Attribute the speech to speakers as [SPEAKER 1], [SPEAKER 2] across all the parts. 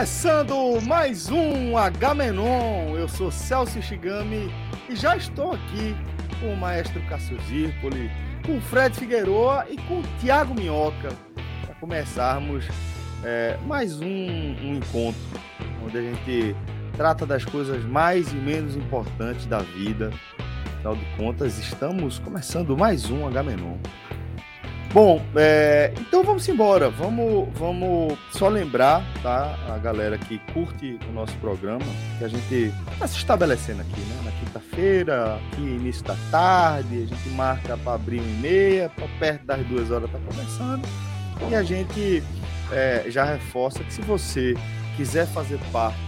[SPEAKER 1] Começando mais um H-Menon. Eu sou Celso Shigami e já estou aqui com o maestro Cássio Zirpoli, com o Fred Figueroa e com o Thiago Minhoca para começarmos é, mais um, um encontro onde a gente trata das coisas mais e menos importantes da vida. Afinal de contas, estamos começando mais um H-Menon. Bom, é, então vamos embora. Vamos, vamos só lembrar, tá? A galera que curte o nosso programa, que a gente está se estabelecendo aqui, né? Na quinta-feira, aqui início da tarde, a gente marca para abrir uma e meia, para perto das duas horas tá começando. E a gente é, já reforça que se você quiser fazer parte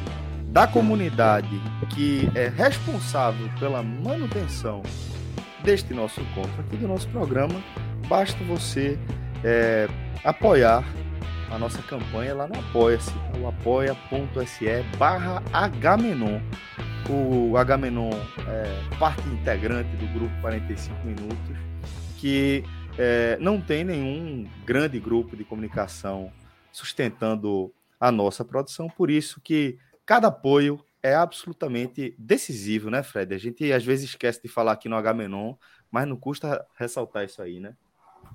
[SPEAKER 1] da comunidade que é responsável pela manutenção deste nosso encontro aqui do nosso programa, basta você é, apoiar a nossa campanha lá no Apoia-se, o apoia.se barra Hmenon. O Hmenon é parte integrante do grupo 45 Minutos, que é, não tem nenhum grande grupo de comunicação sustentando a nossa produção, por isso que cada apoio é absolutamente decisivo, né, Fred? A gente às vezes esquece de falar aqui no Hmenon, mas não custa ressaltar isso aí, né?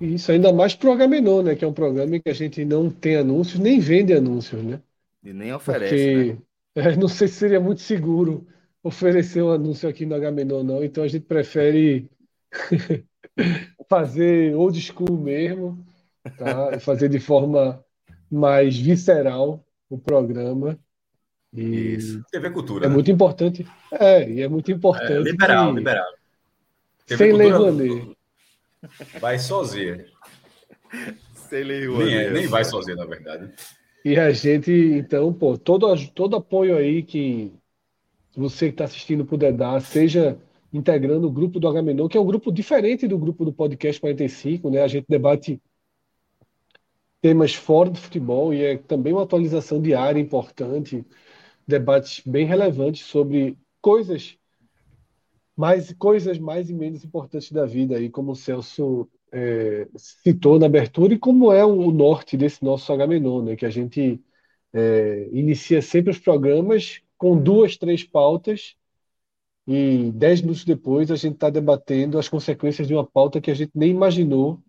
[SPEAKER 2] Isso, ainda mais para o Agamenon, né? Que é um programa que a gente não tem anúncios, nem vende anúncios, né?
[SPEAKER 1] E nem oferece,
[SPEAKER 2] Porque né? é, não sei se seria muito seguro oferecer um anúncio aqui no Agamenon, não. Então a gente prefere fazer old school mesmo, tá? Fazer de forma mais visceral o programa.
[SPEAKER 1] E Isso. TV Cultura.
[SPEAKER 2] É
[SPEAKER 1] né?
[SPEAKER 2] muito importante. É, e é muito importante. É,
[SPEAKER 1] liberal, que... liberal.
[SPEAKER 2] TV sem ler
[SPEAKER 1] Vai sozinha. Nem, é, nem vai sozinha, na verdade.
[SPEAKER 2] E a gente, então, pô, todo, todo apoio aí que você que está assistindo puder dar, seja integrando o grupo do Agamenon, que é um grupo diferente do grupo do Podcast 45, né? A gente debate temas fora do futebol e é também uma atualização diária importante, debates bem relevantes sobre coisas mais coisas mais e menos importantes da vida aí, como o Celso é, citou na abertura e como é o norte desse nosso Agamenon, né? Que a gente é, inicia sempre os programas com duas, três pautas e dez minutos depois a gente está debatendo as consequências de uma pauta que a gente nem imaginou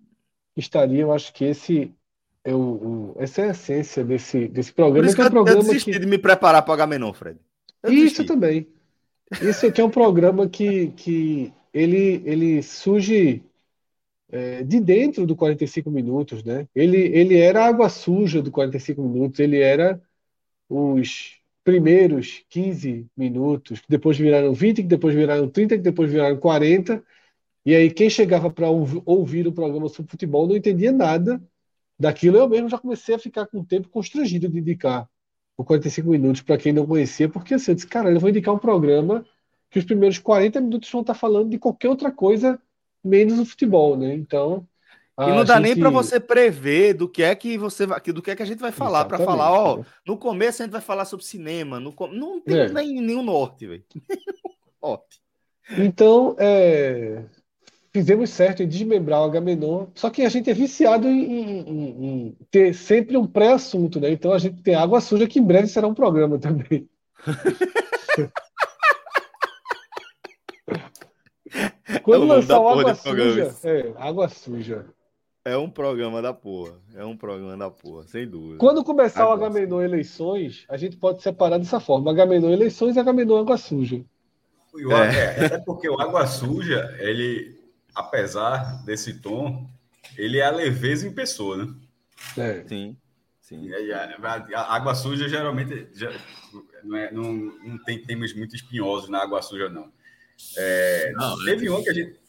[SPEAKER 2] que estaria. Eu acho que esse é o, o essa é a essência desse, desse programa. Por
[SPEAKER 1] isso que,
[SPEAKER 2] é um programa
[SPEAKER 1] eu desisti que... de me preparar para o Agamenon, Fred.
[SPEAKER 2] Eu isso desisti. também. Isso aqui é um programa que, que ele, ele surge é, de dentro do 45 minutos, né? Ele, ele era a água suja do 45 minutos, ele era os primeiros 15 minutos, que depois viraram 20, que depois viraram 30, que depois viraram 40. E aí quem chegava para ouvir o programa sobre futebol não entendia nada daquilo. Eu mesmo já comecei a ficar com o tempo constrangido de indicar o 45 minutos para quem não conhecia, porque assim, eu disse, cara, eu vou indicar um programa que os primeiros 40 minutos vão estar falando de qualquer outra coisa menos o futebol, né? Então.
[SPEAKER 1] E não dá gente... nem para você prever do que é que você vai, do que é que a gente vai falar para falar, ó, no começo a gente vai falar sobre cinema, no não tem é. nem nenhum norte, velho.
[SPEAKER 2] então, é, fizemos certo em desmembrar o Agamenon, só que a gente é viciado em, em, em ter sempre um pré-assunto, né? Então a gente tem água suja que em breve será um programa também. Quando é lançar o Água Suja, é, Água Suja.
[SPEAKER 1] É um programa da porra. É um programa da porra, sem dúvida.
[SPEAKER 2] Quando começar água o Agamenon eleições, a gente pode separar dessa forma. Agamenon eleições e Agamenon água suja.
[SPEAKER 1] É. é, até porque o água suja, ele
[SPEAKER 3] apesar desse tom, ele é a leveza em pessoa, né?
[SPEAKER 1] É. Sim.
[SPEAKER 3] Sim. A, a, água suja geralmente já, não, é, não, não, tem temas muito espinhosos na água suja, não. É, não teve né? um que a gente.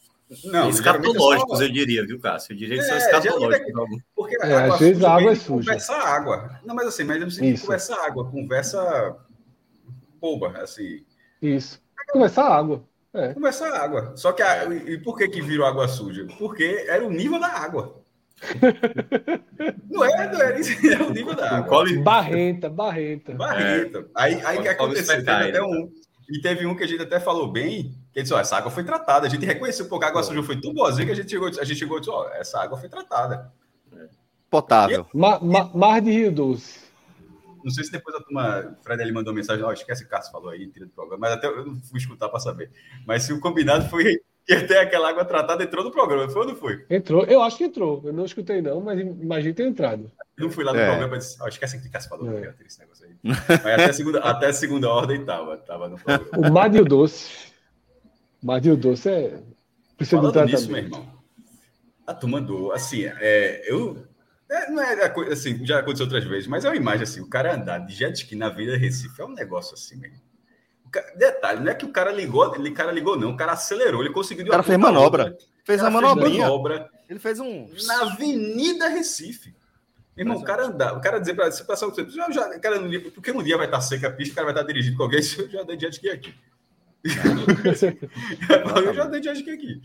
[SPEAKER 4] Não, escatológicos, é só... eu diria, viu, Cássio? Eu diria que é, são escatológicos.
[SPEAKER 2] É, porque é, às vezes a água é suja.
[SPEAKER 3] Conversa água. Não, mas assim, mas é conversa água, conversa boba, assim.
[SPEAKER 2] Isso. Conversar água.
[SPEAKER 3] É. Conversar água. Só que a, e por que que virou água suja? Porque era o nível da água. Não é, não era isso, é o nível da água.
[SPEAKER 2] Barrenta, barrenta.
[SPEAKER 3] Barrenta. É. Aí, aí o que aconteceu? Teve até um, e teve um que a gente até falou bem, que disse, ó, essa água foi tratada. A gente reconheceu, porque a água suja foi tão boazinha que a gente chegou, a gente chegou e disse, ó, essa água foi tratada.
[SPEAKER 1] Potável.
[SPEAKER 2] E, ma, ma, mar de Rio Doce.
[SPEAKER 3] Não sei se depois a turma, o Fred ele mandou mensagem, oh, esquece o Cássio falou aí, tira do programa, mas até eu não fui escutar para saber. Mas se o combinado foi que até aquela água tratada entrou no programa, foi ou não foi?
[SPEAKER 2] Entrou, eu acho que entrou. Eu não escutei, não, mas imagino ter entrado.
[SPEAKER 3] não fui lá no é. programa disse, oh, esquece que o Cássio falou, é. esse negócio aí. Mas até a segunda, até a segunda ordem tava, tava no programa.
[SPEAKER 2] O Madil Doce. Madil Doce é.
[SPEAKER 3] Precisa Falando nisso, meu irmão. A turma do, assim, é, eu é, não é assim, já aconteceu outras vezes, mas é uma imagem assim: o cara andar de jet ski na Vila Recife é um negócio assim mesmo. Detalhe, não é que o cara ligou, ele cara ligou, não, o cara acelerou, ele conseguiu. O
[SPEAKER 1] cara fez manobra. Outra, fez a manobrinha.
[SPEAKER 3] Manobra
[SPEAKER 1] ele fez um.
[SPEAKER 3] Na Avenida Recife. Irmão, o cara andar, o cara dizer para você passar o tempo, já, já, cara, porque um dia vai estar seca a pista, o cara vai estar dirigindo com alguém, eu já dei jet ski aqui. eu já dei jet ski aqui.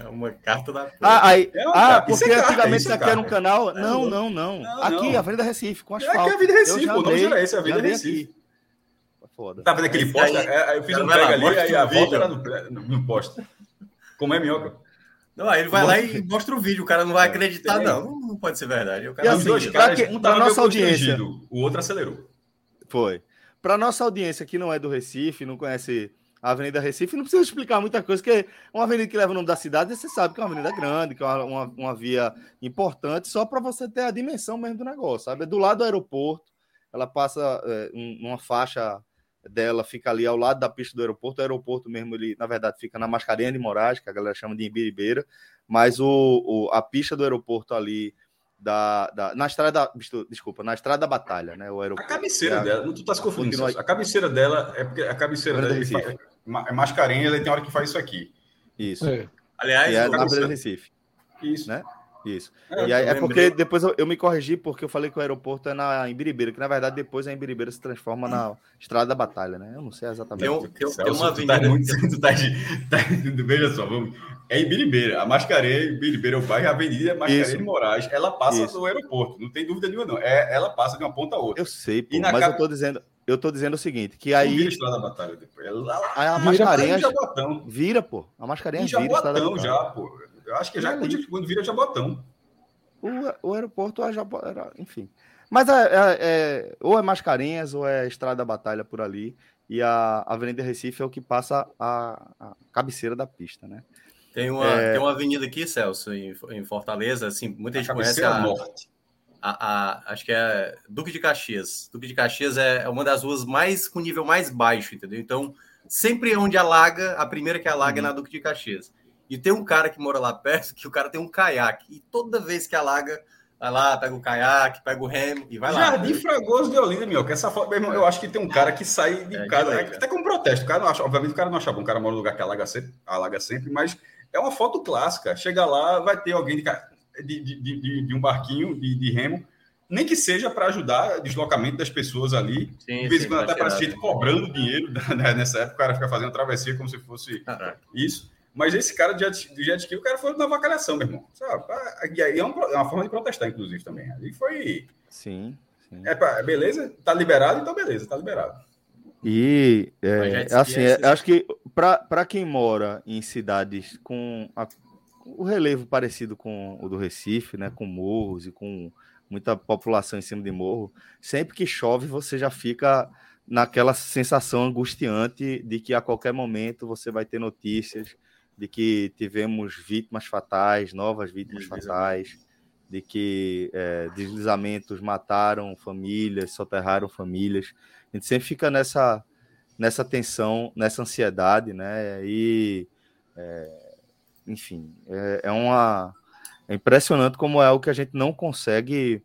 [SPEAKER 4] É uma carta da
[SPEAKER 1] Ah, aí, é ah porque é antigamente isso aqui era um canal. É, não, não, não, não. Aqui, não. Avenida Recife, com asfalto. É aqui
[SPEAKER 3] a Avenida Recife, o nome era esse, a Avenida Recife. Foda. Tá vendo aquele poste? É, eu fiz um pega ali, aí a volta era no, no poste. Como é minhoca?
[SPEAKER 4] Não, aí ele vai lá e mostra o vídeo, o cara não vai acreditar, não. Não pode ser verdade. O cara
[SPEAKER 1] e assim, dois caras, um tava nossa audiência,
[SPEAKER 3] o outro acelerou.
[SPEAKER 1] Foi. Para nossa audiência que não é do Recife, não conhece a Avenida Recife, não precisa explicar muita coisa, porque é uma avenida que leva o nome da cidade, você sabe que é uma avenida grande, que é uma, uma via importante, só para você ter a dimensão mesmo do negócio, sabe? É do lado do aeroporto, ela passa é, uma faixa dela, fica ali ao lado da pista do aeroporto, o aeroporto mesmo, ele, na verdade, fica na Mascarenha de Moraes, que a galera chama de Imbiribeira, mas o, o, a pista do aeroporto ali da, da, na estrada, desculpa, na estrada da batalha, né? O
[SPEAKER 3] aeroporto. A cabeceira é, dela, tu tá se confundindo. A cabeceira dela é porque a cabeceira dela é, é mascarinha, ele tem hora que faz isso aqui.
[SPEAKER 1] Isso. É. Aliás, é na Beira Recife. Isso. Né? Isso. É, e aí, é porque depois eu, eu, me corrigi porque eu falei que o aeroporto é na Imbiribeira, que na verdade depois a Imbiribeira se transforma na Estrada da Batalha, né? Eu não sei exatamente. Tem,
[SPEAKER 3] tem, tem uma avenida. Tá muito, tu tá, tá, veja só, vamos, é Ibiribeira. A Mascarenha, Ibiribeira é o bairro, a Avenida é Mascarenha de Moraes. Ela passa Isso. do aeroporto, não tem dúvida nenhuma, não. É, ela passa de uma ponta a outra.
[SPEAKER 1] Eu sei, pô, mas cap... eu tô dizendo, eu tô dizendo o seguinte, que aí... Vira
[SPEAKER 3] a Estrada da Batalha depois. Ela,
[SPEAKER 1] a, a Mascarenha... Vira, pô. A Mascarenha vira
[SPEAKER 3] Jabotão já, pô. Eu acho que já quando, quando vira Jabotão.
[SPEAKER 1] O, o aeroporto é Jabotão, enfim. Mas é, é, é, ou é Mascarenhas ou é Estrada da Batalha por ali. E a Avenida Recife é o que passa a, a cabeceira da pista, né?
[SPEAKER 4] Tem uma, é... tem uma avenida aqui, Celso, em, em Fortaleza, assim, muita gente conhece a, norte. A, a, acho que é Duque de Caxias. Duque de Caxias é, é uma das ruas mais com nível mais baixo, entendeu? Então, sempre onde alaga, a primeira que alaga uhum. é na Duque de Caxias. E tem um cara que mora lá perto, que o cara tem um caiaque. E toda vez que alaga, vai lá, pega o caiaque, pega o remo e vai
[SPEAKER 3] Jardim
[SPEAKER 4] lá.
[SPEAKER 3] Jardim Fragoso de Olinda, meu, que essa foto, meu irmão, eu acho que tem um cara que sai de é, casa, de até com protesto. O cara não acha, obviamente o cara não acha bom, o cara mora no lugar que alaga sempre, alaga sempre mas é uma foto clássica. Chega lá, vai ter alguém de, de, de, de um barquinho de, remo, nem que seja para ajudar o deslocamento das pessoas ali. Sim, de vez em quando até parece gente cobrando dinheiro né? nessa época, o cara fica fazendo travessia como se fosse Caraca. isso. Mas esse cara de jet ski, o cara foi na vacalhação, meu irmão. Sabe? E aí é, uma, é uma forma de protestar, inclusive, também. Ali foi.
[SPEAKER 1] Sim. sim.
[SPEAKER 3] É pra, beleza? Tá liberado, então beleza, tá liberado.
[SPEAKER 1] E é, assim, é, acho que para quem mora em cidades com a, o relevo parecido com o do Recife, né, com morros e com muita população em cima de morro, sempre que chove você já fica naquela sensação angustiante de que a qualquer momento você vai ter notícias de que tivemos vítimas fatais, novas vítimas fatais, de que é, deslizamentos mataram famílias, soterraram famílias. A gente sempre fica nessa, nessa tensão, nessa ansiedade, né? E é, enfim, é, é uma. É impressionante como é o que a gente não consegue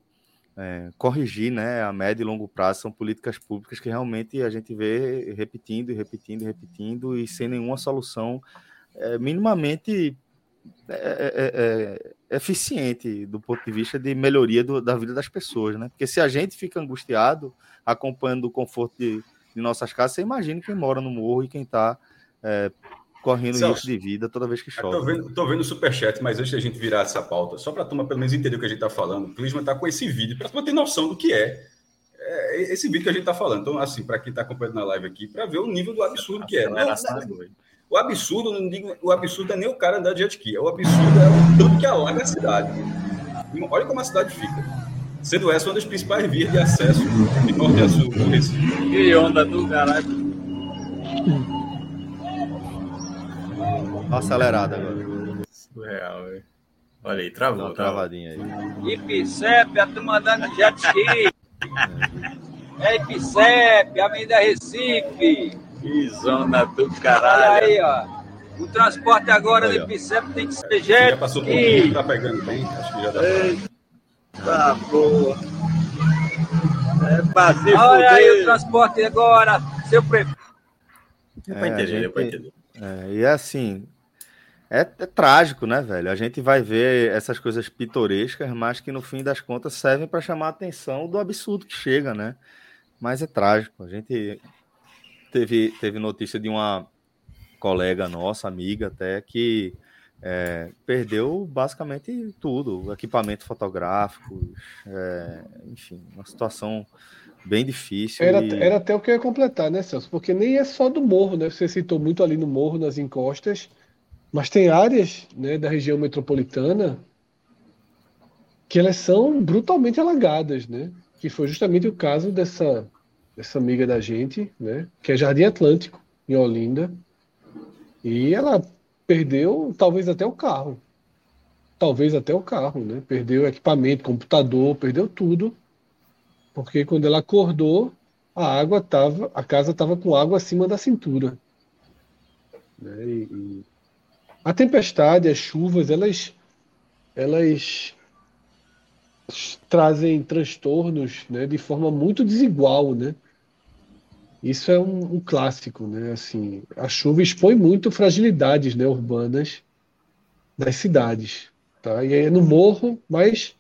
[SPEAKER 1] é, corrigir né, a médio e longo prazo. São políticas públicas que realmente a gente vê repetindo e repetindo e repetindo e sem nenhuma solução é, minimamente é, é, é, eficiente do ponto de vista de melhoria do, da vida das pessoas. Né? Porque se a gente fica angustiado acompanhando o conforto de, de nossas casas, você imagina quem mora no morro e quem está correndo Celso, risco de vida toda vez que chove.
[SPEAKER 3] Estou vendo, tô vendo o superchat, mas antes da gente virar essa pauta, só para a turma pelo menos entender o que a gente está falando, o Clisman está com esse vídeo, para ter noção do que é, é, esse vídeo que a gente está falando. Então, assim, para quem está acompanhando na live aqui, para ver o nível do absurdo que é. Não, não, o absurdo, não digo, o absurdo é nem o cara andar de jet ski, o absurdo é o tanto que alaga a cidade. Olha como a cidade fica. Sendo essa uma das principais vias de acesso de norte a sul do Recife.
[SPEAKER 4] Que onda do caralho.
[SPEAKER 1] Acelerada agora.
[SPEAKER 4] Surreal, velho. Olha aí, travou. Uma
[SPEAKER 1] travadinha aí.
[SPEAKER 5] Ipicep, a turma andando jet ski. é Ipicep, Avenida Recife.
[SPEAKER 4] Que zona do caralho.
[SPEAKER 5] Olha aí, ó. O transporte agora de Ipicep tem que ser jet
[SPEAKER 3] Já passou por aqui, tá pegando bem. Acho que já dá
[SPEAKER 5] Tá boa. É pra Olha aí o transporte agora, seu prefeito.
[SPEAKER 1] Deu pra entender, é, deu pra entender. É, e é assim, é, é, trágico, né, velho? A gente vai ver essas coisas pitorescas, mas que no fim das contas servem para chamar a atenção do absurdo que chega, né? Mas é trágico. A gente teve, teve notícia de uma colega nossa, amiga até, que é, perdeu basicamente tudo: equipamento fotográfico, é, enfim, uma situação bem difícil.
[SPEAKER 2] Era, e... era até o que eu ia completar, né, Celso? Porque nem é só do morro, né? Você citou muito ali no morro, nas encostas. Mas tem áreas né, da região metropolitana que elas são brutalmente alagadas, né? Que foi justamente o caso dessa, dessa amiga da gente, né? Que é Jardim Atlântico, em Olinda. E ela perdeu talvez até o carro. Talvez até o carro, né? Perdeu equipamento, computador, perdeu tudo. Porque quando ela acordou, a água tava, a casa estava com água acima da cintura. Né? E, e a tempestade, as chuvas, elas, elas trazem transtornos né, de forma muito desigual, né? Isso é um, um, clássico, né? Assim, a chuva expõe muito fragilidades né, urbanas das cidades, tá? E é no morro, mas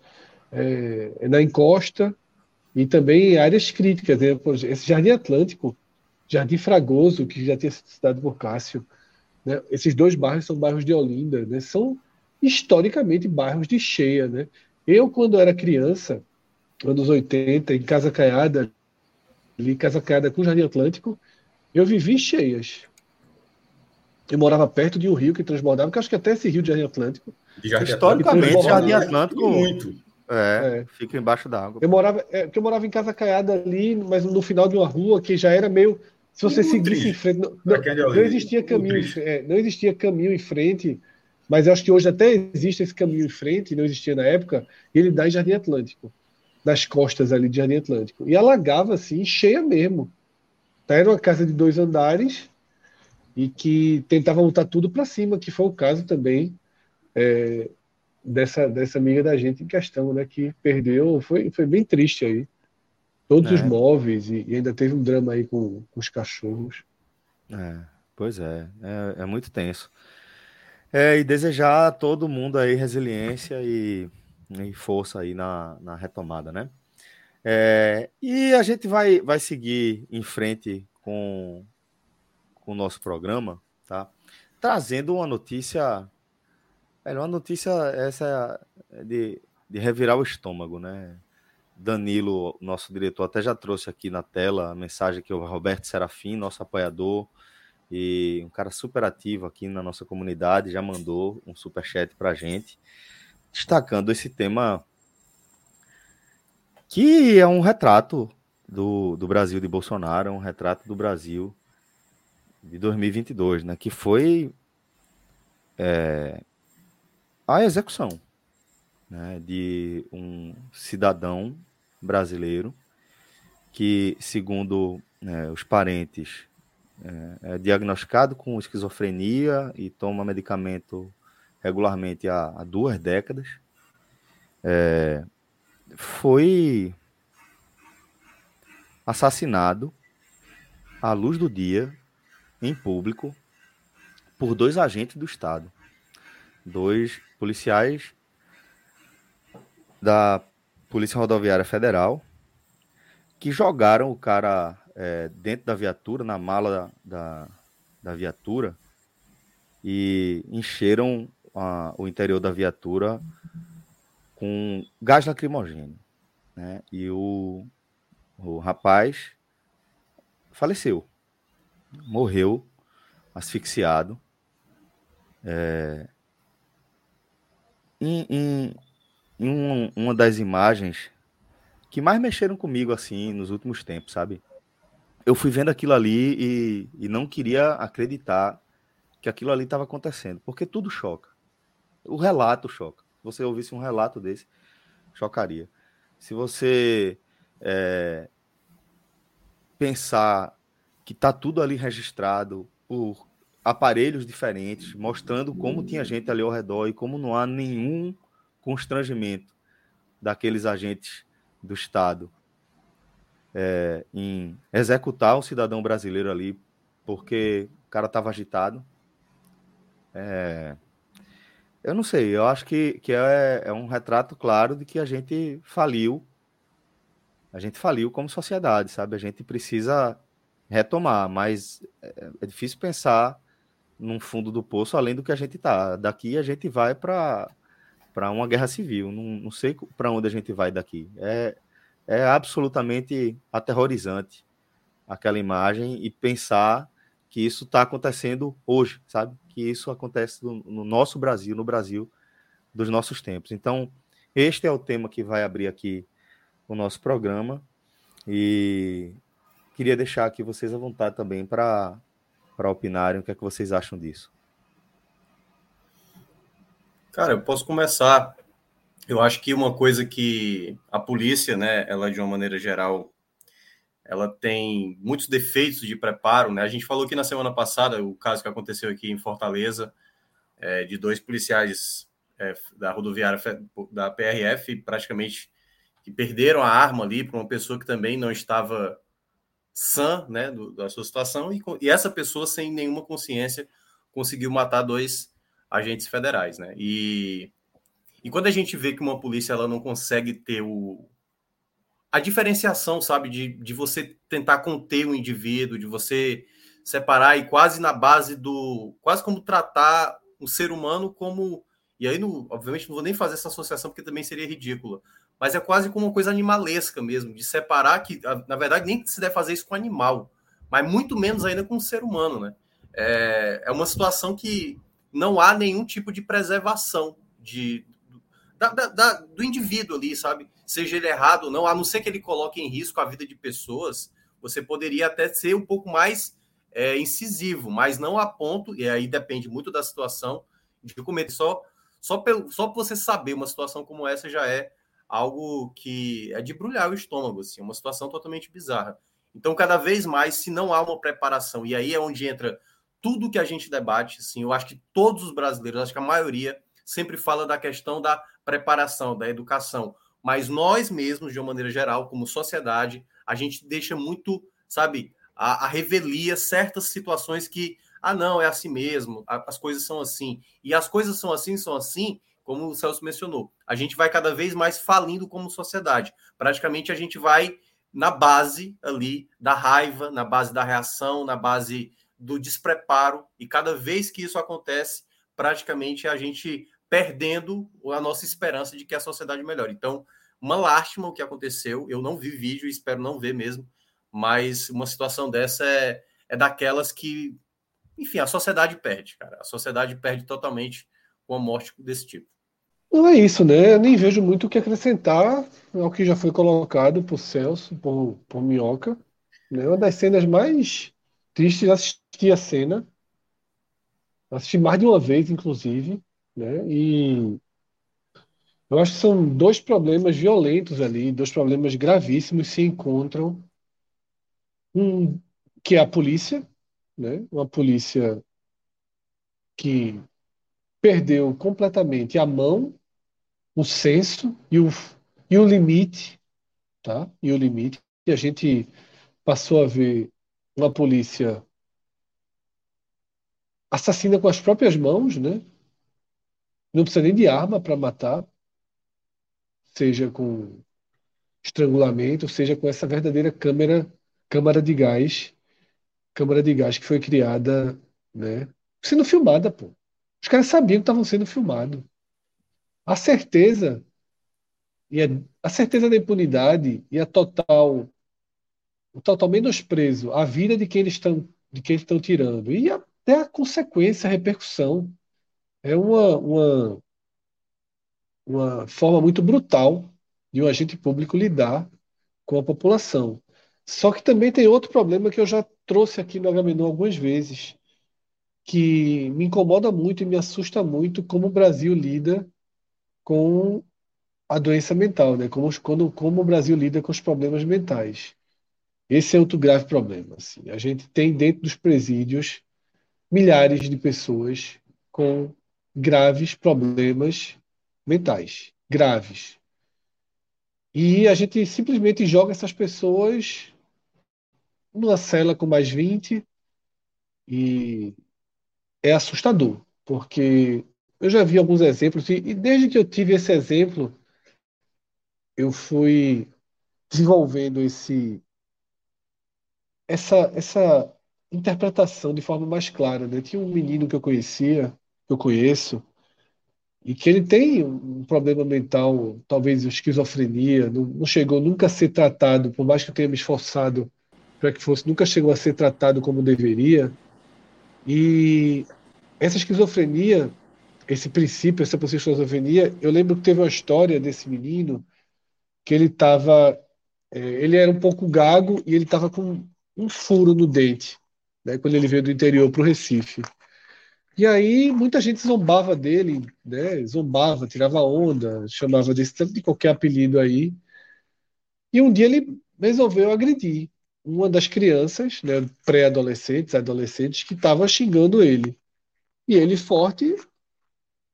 [SPEAKER 2] é, é na encosta e também em áreas críticas. Né? Esse Jardim Atlântico, Jardim Fragoso, que já tinha sido citado por Cássio, né? Esses dois bairros são bairros de Olinda, né? são historicamente bairros de cheia. Né? Eu, quando era criança, anos 80, em Casa Caiada, ali Casa Caiada com o Jardim Atlântico, eu vivi cheias. Eu morava perto de um rio que transbordava, que acho que até esse rio de Jardim Atlântico.
[SPEAKER 1] De Jardim Historicamente, Jardim Atlântico muito. É, é, fica embaixo d'água.
[SPEAKER 2] Eu morava, é, eu morava em Casa Caiada ali, mas no final de uma rua que já era meio se você seguisse triste. em frente. Não, não, não existia caminho, é, não existia caminho em frente, mas eu acho que hoje até existe esse caminho em frente, não existia na época, ele dá em Jardim Atlântico, nas costas ali de Jardim Atlântico. E alagava assim, cheia mesmo. Tá, era uma casa de dois andares e que tentava montar tudo para cima, que foi o caso também é, dessa, dessa amiga da gente em questão, né? Que perdeu, foi, foi bem triste aí todos é. os móveis e, e, ainda teve um drama aí com, com os cachorros.
[SPEAKER 1] É, pois é, é, é muito tenso. É, e desejar a todo mundo aí resiliência e, e força aí na, na retomada, né? É, e a gente vai, vai seguir em frente com, com o nosso programa, tá? Trazendo uma notícia, é, uma notícia essa é de, de revirar o estômago, né? Danilo, nosso diretor, até já trouxe aqui na tela a mensagem que o Roberto Serafim, nosso apoiador, e um cara super ativo aqui na nossa comunidade, já mandou um super chat para gente, destacando esse tema que é um retrato do, do Brasil de Bolsonaro, é um retrato do Brasil de 2022, né? Que foi é, a execução né, de um cidadão brasileiro que, segundo né, os parentes, é, é, diagnosticado com esquizofrenia e toma medicamento regularmente há, há duas décadas, é, foi assassinado à luz do dia, em público, por dois agentes do Estado. Dois policiais da Polícia Rodoviária Federal que jogaram o cara é, dentro da viatura, na mala da, da viatura, e encheram a, o interior da viatura com gás lacrimogêneo. Né? E o, o rapaz faleceu, morreu asfixiado. É, em, em, em um, uma das imagens que mais mexeram comigo assim nos últimos tempos, sabe? Eu fui vendo aquilo ali e, e não queria acreditar que aquilo ali estava acontecendo, porque tudo choca. O relato choca. Se você ouvisse um relato desse, chocaria. Se você é, pensar que está tudo ali registrado por aparelhos diferentes, mostrando como tinha gente ali ao redor e como não há nenhum constrangimento daqueles agentes do Estado é, em executar um cidadão brasileiro ali porque o cara estava agitado. É, eu não sei, eu acho que, que é, é um retrato claro de que a gente faliu. A gente faliu como sociedade, sabe? A gente precisa retomar, mas é, é difícil pensar num fundo do poço além do que a gente está. Daqui a gente vai para para uma guerra civil. Não, não sei para onde a gente vai daqui. É, é absolutamente aterrorizante aquela imagem e pensar que isso está acontecendo hoje, sabe? Que isso acontece no, no, nosso Brasil, no Brasil dos nossos tempos. Então, este é o tema que vai abrir aqui o nosso programa e queria deixar aqui vocês à vontade também para opinarem o que é que vocês acham disso.
[SPEAKER 4] Cara, eu posso começar. Eu acho que uma coisa que a polícia, né, ela de uma maneira geral, ela tem muitos defeitos de preparo, né? A gente falou aqui na semana passada o caso que aconteceu aqui em Fortaleza, é, de dois policiais é, da rodoviária da PRF, praticamente que perderam a arma ali para uma pessoa que também não estava sã, né, do, da sua situação, e, e essa pessoa sem nenhuma consciência conseguiu matar dois agentes federais, né? E, e quando a gente vê que uma polícia ela não consegue ter o, a diferenciação, sabe, de, de você tentar conter o indivíduo, de você separar e quase na base do. quase como tratar um ser humano como. E aí, não, obviamente, não vou nem fazer essa associação porque também seria ridícula. Mas é quase como uma coisa animalesca mesmo, de separar que, na verdade, nem se deve fazer isso com animal, mas muito menos ainda com um ser humano, né? É, é uma situação que não há nenhum tipo de preservação de, da, da, do indivíduo ali, sabe? Seja ele errado ou não, a não ser que ele coloque em risco a vida de pessoas, você poderia até ser um pouco mais é, incisivo, mas não a ponto, e aí depende muito da situação, de cometer só, só, pelo, só por você saber uma situação como essa já é algo que é de brulhar o estômago, assim, uma situação totalmente bizarra. Então, cada vez mais, se não há uma preparação, e aí é onde entra tudo que a gente debate, assim, eu acho que todos os brasileiros, acho que a maioria sempre fala da questão da preparação, da educação, mas nós mesmos, de uma maneira geral, como sociedade, a gente deixa muito, sabe, a, a revelia certas situações que, ah, não, é assim mesmo, as coisas são assim, e as coisas são assim, são assim, como o Celso mencionou, a gente vai cada vez mais falindo como sociedade. Praticamente a gente vai na base ali da raiva, na base da reação, na base do despreparo, e cada vez que isso acontece, praticamente a gente perdendo a nossa esperança de que a sociedade melhore. Então, uma lástima o que aconteceu. Eu não vi vídeo espero não ver mesmo, mas uma situação dessa é, é daquelas que, enfim, a sociedade perde, cara. A sociedade perde totalmente com a morte desse tipo.
[SPEAKER 2] Não é isso, né? Eu nem vejo muito o que acrescentar ao que já foi colocado por Celso, por, por Minhoca. Né? Uma das cenas mais tristes assistir a cena. Assisti mais de uma vez, inclusive, né? E eu acho que são dois problemas violentos ali, dois problemas gravíssimos se encontram. Um que é a polícia, né? Uma polícia que perdeu completamente a mão, o senso e o, e o limite, tá? E o limite. E a gente passou a ver uma polícia assassina com as próprias mãos, né? Não precisa nem de arma para matar, seja com estrangulamento, seja com essa verdadeira câmera, câmara de gás, câmara de gás que foi criada, né? Sendo filmada, pô. Os caras sabiam que estavam sendo filmados. A certeza e a, a certeza da impunidade e a total o total menosprezo à vida de quem eles estão de quem estão tirando e até a consequência, a repercussão é uma, uma uma forma muito brutal de um agente público lidar com a população. Só que também tem outro problema que eu já trouxe aqui no Agamenon algumas vezes, que me incomoda muito e me assusta muito como o Brasil lida com a doença mental, né? Como, quando, como o Brasil lida com os problemas mentais. Esse é outro grave problema. Assim. A gente tem dentro dos presídios milhares de pessoas com graves problemas mentais, graves. E a gente simplesmente joga essas pessoas numa cela com mais 20 e é assustador, porque eu já vi alguns exemplos, e, desde que eu tive esse exemplo, eu fui desenvolvendo esse essa essa interpretação de forma mais clara, né? Tinha um menino que eu conhecia, que eu conheço, e que ele tem um problema mental, talvez esquizofrenia, não, não chegou nunca a ser tratado, por mais que eu tenha me esforçado para que fosse, nunca chegou a ser tratado como deveria. E essa esquizofrenia, esse princípio, essa possível esquizofrenia, eu lembro que teve uma história desse menino que ele estava, é, ele era um pouco gago e ele estava com um furo no dente, né, quando ele veio do interior para o Recife. E aí muita gente zombava dele, né? Zombava, tirava onda, chamava desse tanto de qualquer apelido aí. E um dia ele resolveu agredir uma das crianças, né, pré-adolescentes, adolescentes, que estava xingando ele. E ele, forte,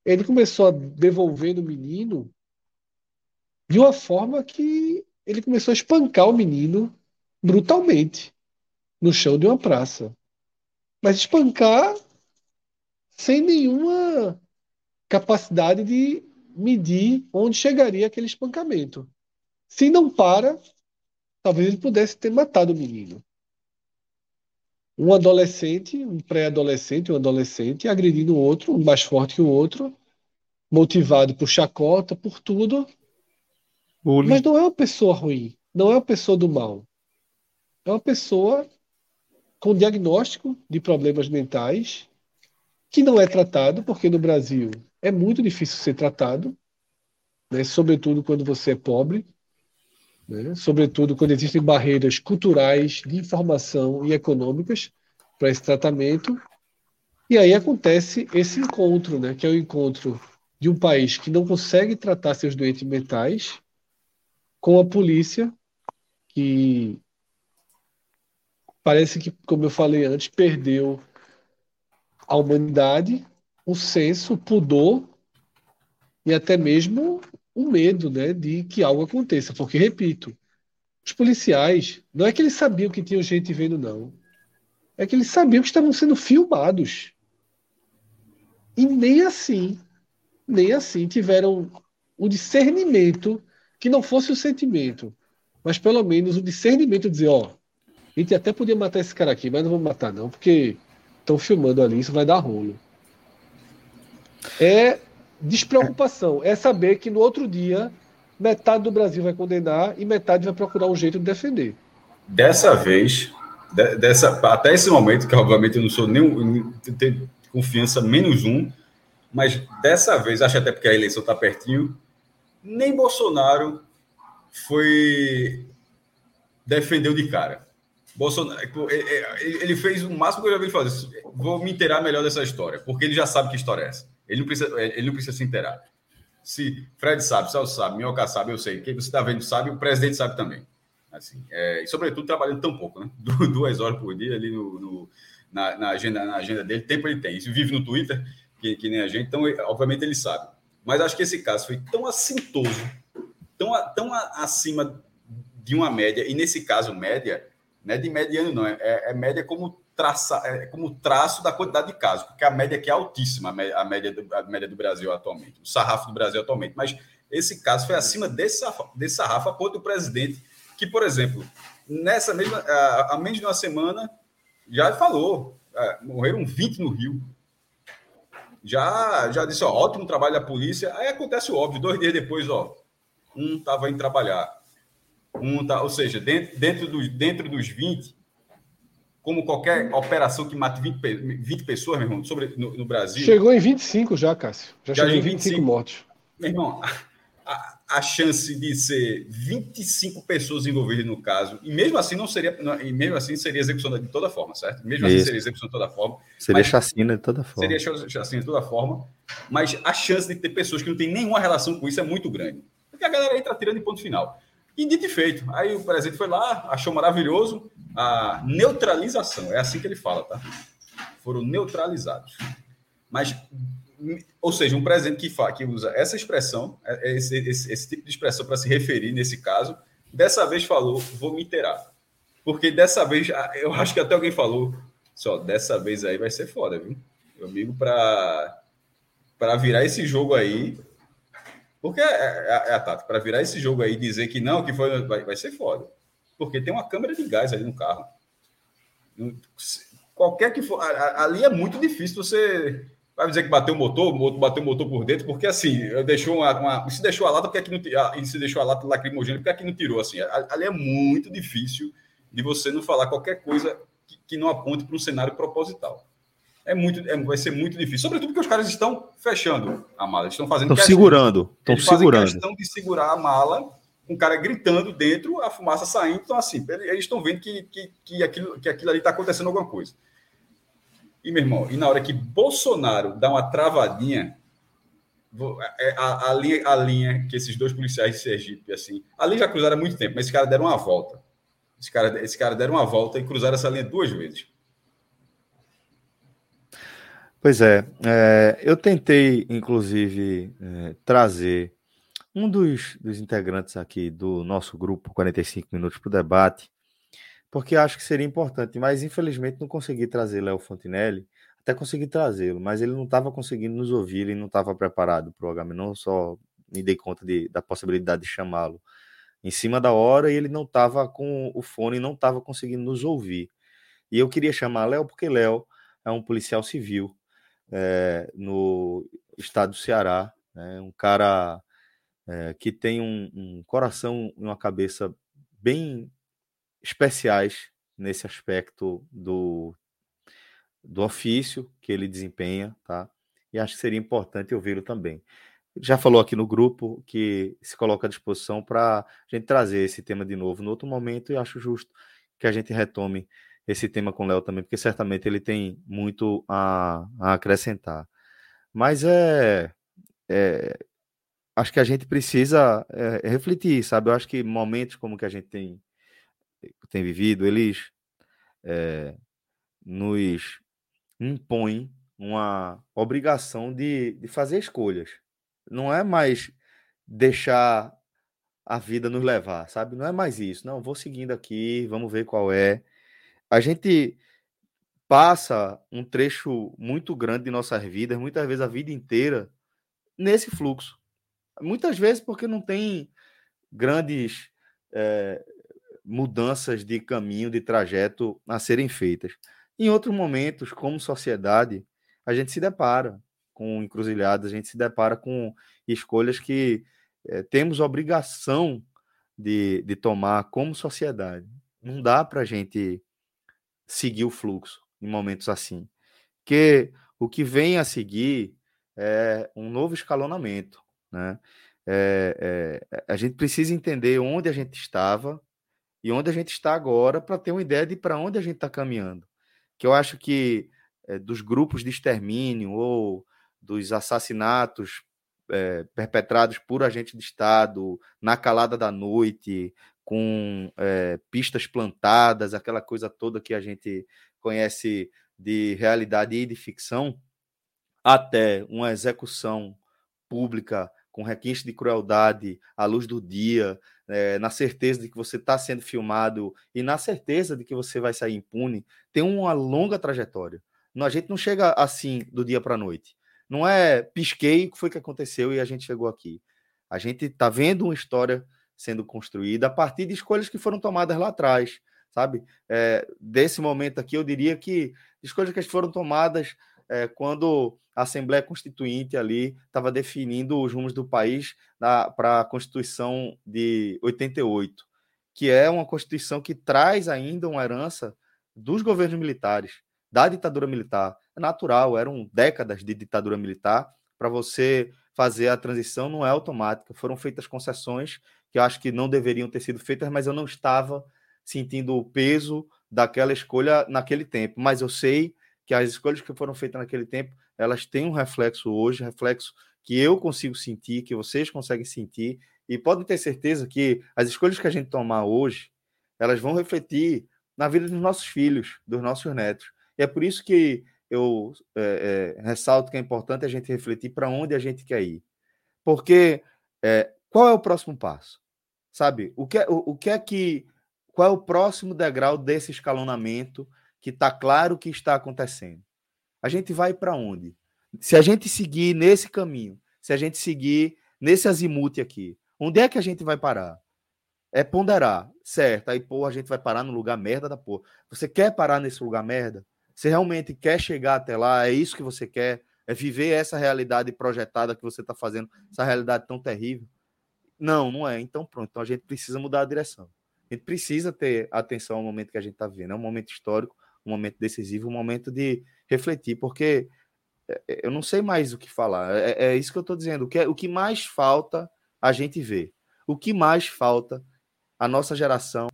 [SPEAKER 2] ele começou a devolver no menino de uma forma que ele começou a espancar o menino brutalmente no chão de uma praça. Mas espancar sem nenhuma capacidade de medir onde chegaria aquele espancamento. Se não para, talvez ele pudesse ter matado o menino. Um adolescente, um pré-adolescente, um adolescente agredindo o outro, um mais forte que o outro, motivado por chacota, por tudo. Mas não é uma pessoa ruim, não é uma pessoa do mal. É uma pessoa com diagnóstico de problemas mentais que não é tratado, porque no Brasil é muito difícil ser tratado, né? sobretudo quando você é pobre, né? sobretudo quando existem barreiras culturais, de informação e econômicas para esse tratamento. E aí acontece esse encontro, né? que é o encontro de um país que não consegue tratar seus doentes mentais com a polícia que parece que, como eu falei antes, perdeu a humanidade, o senso, o pudor e até mesmo o medo né, de que algo aconteça. Porque, repito, os policiais, não é que eles sabiam que tinha gente vendo, não. É que eles sabiam que estavam sendo filmados. E nem assim, nem assim tiveram o discernimento que não fosse o sentimento, mas pelo menos o discernimento de dizer, ó, a gente até podia matar esse cara aqui, mas não vamos matar não, porque estão filmando ali, isso vai dar rolo. É despreocupação, é saber que no outro dia metade do Brasil vai condenar e metade vai procurar um jeito de defender.
[SPEAKER 3] Dessa vez, de, dessa, até esse momento, que obviamente eu não sou nem tenho confiança menos um, mas dessa vez, acho até porque a eleição está pertinho, nem Bolsonaro foi defendeu de cara. Bolsonaro, é, é, ele fez o máximo que eu já vi ele fazer. Vou me inteirar melhor dessa história, porque ele já sabe que história é essa. Ele não precisa, ele não precisa se inteirar. Se Fred sabe, Celso sabe, Minhoca sabe, eu sei. Quem você está vendo sabe, o presidente sabe também. Assim, é, e sobretudo trabalhando tão pouco, né? Duas horas por dia ali no, no na, na, agenda, na agenda dele, tempo ele tem. Ele vive no Twitter, que, que nem a gente, então, obviamente, ele sabe. Mas acho que esse caso foi tão assintoso, tão, tão acima de uma média, e nesse caso, média, não é de mediano, não, é, é média como, traça, é como traço da quantidade de casos, porque a média aqui é altíssima, a média, do, a média do Brasil atualmente, o sarrafo do Brasil atualmente. Mas esse caso foi acima desse desse sarrafo a ponto do presidente, que, por exemplo, nessa mesma, há menos de uma semana, já falou, é, morreram 20 no Rio. Já, já disse, ó, ótimo trabalho da polícia. Aí acontece o óbvio, dois dias depois, ó, um estava indo trabalhar um tá, ou seja, dentro, dentro, dos, dentro dos 20, como qualquer operação que mate 20, 20 pessoas, meu irmão, sobre, no, no Brasil.
[SPEAKER 2] Chegou em 25 já, Cássio. Já, já chegou em 25, 25 mortes.
[SPEAKER 3] Meu irmão, a, a, chance de ser 25 pessoas envolvidas no caso, e mesmo assim não seria, e mesmo assim seria execução de toda forma, certo? Mesmo assim seria execução de toda forma.
[SPEAKER 1] Seria chacina de toda forma.
[SPEAKER 3] Seria chacina de toda forma, mas a chance de ter pessoas que não têm nenhuma relação com isso é muito grande. Porque a galera entra tirando em ponto final. E dito e feito. Aí o presidente foi lá, achou maravilhoso a neutralização. É assim que ele fala, tá? Foram neutralizados. Mas, ou seja, um presidente que, fala, que usa essa expressão, é, é esse, esse, esse tipo de expressão para se referir nesse caso, dessa vez falou, vou me inteirar. Porque dessa vez, eu acho que até alguém falou, só dessa vez aí vai ser foda, viu? Meu amigo, para virar esse jogo aí, porque é, é, é a tática. Para virar esse jogo aí e dizer que não, que foi, vai, vai ser foda. Porque tem uma câmera de gás ali no carro. Qualquer que for. Ali é muito difícil você. Vai dizer que bateu o motor, bateu o motor por dentro, porque assim, deixou uma, uma, se deixou a lata, porque aqui não ah, e se deixou a lata lacrimogênea, porque aqui não tirou. Assim, ali é muito difícil de você não falar qualquer coisa que, que não aponte para um cenário proposital é muito, é, vai ser muito difícil. Sobretudo porque os caras estão fechando a mala, estão fazendo.
[SPEAKER 1] Estão segurando, estão segurando.
[SPEAKER 3] questão de segurar a mala, o cara gritando dentro, a fumaça saindo. Então, assim, eles estão vendo que, que, que, aquilo, que aquilo ali está acontecendo alguma coisa. E, meu irmão, e na hora que Bolsonaro dá uma travadinha, é, a, a, linha, a linha que esses dois policiais de Sergipe, assim, ali já cruzaram há muito tempo, mas esse cara deram uma volta. Esse cara, esse cara deram uma volta e cruzaram essa linha duas vezes.
[SPEAKER 1] Pois é, é, eu tentei, inclusive, é, trazer um dos, dos, integrantes aqui do nosso grupo 45 Minutos para o debate, porque acho que seria importante, mas infelizmente não consegui trazer Léo Fontinelli, até consegui trazê-lo, mas ele não estava conseguindo nos ouvir, ele não estava preparado para o Agamenon, só me dei conta de, da possibilidade de chamá-lo em cima da hora e ele não estava com o fone, não estava conseguindo nos ouvir. E eu queria chamar Léo porque Léo é um policial civil, é, no estado do Ceará, né? um cara é, que tem um, um, coração e uma cabeça bem especiais nesse aspecto do, do ofício que ele desempenha, tá? E acho que seria importante ouvi-lo também. Já falou aqui no grupo que se coloca à disposição para a gente trazer esse tema de novo no outro momento e acho justo que a gente retome esse tema com o Léo também, porque certamente ele tem muito a, a acrescentar. Mas é, é, Acho que a gente precisa é, refletir, sabe? Eu acho que momentos como que a gente tem, tem vivido, eles é, nos impõem uma obrigação de, de fazer escolhas. Não é mais deixar a vida nos levar, sabe? Não é mais isso. Não, vou seguindo aqui, vamos ver qual é a gente passa um trecho muito grande de nossas vidas, muitas vezes a vida inteira, nesse fluxo. Muitas vezes porque não tem grandes é, mudanças de caminho, de trajeto a serem feitas. Em outros momentos, como sociedade, a gente se depara com encruzilhadas, a gente se depara com escolhas que é, temos obrigação de, de tomar como sociedade. Não dá para a gente seguir o fluxo em momentos assim. Que o que vem a seguir é um novo escalonamento, né? É, é, a gente precisa entender onde a gente estava e onde a gente está agora para ter uma ideia de para onde a gente está caminhando. Que eu acho que é, dos grupos de extermínio ou dos assassinatos é, perpetrados por agente de Estado na calada da noite, com é, pistas plantadas, aquela coisa toda que a gente conhece de realidade e de ficção, até uma execução pública com requinte de crueldade à luz do dia, é, na certeza de que você está sendo filmado e na certeza de que você vai sair impune, tem uma longa trajetória. A gente não chega assim do dia para a noite. Não é pisquei o que foi que aconteceu e a gente chegou aqui. A gente está vendo uma história sendo construída a partir de escolhas que foram tomadas lá atrás, sabe? É, desse momento aqui, eu diria que escolhas que foram tomadas é, quando a Assembleia Constituinte ali estava definindo os rumos do país para a Constituição de 88, que é uma Constituição que traz ainda uma herança dos governos militares, da ditadura militar. É natural, eram décadas de ditadura militar. Para você fazer a transição não é automática. Foram feitas concessões que eu acho que não deveriam ter sido feitas, mas eu não estava sentindo o peso daquela escolha naquele tempo. Mas eu sei que as escolhas que foram feitas naquele tempo, elas têm um reflexo hoje, reflexo que eu consigo sentir, que vocês conseguem sentir, e podem ter certeza que as escolhas que a gente tomar hoje, elas vão refletir na vida dos nossos filhos, dos nossos netos. E é por isso que eu é, é, ressalto que é importante a gente refletir para onde a gente quer ir. Porque é, qual é o próximo passo? Sabe? O que, é, o, o que é que. Qual é o próximo degrau desse escalonamento que está claro que está acontecendo. A gente vai para onde? Se a gente seguir nesse caminho, se a gente seguir nesse azimute aqui, onde é que a gente vai parar? É ponderar, certo? Aí, pô, a gente vai parar no lugar merda da porra. Você quer parar nesse lugar merda? Você realmente quer chegar até lá? É isso que você quer? É viver essa realidade projetada que você está fazendo, essa realidade tão terrível? Não, não é. Então, pronto. Então a gente precisa mudar a direção. A gente precisa ter atenção ao momento que a gente está vivendo. É um momento histórico um momento decisivo, um momento de refletir, porque é, é, eu não sei mais o que falar. É, é isso que eu estou dizendo. O que, é, o que mais falta a gente ver? O que mais falta a nossa geração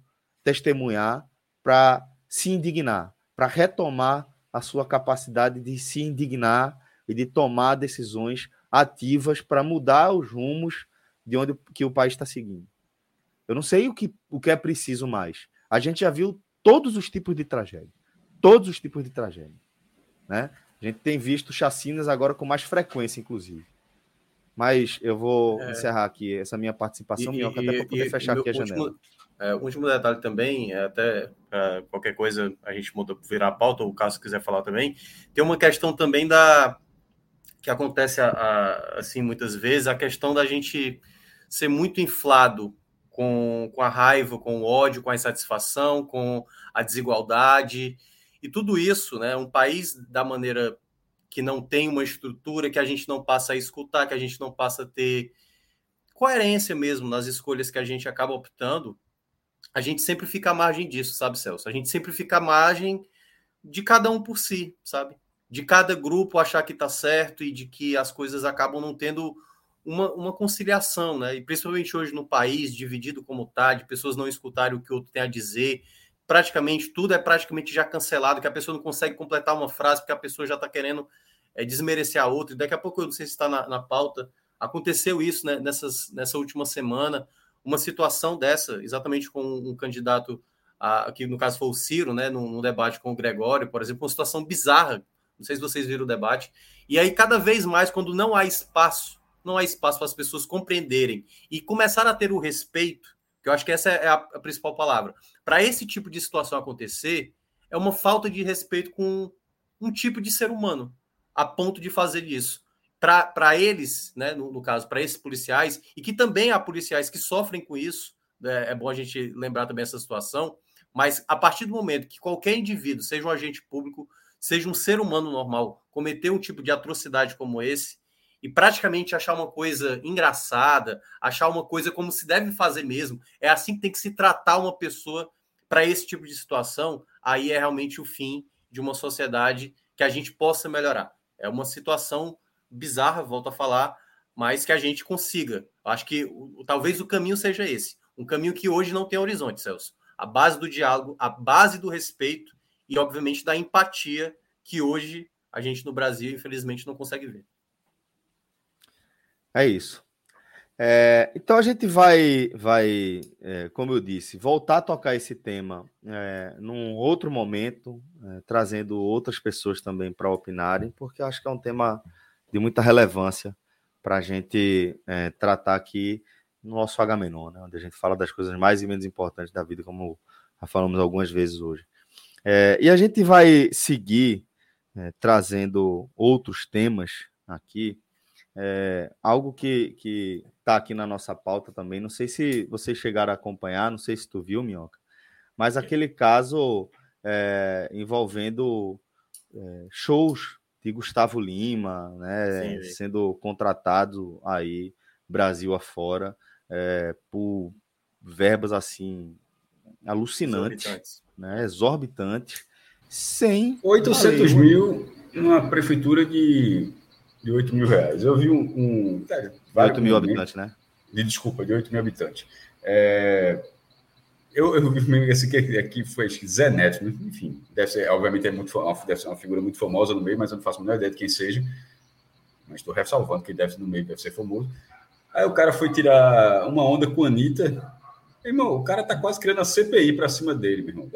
[SPEAKER 1] testemunhar para se indignar, para retomar a sua capacidade de se indignar e de tomar decisões ativas para mudar os rumos de onde que o país está seguindo. Eu não sei o que, o que é preciso mais. A gente já viu todos os tipos de tragédia todos os tipos de tragédia. Né? A gente tem visto chacinas agora com mais frequência, inclusive. Mas eu vou é... encerrar aqui essa minha participação, e, até para poder e, fechar aqui a último, janela.
[SPEAKER 4] É, último detalhe também, é até é, qualquer coisa a gente muda virar a pauta, ou caso quiser falar também, tem uma questão também da que acontece a, a, assim muitas vezes, a questão da gente ser muito inflado com, com a raiva, com o ódio, com a insatisfação, com a desigualdade. E tudo isso, né, um país da maneira que não tem uma estrutura, que a gente não passa a escutar, que a gente não passa a ter coerência mesmo nas escolhas que a gente acaba optando, a gente sempre fica à margem disso, sabe, Celso? A gente sempre fica à margem de cada um por si, sabe? De cada grupo achar que está certo e de que as coisas acabam não tendo uma, uma conciliação, né? E principalmente hoje no país, dividido como está, de pessoas não escutarem o que o outro tem a dizer, praticamente tudo é praticamente já cancelado, que a pessoa não consegue completar uma frase porque a pessoa já está querendo é, desmerecer a outra. E daqui a pouco, eu não sei se está na, na, pauta, aconteceu isso né, nessas, nessa última semana, uma situação dessa, exatamente com um candidato, a, que no caso foi o Ciro, né, num, num debate com o Gregório, por exemplo, uma situação bizarra. Não sei se vocês viram o debate. E aí, cada vez mais, quando não há espaço, não há espaço para as pessoas compreenderem e começar a ter o respeito que eu acho que essa é a, a principal palavra. Para esse tipo de situação acontecer, é uma falta de respeito com um tipo de ser humano, a ponto de fazer isso. Para eles, né, no, no caso, para esses policiais, e que também há policiais que sofrem com isso, né, é bom a gente lembrar também essa situação, mas a partir do momento que qualquer indivíduo, seja um agente público, seja um ser humano normal, cometer um tipo de atrocidade como esse, e praticamente achar uma coisa engraçada, achar uma coisa como se deve fazer mesmo. É assim que tem que se tratar uma pessoa para esse tipo de situação. Aí é realmente o fim de uma sociedade que a gente possa melhorar. É uma situação bizarra, volto a falar, mas que a gente consiga. Acho que talvez o caminho seja esse. Um caminho que hoje não tem horizonte, Celso. A base do diálogo, a base do respeito e, obviamente, da empatia que hoje a gente no Brasil, infelizmente, não consegue ver.
[SPEAKER 1] É isso. É, então a gente vai, vai é, como eu disse, voltar a tocar esse tema é, num outro momento, é, trazendo outras pessoas também para opinarem, porque acho que é um tema de muita relevância para a gente é, tratar aqui no nosso Agamenon, né, onde a gente fala das coisas mais e menos importantes da vida, como já falamos algumas vezes hoje. É, e a gente vai seguir trazendo outros temas aqui, algo que, que tá aqui na nossa pauta também. Não sei se vocês chegaram a acompanhar, não sei se tu viu, Minhoca, mas aquele caso é, envolvendo é, shows de Gustavo Lima, né, Sim, sendo contratado aí Brasil afora é, por verbas assim alucinantes, né, exorbitantes sem
[SPEAKER 3] 800 mil numa prefeitura de de 8 mil reais. Eu vi um. um
[SPEAKER 1] é, 8 mil habitantes, né?
[SPEAKER 3] De, desculpa, de 8 mil habitantes. É, eu, eu vi esse que aqui foi Zé Neto, né? enfim, deve ser, obviamente, é muito, deve ser uma figura muito famosa no meio, mas eu não faço a menor ideia de quem seja. Mas estou ressalvando que deve no meio, deve ser famoso. Aí o cara foi tirar uma onda com a Anitta. Irmão, o cara tá quase criando a CPI para cima dele, meu irmão.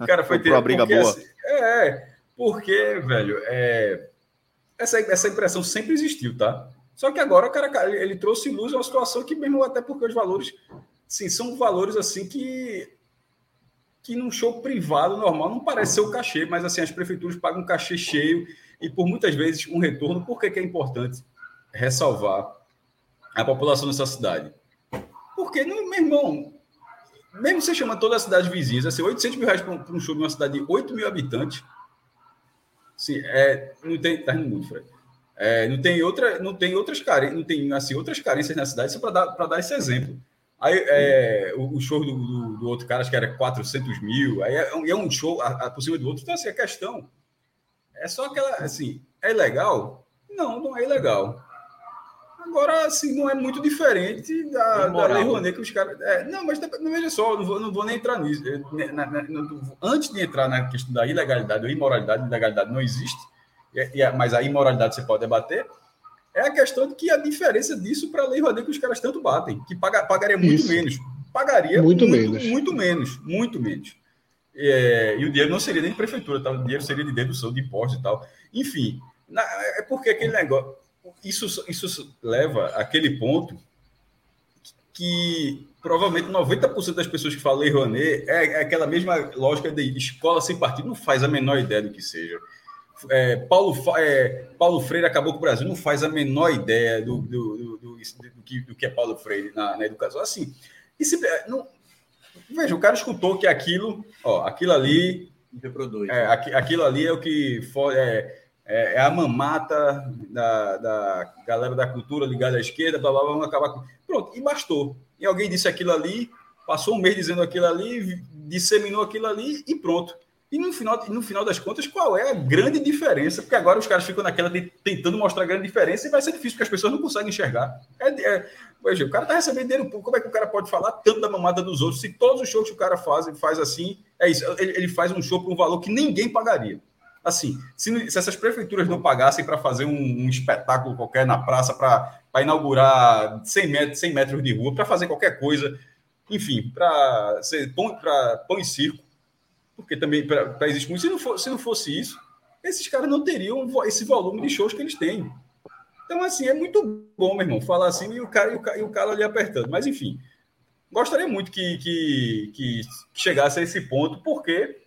[SPEAKER 3] o cara foi
[SPEAKER 1] tirar. uma briga boa. Assim,
[SPEAKER 3] é, porque, velho, é, essa, essa impressão sempre existiu, tá? Só que agora o cara ele trouxe luz a uma situação que mesmo até porque os valores, sim, são valores assim que que num show privado normal não parece ser o cachê, mas assim as prefeituras pagam um cachê cheio e por muitas vezes um retorno. Por que, que é importante ressalvar a população dessa cidade? Porque, meu irmão, mesmo você chama toda a cidade vizinha, assim, 800 mil reais para um show de uma cidade de 8 mil habitantes, Sim, é, não tem. Tá no mundo, Fred. É, não tem outra, não tem outras carências, não tem assim outras carências na cidade, só para dar dar esse exemplo. Aí é, o, o, show do, do, do, outro cara acho que era 400 mil, aí é, é um show a, a, por cima do outro. Então assim a questão é só aquela assim é legal? Não, não é ilegal. Agora, assim, não é muito diferente da, da Lei Rouanet que os caras. É, não, mas não veja só, não vou, não vou nem entrar nisso. Na, na, antes de entrar na questão da ilegalidade ou imoralidade, ilegalidade não existe, e, e, mas a imoralidade você pode debater. É a questão de que a diferença disso para a Lei Rouanet que os caras tanto batem, que paga, pagaria muito Isso. menos. Pagaria muito, muito menos. Muito menos, muito menos. É, e o dinheiro não seria nem de prefeitura, tá? o dinheiro seria de dedução de impostos e tal. Enfim, na, é porque aquele negócio isso, isso leva àquele ponto que provavelmente 90% das pessoas que falam Rouanet é, é, aquela mesma lógica de escola sem partido, não faz a menor ideia do que seja. É, Paulo, é, Paulo Freire acabou com o Brasil, não faz a menor ideia do, do, do, do, do que, do que é Paulo Freire na, na educação. Assim, e se, não, veja, o cara escutou que aquilo, ó, aquilo ali. Reproduz. É, aquilo ali é o que for, é, é, é, a mamata da, da galera da cultura ligada à esquerda, blá, blá, blá, vamos acabar com. Pronto, e bastou. E alguém disse aquilo ali, passou um mês dizendo aquilo ali, disseminou aquilo ali e pronto. E no final, no final das contas, qual é a grande diferença? Porque agora os caras ficam naquela de, tentando mostrar a grande diferença e vai ser difícil, porque as pessoas não conseguem enxergar. É, é, veja, o cara tá recebendo dinheiro público, como é que o cara pode falar tanto da mamada dos outros? Se todos os shows que o cara faz, faz assim, é isso. Ele, ele faz um show por um valor que ninguém pagaria. Assim, se, se essas prefeituras não pagassem para fazer um, um, espetáculo qualquer na praça, para inaugurar 100 metros, 100 metros de rua, para fazer qualquer coisa, enfim, para pão, pão e circo, porque também para existir muito. Se não, for, se não fosse isso, esses caras não teriam esse volume de shows que eles têm. Então, assim, é muito bom, meu irmão, falar assim e o cara, e o, cara, e o cara ali apertando. Mas, enfim, gostaria muito que, que, que chegasse a esse ponto, porque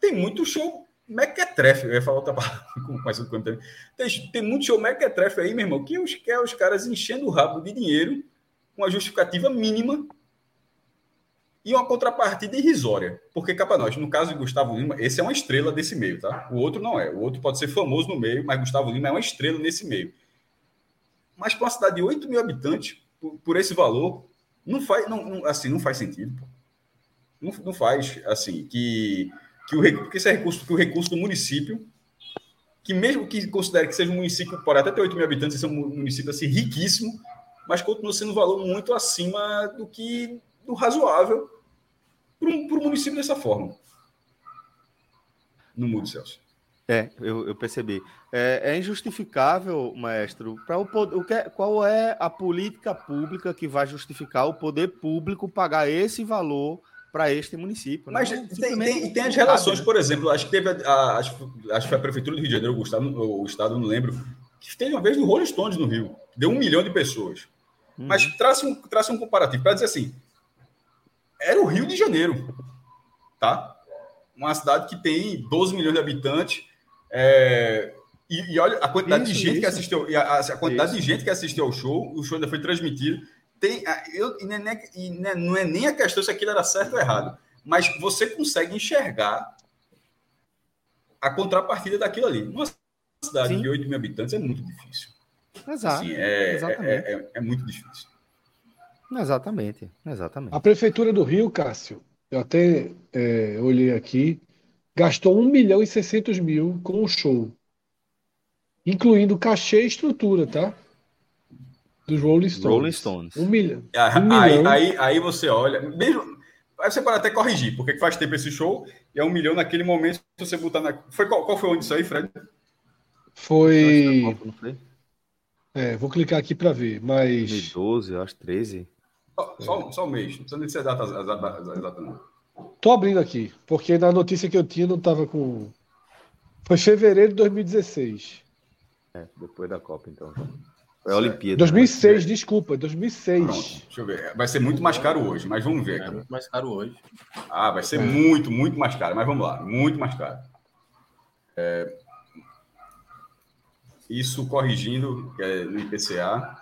[SPEAKER 3] tem muito show mequetrefe, eu ia falar outra palavra, mais um também. Tem, tem muito show mequetrefe aí, meu irmão, que os, que é os caras enchendo o rabo de dinheiro com a justificativa mínima e uma contrapartida irrisória. Porque, capa nós, no caso de Gustavo Lima, esse é uma estrela desse meio, tá? O outro não é. O outro pode ser famoso no meio, mas Gustavo Lima é uma estrela nesse meio. Mas para uma cidade de 8 mil habitantes, por, por esse valor, não faz, não, não, assim, não faz sentido. Não, não faz, assim, que que o porque esse é recurso, que o recurso do município, que mesmo que considere que seja um município, pode até ter 8 mil habitantes, esse é um município assim, riquíssimo, mas continua sendo um valor muito acima do que do razoável para um, município dessa forma. No mundo, Celso.
[SPEAKER 1] É, eu, eu percebi. É, é, injustificável, maestro, para o, o que, qual é a política pública que vai justificar o poder público pagar esse valor para este município?
[SPEAKER 3] Né? Mas não, tem, tem, tem, as relações, por exemplo, acho que teve a, a, acho, acho que foi a Prefeitura do Rio de Janeiro, o Estado, o Estado não lembro, que teve uma vez no Rolling Stones no Rio, deu um milhão de pessoas. Uhum. Mas traça um, traça um comparativo para dizer assim: era o Rio de Janeiro, tá? Uma cidade que tem 12 milhões de habitantes. É, e, e, olha a quantidade isso, de gente isso. que assistiu, a, a quantidade isso. de gente que assistiu ao show, o show ainda foi transmitido. Tem, eu, e não, é, e não é nem a questão se aquilo era certo ou errado, mas você consegue enxergar a contrapartida daquilo ali. Uma cidade Sim. de 8 mil habitantes é muito difícil.
[SPEAKER 1] Exato. Assim, é,
[SPEAKER 3] é, é, é, muito difícil.
[SPEAKER 1] Exatamente, exatamente.
[SPEAKER 2] A Prefeitura do Rio, Cássio, eu até é, olhei aqui, gastou 1 milhão e 600 mil com o show, incluindo cachê e estrutura, tá? Dos Rolling Stones.
[SPEAKER 1] Rolling Stones.
[SPEAKER 2] Um milhão.
[SPEAKER 3] Um aí, milhão. Aí, aí, você olha, mesmo, aí você pode até corrigir, porque faz tempo esse show e é um milhão naquele momento, se você botar na... Foi, qual, qual foi onde isso aí, Fred?
[SPEAKER 2] Foi... É, vou clicar aqui para ver, mas...
[SPEAKER 1] 2012, eu acho 13.
[SPEAKER 3] Só, só, só um mês, não precisa nem ser data exata, não.
[SPEAKER 2] Tô abrindo aqui, porque na notícia que eu tinha não tava com. Foi fevereiro de 2016.
[SPEAKER 1] É, depois da Copa, então. Foi a Olimpíada.
[SPEAKER 2] 2006, né? desculpa, 2006. Pronto,
[SPEAKER 3] deixa eu ver. Vai ser muito mais caro hoje, mas vamos ver.
[SPEAKER 4] É muito mais caro hoje.
[SPEAKER 3] Ah, vai ser é. muito, muito mais caro, mas vamos lá, muito mais caro. É... Isso corrigindo, que é no IPCA.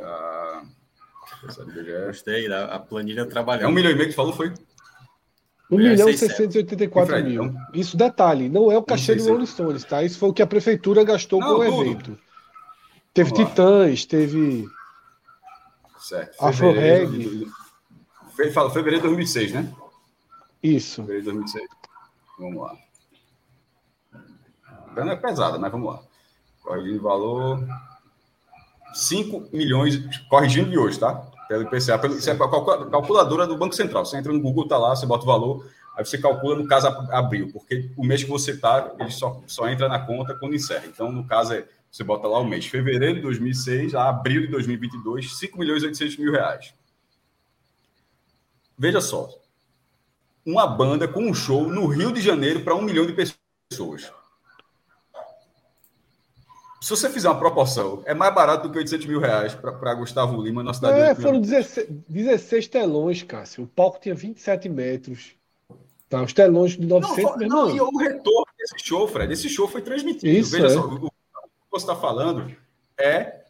[SPEAKER 3] Ah...
[SPEAKER 4] Gostei, a planilha trabalhou.
[SPEAKER 3] É um milhão e meio que falou, foi?
[SPEAKER 2] 1 milhão e 684 mil. Então... Isso, detalhe, não é o cachê do Rolling Stones, tá? Isso foi o que a prefeitura gastou não, com o evento. Teve Titãs, teve.
[SPEAKER 3] Certo.
[SPEAKER 2] Afro Reg.
[SPEAKER 3] Fala, fevereiro de 2006, né?
[SPEAKER 2] Isso.
[SPEAKER 3] Fevereiro de 2006. Vamos lá. Não é pesada, mas vamos lá. Corrigindo o valor. 5 milhões, corrigindo de hoje, tá? Pelo IPCA, pelo, isso é a calculadora do Banco Central. Você entra no Google, tá lá, você bota o valor, aí você calcula no caso abril, porque o mês que você tá, ele só, só entra na conta quando encerra. Então, no caso, é, você bota lá o mês fevereiro de 2006 a abril de 2022, 5 milhões e 800 mil reais. Veja só, uma banda com um show no Rio de Janeiro para um milhão de pessoas. Se você fizer uma proporção, é mais barato do que 800 mil reais para Gustavo Lima na cidade
[SPEAKER 2] É, foram 16, 16 telões, Cássio. O palco tinha 27 metros. Tá, os telões de 900
[SPEAKER 3] Não, não e o retorno desse show, Fred, esse show foi transmitido.
[SPEAKER 2] Isso, Veja é. só,
[SPEAKER 3] o, você está falando é,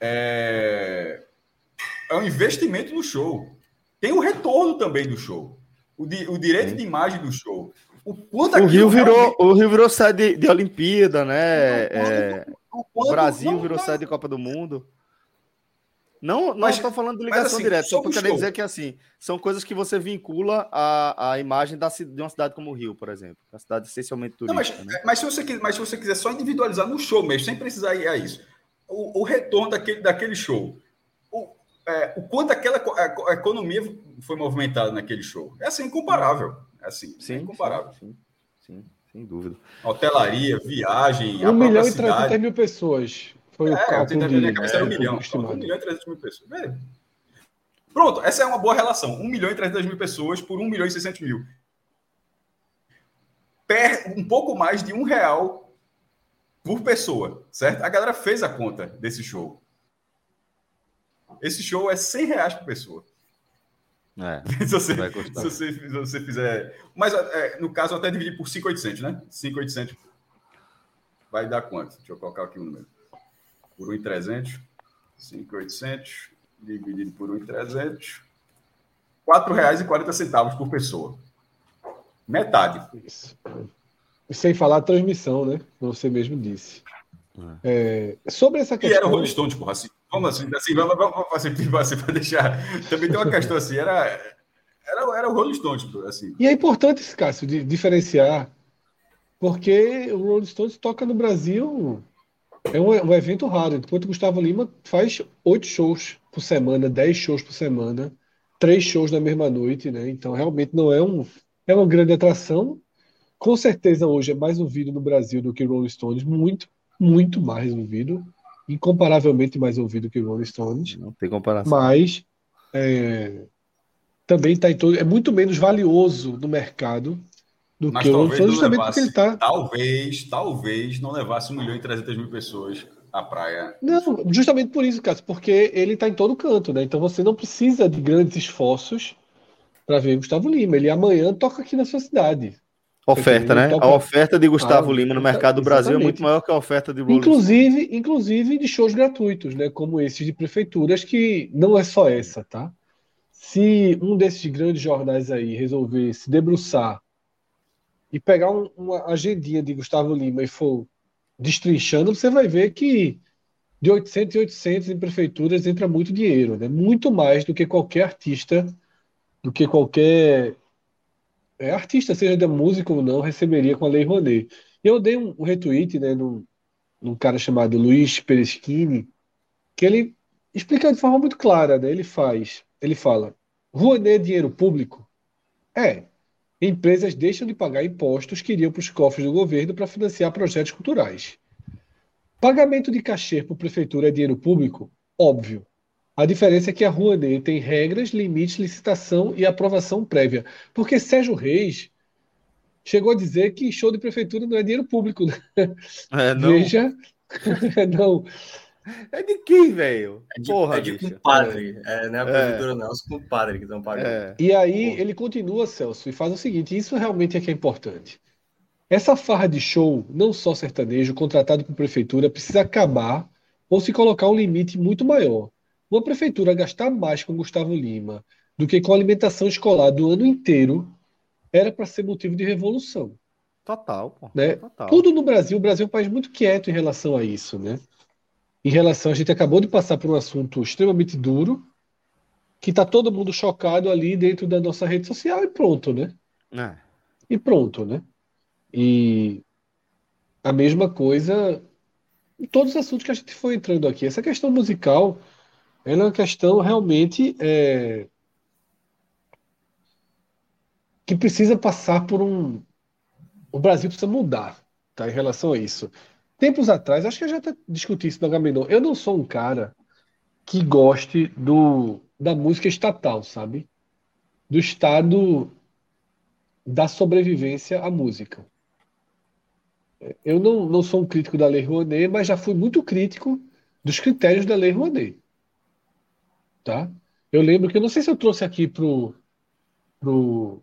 [SPEAKER 3] é, é um investimento no show. Tem o um retorno também do show. O, di, o direito Sim. de imagem do show.
[SPEAKER 1] O, o Rio virou, realmente... o Rio virou sede de Olimpíada, né? É, o Brasil virou sede de Copa do Mundo. Não, não estou falando de ligação assim, direta, só para querer dizer que assim, são coisas que você vincula à, à imagem da, de uma cidade como o Rio, por exemplo. Uma cidade essencialmente turística.
[SPEAKER 3] Não, mas, né? mas, se você, mas se você quiser só individualizar no show mesmo, sem precisar ir a isso, o, o retorno daquele, daquele show, o, é, o quanto aquela a, economia foi movimentada naquele show, é assim, incomparável. É assim, sim, é incomparável.
[SPEAKER 1] Sim, sim, sem dúvida.
[SPEAKER 3] Hotelaria, viagem,
[SPEAKER 2] 1 milhão e 300 mil pessoas. Foi é, o cálculo de...
[SPEAKER 3] Minha cabeça era um milhão. 1 milhão e 300 mil pessoas. É. Pronto, essa é uma boa relação. 1 milhão e 300 mil pessoas por 1 milhão e 600 mil. Per, um pouco mais de um real por pessoa, certo? A galera fez a conta desse show. Esse show é 100 reais por pessoa.
[SPEAKER 1] É,
[SPEAKER 3] se, você, se, você, se você fizer. Mas é, no caso, até dividir por 5,800, né? 5,800 vai dar quanto? Deixa eu colocar aqui o um número. Por 1,300. 5,800 dividido por 1,300. R$ 4,40 por pessoa. Metade.
[SPEAKER 2] Isso. Sem falar a transmissão, né? Você mesmo disse. É. É, sobre essa questão.
[SPEAKER 3] E era o Rolling Stones, porra. Assim, Vamos assim, assim vamos, vamos fazer assim, para deixar. Também tem uma questão assim, era, era, era o Rolling Stones, assim.
[SPEAKER 2] E é importante, Cássio, de diferenciar, porque o Rolling Stones toca no Brasil, é um, um evento raro, enquanto o Gustavo Lima faz oito shows por semana, dez shows por semana, três shows na mesma noite, né? Então realmente não é um é uma grande atração, com certeza hoje é mais ouvido no Brasil do que Rolling Stones, muito, muito mais ouvido, incomparavelmente mais ouvido que Rolling Stones.
[SPEAKER 1] Não tem comparação.
[SPEAKER 2] Mas é, também está em todo, é muito menos valioso no mercado do
[SPEAKER 3] Mas
[SPEAKER 2] que o
[SPEAKER 3] Rolling Stones,
[SPEAKER 2] justamente
[SPEAKER 3] levasse,
[SPEAKER 2] porque ele está.
[SPEAKER 3] Talvez, talvez não levasse 1 milhão e 300 mil pessoas à praia.
[SPEAKER 2] Não, justamente por isso, Cássio, porque ele está em todo canto, né? Então você não precisa de grandes esforços para ver Gustavo Lima. Ele amanhã toca aqui na sua cidade.
[SPEAKER 1] Oferta, né? Toca... A oferta de Gustavo ah, Lima no mercado do Brasil exatamente. é muito maior que a oferta de
[SPEAKER 2] Rolling inclusive, inclusive de shows gratuitos, né? Como esses de prefeituras, que não é só essa, tá? Se um desses grandes jornais aí resolver se debruçar e pegar um, uma agendinha de Gustavo Lima e for destrinchando, você vai ver que de 800 e 800 em prefeituras entra muito dinheiro, né? Muito mais do que qualquer artista, do que qualquer é, artista, seja da música ou não, receberia com a Lei Rouanet. Eu dei um, um retweet, né, num, num cara chamado Luiz Pereschini, que ele explica de forma muito clara, né? Ele faz, ele fala, Rouanet é dinheiro público? É, empresas deixam de pagar impostos que iriam para os cofres do governo para financiar projetos culturais. Pagamento de cachê por prefeitura é dinheiro público? Óbvio. A diferença é que a Rouanet tem regras, limites, licitação e aprovação prévia. Porque Sérgio Reis chegou a dizer que show de prefeitura não é dinheiro público. Né?
[SPEAKER 1] É, não.
[SPEAKER 2] Veja. não.
[SPEAKER 1] É de quem, velho?
[SPEAKER 4] É de, Porra, é de compadre. É, não é a prefeitura, é. não, é os compadres que estão pagando. É.
[SPEAKER 2] E aí Porra. ele continua, Celso, e faz o seguinte: isso realmente é que é importante. Essa farra de show, não só sertanejo, contratado por prefeitura, precisa acabar ou se colocar um limite muito maior. Uma prefeitura gastar mais com Gustavo Lima do que com a alimentação escolar do ano inteiro era para ser motivo de revolução.
[SPEAKER 1] Total, pô.
[SPEAKER 2] Né?
[SPEAKER 1] Total.
[SPEAKER 2] Tudo no Brasil, o Brasil é um país muito quieto em relação a isso, né? Em relação. A gente acabou de passar por um assunto extremamente duro, que está todo mundo chocado ali dentro da nossa rede social e pronto, né?
[SPEAKER 1] É.
[SPEAKER 2] E pronto, né? E a mesma coisa em todos os assuntos que a gente foi entrando aqui. Essa questão musical, ela é uma questão realmente é, que precisa passar por um. O Brasil precisa mudar, tá? Em relação a isso tempos atrás, acho que eu já até discuti isso no Agamenon. Eu não sou um cara que goste do, da música estatal, sabe? Do estado da sobrevivência à música. Eu não, não sou um crítico da Lei Rouanet, mas já fui muito crítico dos critérios da Lei Rouanet. Tá? Eu lembro que eu não sei se eu trouxe aqui pro pro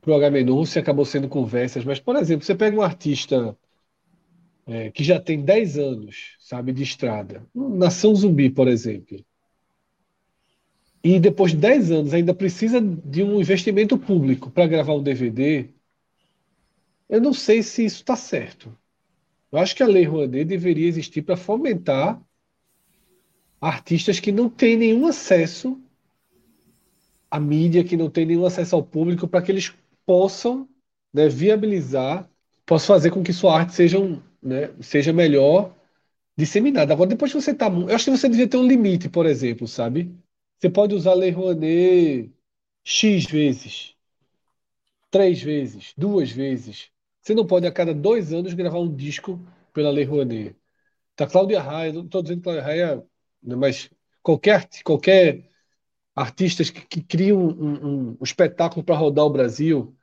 [SPEAKER 2] pro Agamenon, se acabou sendo conversas, mas por exemplo, você pega um artista é, que já tem 10 anos, sabe, de estrada, Nação Zumbi, por exemplo, e depois de 10 anos ainda precisa de um investimento público para gravar um DVD, eu não sei se isso está certo. Eu acho que a Lei Rouanet deveria existir para fomentar artistas que não têm nenhum acesso à mídia, que não têm nenhum acesso ao público, para que eles possam né, viabilizar, possam fazer com que sua arte seja um, né, seja melhor disseminada. Agora, depois que você está. Eu acho que você devia ter um limite, por exemplo, sabe? Você pode usar Lei Rouanet X vezes, três vezes, duas vezes. Você não pode, a cada dois anos, gravar um disco pela Lei Rouanet. Tá Cláudia Raia, não estou dizendo que Cláudia Raia, né, mas qualquer, qualquer artistas que, que um, um, um espetáculo para rodar o Brasil,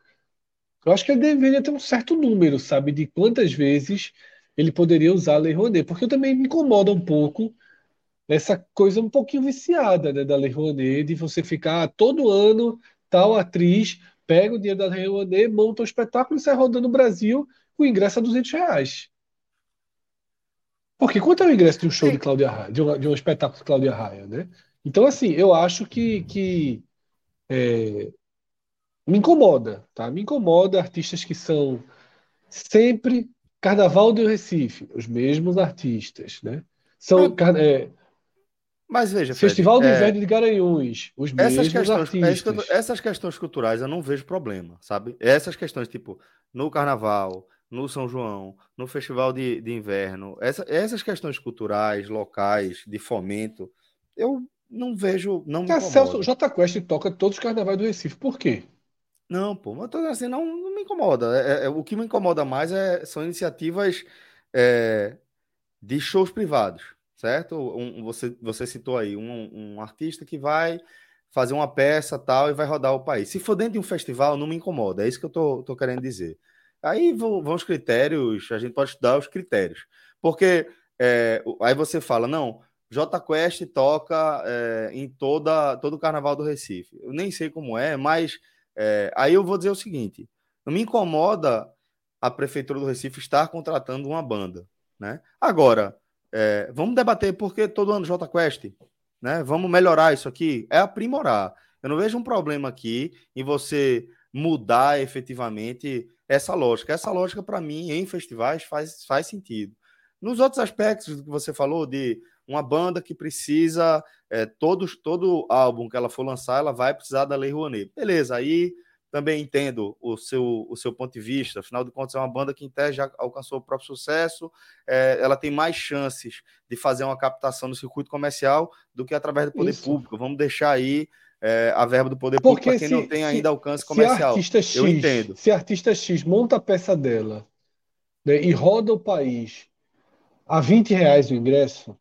[SPEAKER 2] eu acho que ele deveria ter um certo número, sabe, de quantas vezes ele poderia usar a Lei Rouanet, porque eu também me incomoda um pouco essa coisa um pouquinho viciada, né, da Lei Rouanet, de você ficar todo ano, tal atriz pega o dinheiro da Lei Rouanet, monta um espetáculo e sai rodando no Brasil com ingresso a 200 reais. Porque quanto é o ingresso de um show de Cláudia Raia, de um, de um espetáculo de Cláudia Raia, né? Então, assim, eu acho que, que é, me incomoda, tá? Me incomoda artistas que são sempre Carnaval do Recife, os mesmos artistas, né? São é,
[SPEAKER 1] mas veja,
[SPEAKER 2] Festival Fred, do é, Inverno de Garanhuns, os mesmos questões, artistas.
[SPEAKER 1] Essas questões culturais eu não vejo problema, sabe? Essas questões, tipo, no Carnaval, no São João, no Festival de, de Inverno, essa, essas questões culturais, locais, de fomento, eu não vejo. Não
[SPEAKER 2] me Celso, J Quest toca todos os carnavais do Recife. Por quê?
[SPEAKER 1] Não, pô, mas tô assim, não, não me incomoda. É, é, o que me incomoda mais é, são iniciativas é, de shows privados, certo? Um, você, você citou aí um, um artista que vai fazer uma peça tal e vai rodar o país. Se for dentro de um festival, não me incomoda. É isso que eu tô, tô querendo dizer. Aí vão, vão os critérios, a gente pode estudar os critérios. Porque é, aí você fala, não, J Quest toca é, em toda, todo o carnaval do Recife. Eu nem sei como é, mas é, aí eu vou dizer o seguinte: não me incomoda a prefeitura do Recife estar contratando uma banda. Né? Agora, é, vamos debater por que todo ano J Quest né? Vamos melhorar isso aqui, é aprimorar. Eu não vejo um problema aqui em você mudar efetivamente essa lógica. Essa lógica, para mim, em festivais, faz, faz sentido. Nos outros aspectos que você falou, de uma banda que precisa, é, todos, todo álbum que ela for lançar, ela vai precisar da Lei Rouanet. Beleza, aí também entendo o seu, o seu ponto de vista. Afinal de contas, é uma banda que, em tese, já alcançou o próprio sucesso. É, ela tem mais chances de fazer uma captação no circuito comercial do que através do poder Isso. público. Vamos deixar aí é, a verba do poder Porque público para quem se, não tem ainda alcance comercial.
[SPEAKER 2] X, Eu entendo. Se a artista X monta a peça dela né, e roda o país a 20 reais o ingresso,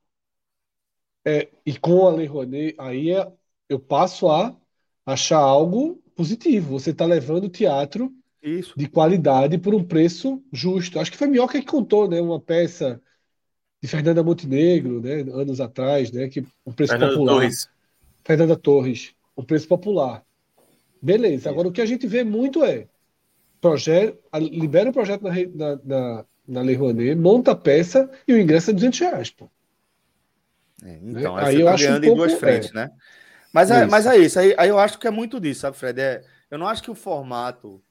[SPEAKER 2] é, e com a Lei Rouanet, aí é, eu passo a achar algo positivo. Você está levando o teatro
[SPEAKER 1] Isso.
[SPEAKER 2] de qualidade por um preço justo. Acho que foi Minhoca que contou, né? Uma peça de Fernanda Montenegro, né? Anos atrás, né? Que o preço Fernanda popular. Torres. Fernanda Torres, o preço popular. Beleza. Isso. Agora o que a gente vê muito é projeto, libera o projeto na, na, na, na Lei Rouanet, monta a peça e o ingresso é 200 reais, pô.
[SPEAKER 1] É, então, né? aí, aí eu tá acho um pouco, em duas frentes, é. né? Mas é, mas é isso. Aí, aí eu acho que é muito disso, sabe, Fred? É, eu não acho que o formato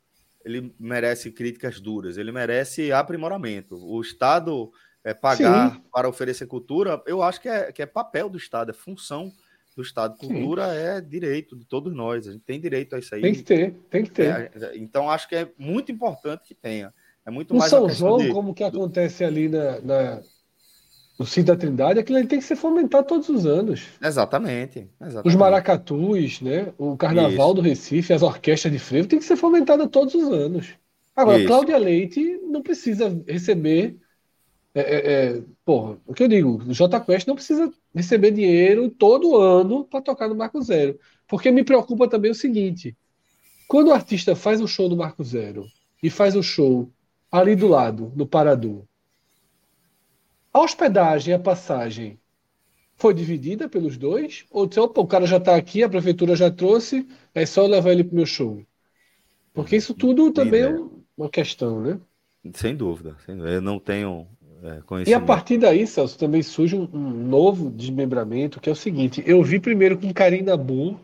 [SPEAKER 1] ele merece críticas duras, ele merece aprimoramento. O Estado é, pagar Sim. para oferecer cultura, eu acho que é, que é papel do Estado, é função do Estado. Cultura Sim. é direito de todos nós, a gente tem direito a isso aí.
[SPEAKER 2] Tem que ter, tem que ter.
[SPEAKER 1] É, então acho que é muito importante que tenha. É muito
[SPEAKER 2] no
[SPEAKER 1] mais
[SPEAKER 2] São João, de... como que acontece ali na, na o Cid da Trindade, aquilo ali tem que ser fomentado todos os anos.
[SPEAKER 1] Exatamente. exatamente.
[SPEAKER 2] Os maracatus, né? o carnaval Isso. do Recife, as orquestras de frevo, tem que ser fomentada todos os anos. Agora, Isso. Cláudia Leite não precisa receber. É, é, é, porra, o que eu digo, o J Quest não precisa receber dinheiro todo ano para tocar no Marco Zero. Porque me preocupa também o seguinte: quando o artista faz um show no Marco Zero e faz um show ali do lado, no Parador, a hospedagem a passagem foi dividida pelos dois? Ou disse, opa, o cara já está aqui, a prefeitura já trouxe, é só levar ele para o meu show? Porque isso tudo também é uma questão, né?
[SPEAKER 1] Sem dúvida, sem dúvida. Eu não tenho
[SPEAKER 2] é, conhecimento. E a partir daí, Celso, também surge um, um, novo desmembramento, que é o seguinte: eu vi primeiro com Karim Nabu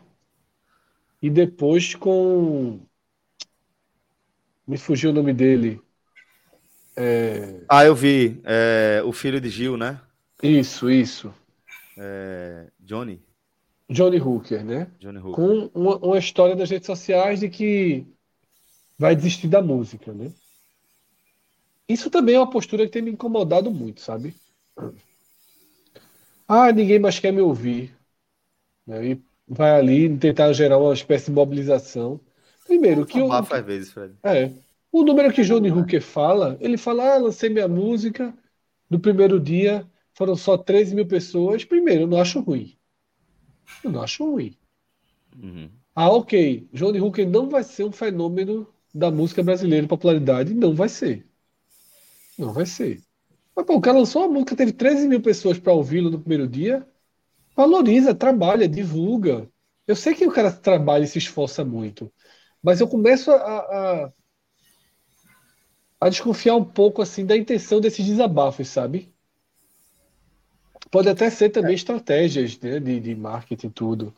[SPEAKER 2] e depois com. Me fugiu o nome dele.
[SPEAKER 1] É... Ah, eu vi. É, o filho de Gil, né?
[SPEAKER 2] Isso, isso.
[SPEAKER 1] É, Johnny.
[SPEAKER 2] Johnny Hooker, né?
[SPEAKER 1] Johnny Hooker.
[SPEAKER 2] Com uma, uma, história das redes sociais de que vai desistir da música, né? Isso também é uma postura que tem me incomodado muito, sabe? Ah, ninguém mais quer me ouvir. Né? E vai ali tentar gerar uma espécie de mobilização. Primeiro, que eu.
[SPEAKER 1] Faz vezes, Fred.
[SPEAKER 2] É. O número que Johnny Hooker fala, ele fala, ah, lancei minha música, no primeiro dia foram só 13 mil pessoas. Primeiro, eu não acho ruim. Eu não acho ruim. Uhum. Ah, ok. Johnny Hooker não vai ser um fenômeno da música brasileira, popularidade. Não vai ser. Não vai ser. Mas, pô, o cara lançou uma música, teve 13 mil pessoas para ouvi-lo no primeiro dia. Valoriza, trabalha, divulga. Eu sei que o cara trabalha e se esforça muito. Mas eu começo a, a a desconfiar um pouco assim da intenção desses desabafos, sabe? Pode até ser também é. estratégias né, de, de marketing tudo.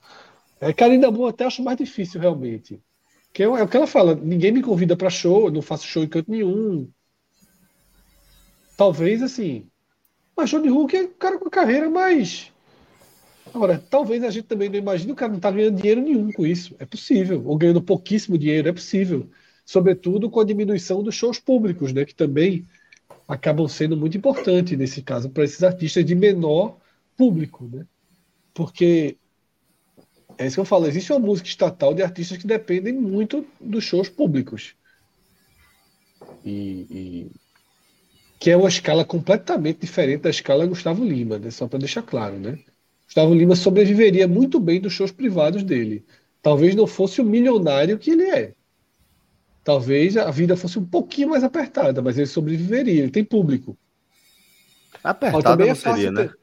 [SPEAKER 2] É, Karina Boa até acho mais difícil realmente. Que é, é o que ela fala, ninguém me convida para show, eu não faço show em canto nenhum. Talvez assim. Mas Johnny Hook é um cara com carreira mais. Agora, talvez a gente também não imagine o cara não tá ganhando dinheiro nenhum com isso. É possível. Ou ganhando pouquíssimo dinheiro, é possível sobretudo com a diminuição dos shows públicos, né, que também acabam sendo muito importantes nesse caso para esses artistas de menor público, né? Porque É isso que eu falo. Existe uma música estatal de artistas que dependem muito dos shows públicos. E, e... que é uma escala completamente diferente da escala Gustavo Lima, né? só para deixar claro, né? Gustavo Lima sobreviveria muito bem dos shows privados dele. Talvez não fosse o milionário que ele é. Talvez a vida fosse um pouquinho mais apertada, mas ele sobreviveria. Ele tem público.
[SPEAKER 1] Apertada não é seria, né?
[SPEAKER 2] ter...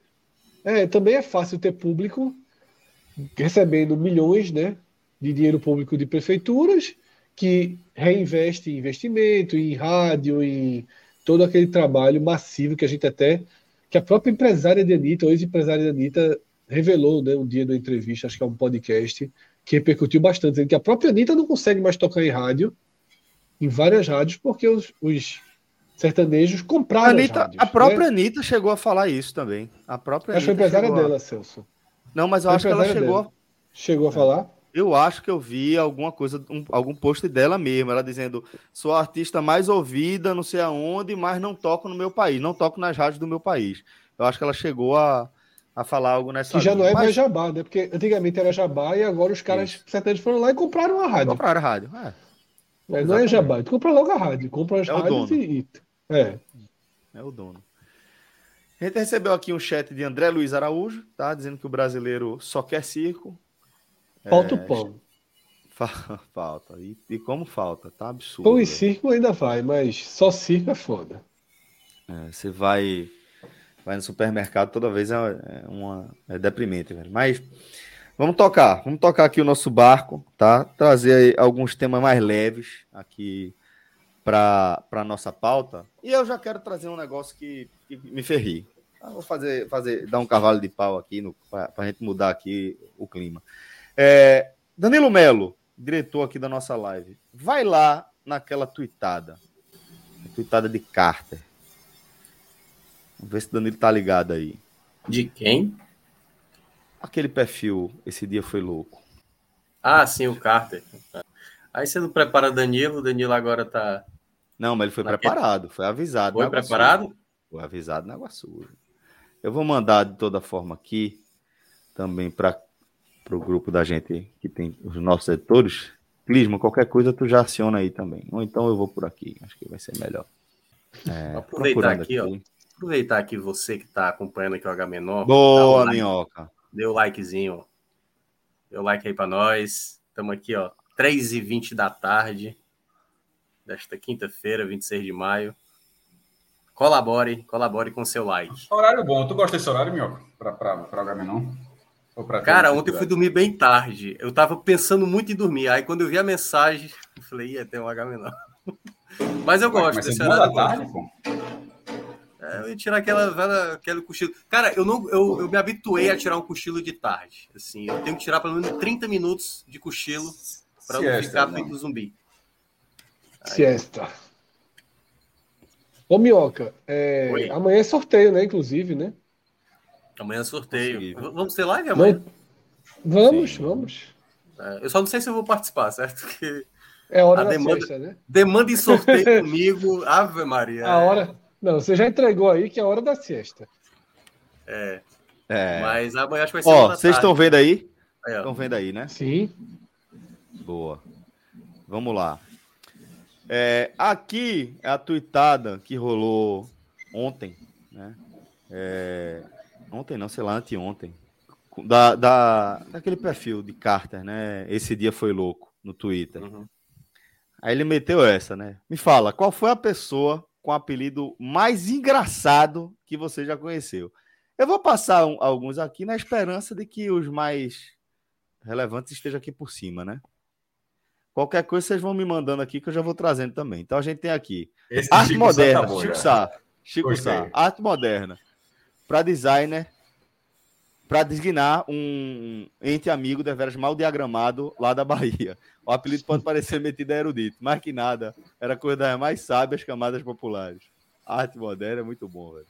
[SPEAKER 2] É, também é fácil ter público recebendo milhões né, de dinheiro público de prefeituras que reinveste em investimento, em rádio, em todo aquele trabalho massivo que a gente até. que a própria empresária de Anitta, ou ex-empresária de Anitta, revelou né, um dia da entrevista, acho que é um podcast, que repercutiu bastante, dizendo que a própria Anitta não consegue mais tocar em rádio, em várias rádios, porque os, os sertanejos compraram
[SPEAKER 1] Anitta, rádios, A própria né? Anitta chegou a falar isso também. A própria
[SPEAKER 2] acho que foi empresária dela, Celso.
[SPEAKER 1] Não, mas eu foi acho que ela chegou. Dela.
[SPEAKER 2] Chegou a falar?
[SPEAKER 1] Eu acho que eu vi alguma coisa, um, algum post dela mesmo, ela dizendo: sou a artista mais ouvida, não sei aonde, mas não toco no meu país, não toco nas rádios do meu país. Eu acho que ela chegou a, a falar algo nessa.
[SPEAKER 2] Que já linha. não é mas... mais jabá, né? Porque antigamente era jabá e agora os caras sertanejos foram lá e compraram a rádio.
[SPEAKER 1] Compraram a rádio, é.
[SPEAKER 2] Mas não é jabá, tu compra logo a rádio, compra as é rádios e. É.
[SPEAKER 1] É o dono. A gente recebeu aqui um chat de André Luiz Araújo, tá? Dizendo que o brasileiro só quer circo.
[SPEAKER 2] Falta é... o pão.
[SPEAKER 1] Falta. E, e, como falta, tá absurdo.
[SPEAKER 2] Pão e circo ainda vai, mas só circo é foda.
[SPEAKER 1] É, você vai, vai no supermercado toda vez é, é, uma, é deprimente, velho. Mas vamos tocar, vamos tocar aqui o nosso barco, tá? Trazer alguns temas mais leves aqui para a nossa pauta. E eu já quero trazer um negócio que, que me ferri. Ah, vou fazer, fazer, dar um cavalo de pau aqui para a gente mudar aqui o clima. É, Danilo Melo, diretor aqui da nossa live, vai lá naquela tuitada, tuitada de Carter. Vamos ver se Danilo tá ligado aí.
[SPEAKER 4] De quem?
[SPEAKER 1] Aquele perfil, esse dia foi louco.
[SPEAKER 4] Ah, sim, o Carter. Aí você não prepara Danilo, o Danilo agora tá.
[SPEAKER 1] Não, mas ele foi Naquele... preparado, foi avisado.
[SPEAKER 4] Foi preparado?
[SPEAKER 1] Suja. Foi avisado na água suja. Eu vou mandar de toda forma aqui também para o grupo da gente que tem os nossos editores. Clisma, qualquer coisa tu já aciona aí também. Ou então eu vou por aqui, acho que vai ser melhor.
[SPEAKER 4] É, aproveitar aqui, aqui, ó. Aproveitar que você que está acompanhando aqui o H menor.
[SPEAKER 1] Boa, like, minhoca.
[SPEAKER 4] Dê o likezinho. Dê o like aí para nós. Estamos aqui, ó, 3h20 da tarde desta quinta-feira, 26 de maio. Colabore, colabore com seu like.
[SPEAKER 3] Horário bom. Tu gosta desse horário, Minhoca? Para o não?
[SPEAKER 4] Cara, ontem eu fui dormir bem tarde. Eu tava pensando muito em dormir. Aí quando eu vi a mensagem, eu falei, ia ter um H Mas eu gosto
[SPEAKER 3] mas desse horário. Tarde, pô.
[SPEAKER 4] É, eu ia tirar aquela velha, aquele cochilo. Cara, eu não eu, eu me habituei a tirar um cochilo de tarde. Assim, eu tenho que tirar pelo menos 30 minutos de cochilo para não ficar feito zumbi.
[SPEAKER 2] Aí... Siesta. Ô, Minhoca, é... amanhã é sorteio, né? Inclusive, né?
[SPEAKER 4] Amanhã é sorteio. Vamos ter live amanhã?
[SPEAKER 2] Vamos, Sim. vamos.
[SPEAKER 4] É, eu só não sei se eu vou participar, certo? Porque
[SPEAKER 2] é hora a da demanda, festa, né?
[SPEAKER 4] Demanda em sorteio comigo, Ave Maria.
[SPEAKER 2] A hora. Não, você já entregou aí que é a hora da siesta.
[SPEAKER 4] É. é. Mas amanhã acho que vai ser.
[SPEAKER 1] Ó, vocês estão vendo aí? Estão vendo aí, né?
[SPEAKER 2] Sim.
[SPEAKER 1] Boa. Vamos lá. É, aqui é a tuitada que rolou ontem, né? É, ontem não, sei lá, anteontem. Da, da, daquele perfil de Carter, né? Esse dia foi louco no Twitter. Uhum. Aí ele meteu essa, né? Me fala, qual foi a pessoa com o apelido mais engraçado que você já conheceu? Eu vou passar um, alguns aqui na esperança de que os mais relevantes estejam aqui por cima, né? Qualquer coisa vocês vão me mandando aqui que eu já vou trazendo também. Então a gente tem aqui Esse arte Chico moderna, tá Chico Sá, Chico Sá, arte moderna para designer, para designar um ente amigo deveras mal diagramado lá da Bahia. O apelido pode parecer metido a erudito, mas que nada, era coisa das mais sábias camadas populares. arte moderna é muito bom, velho.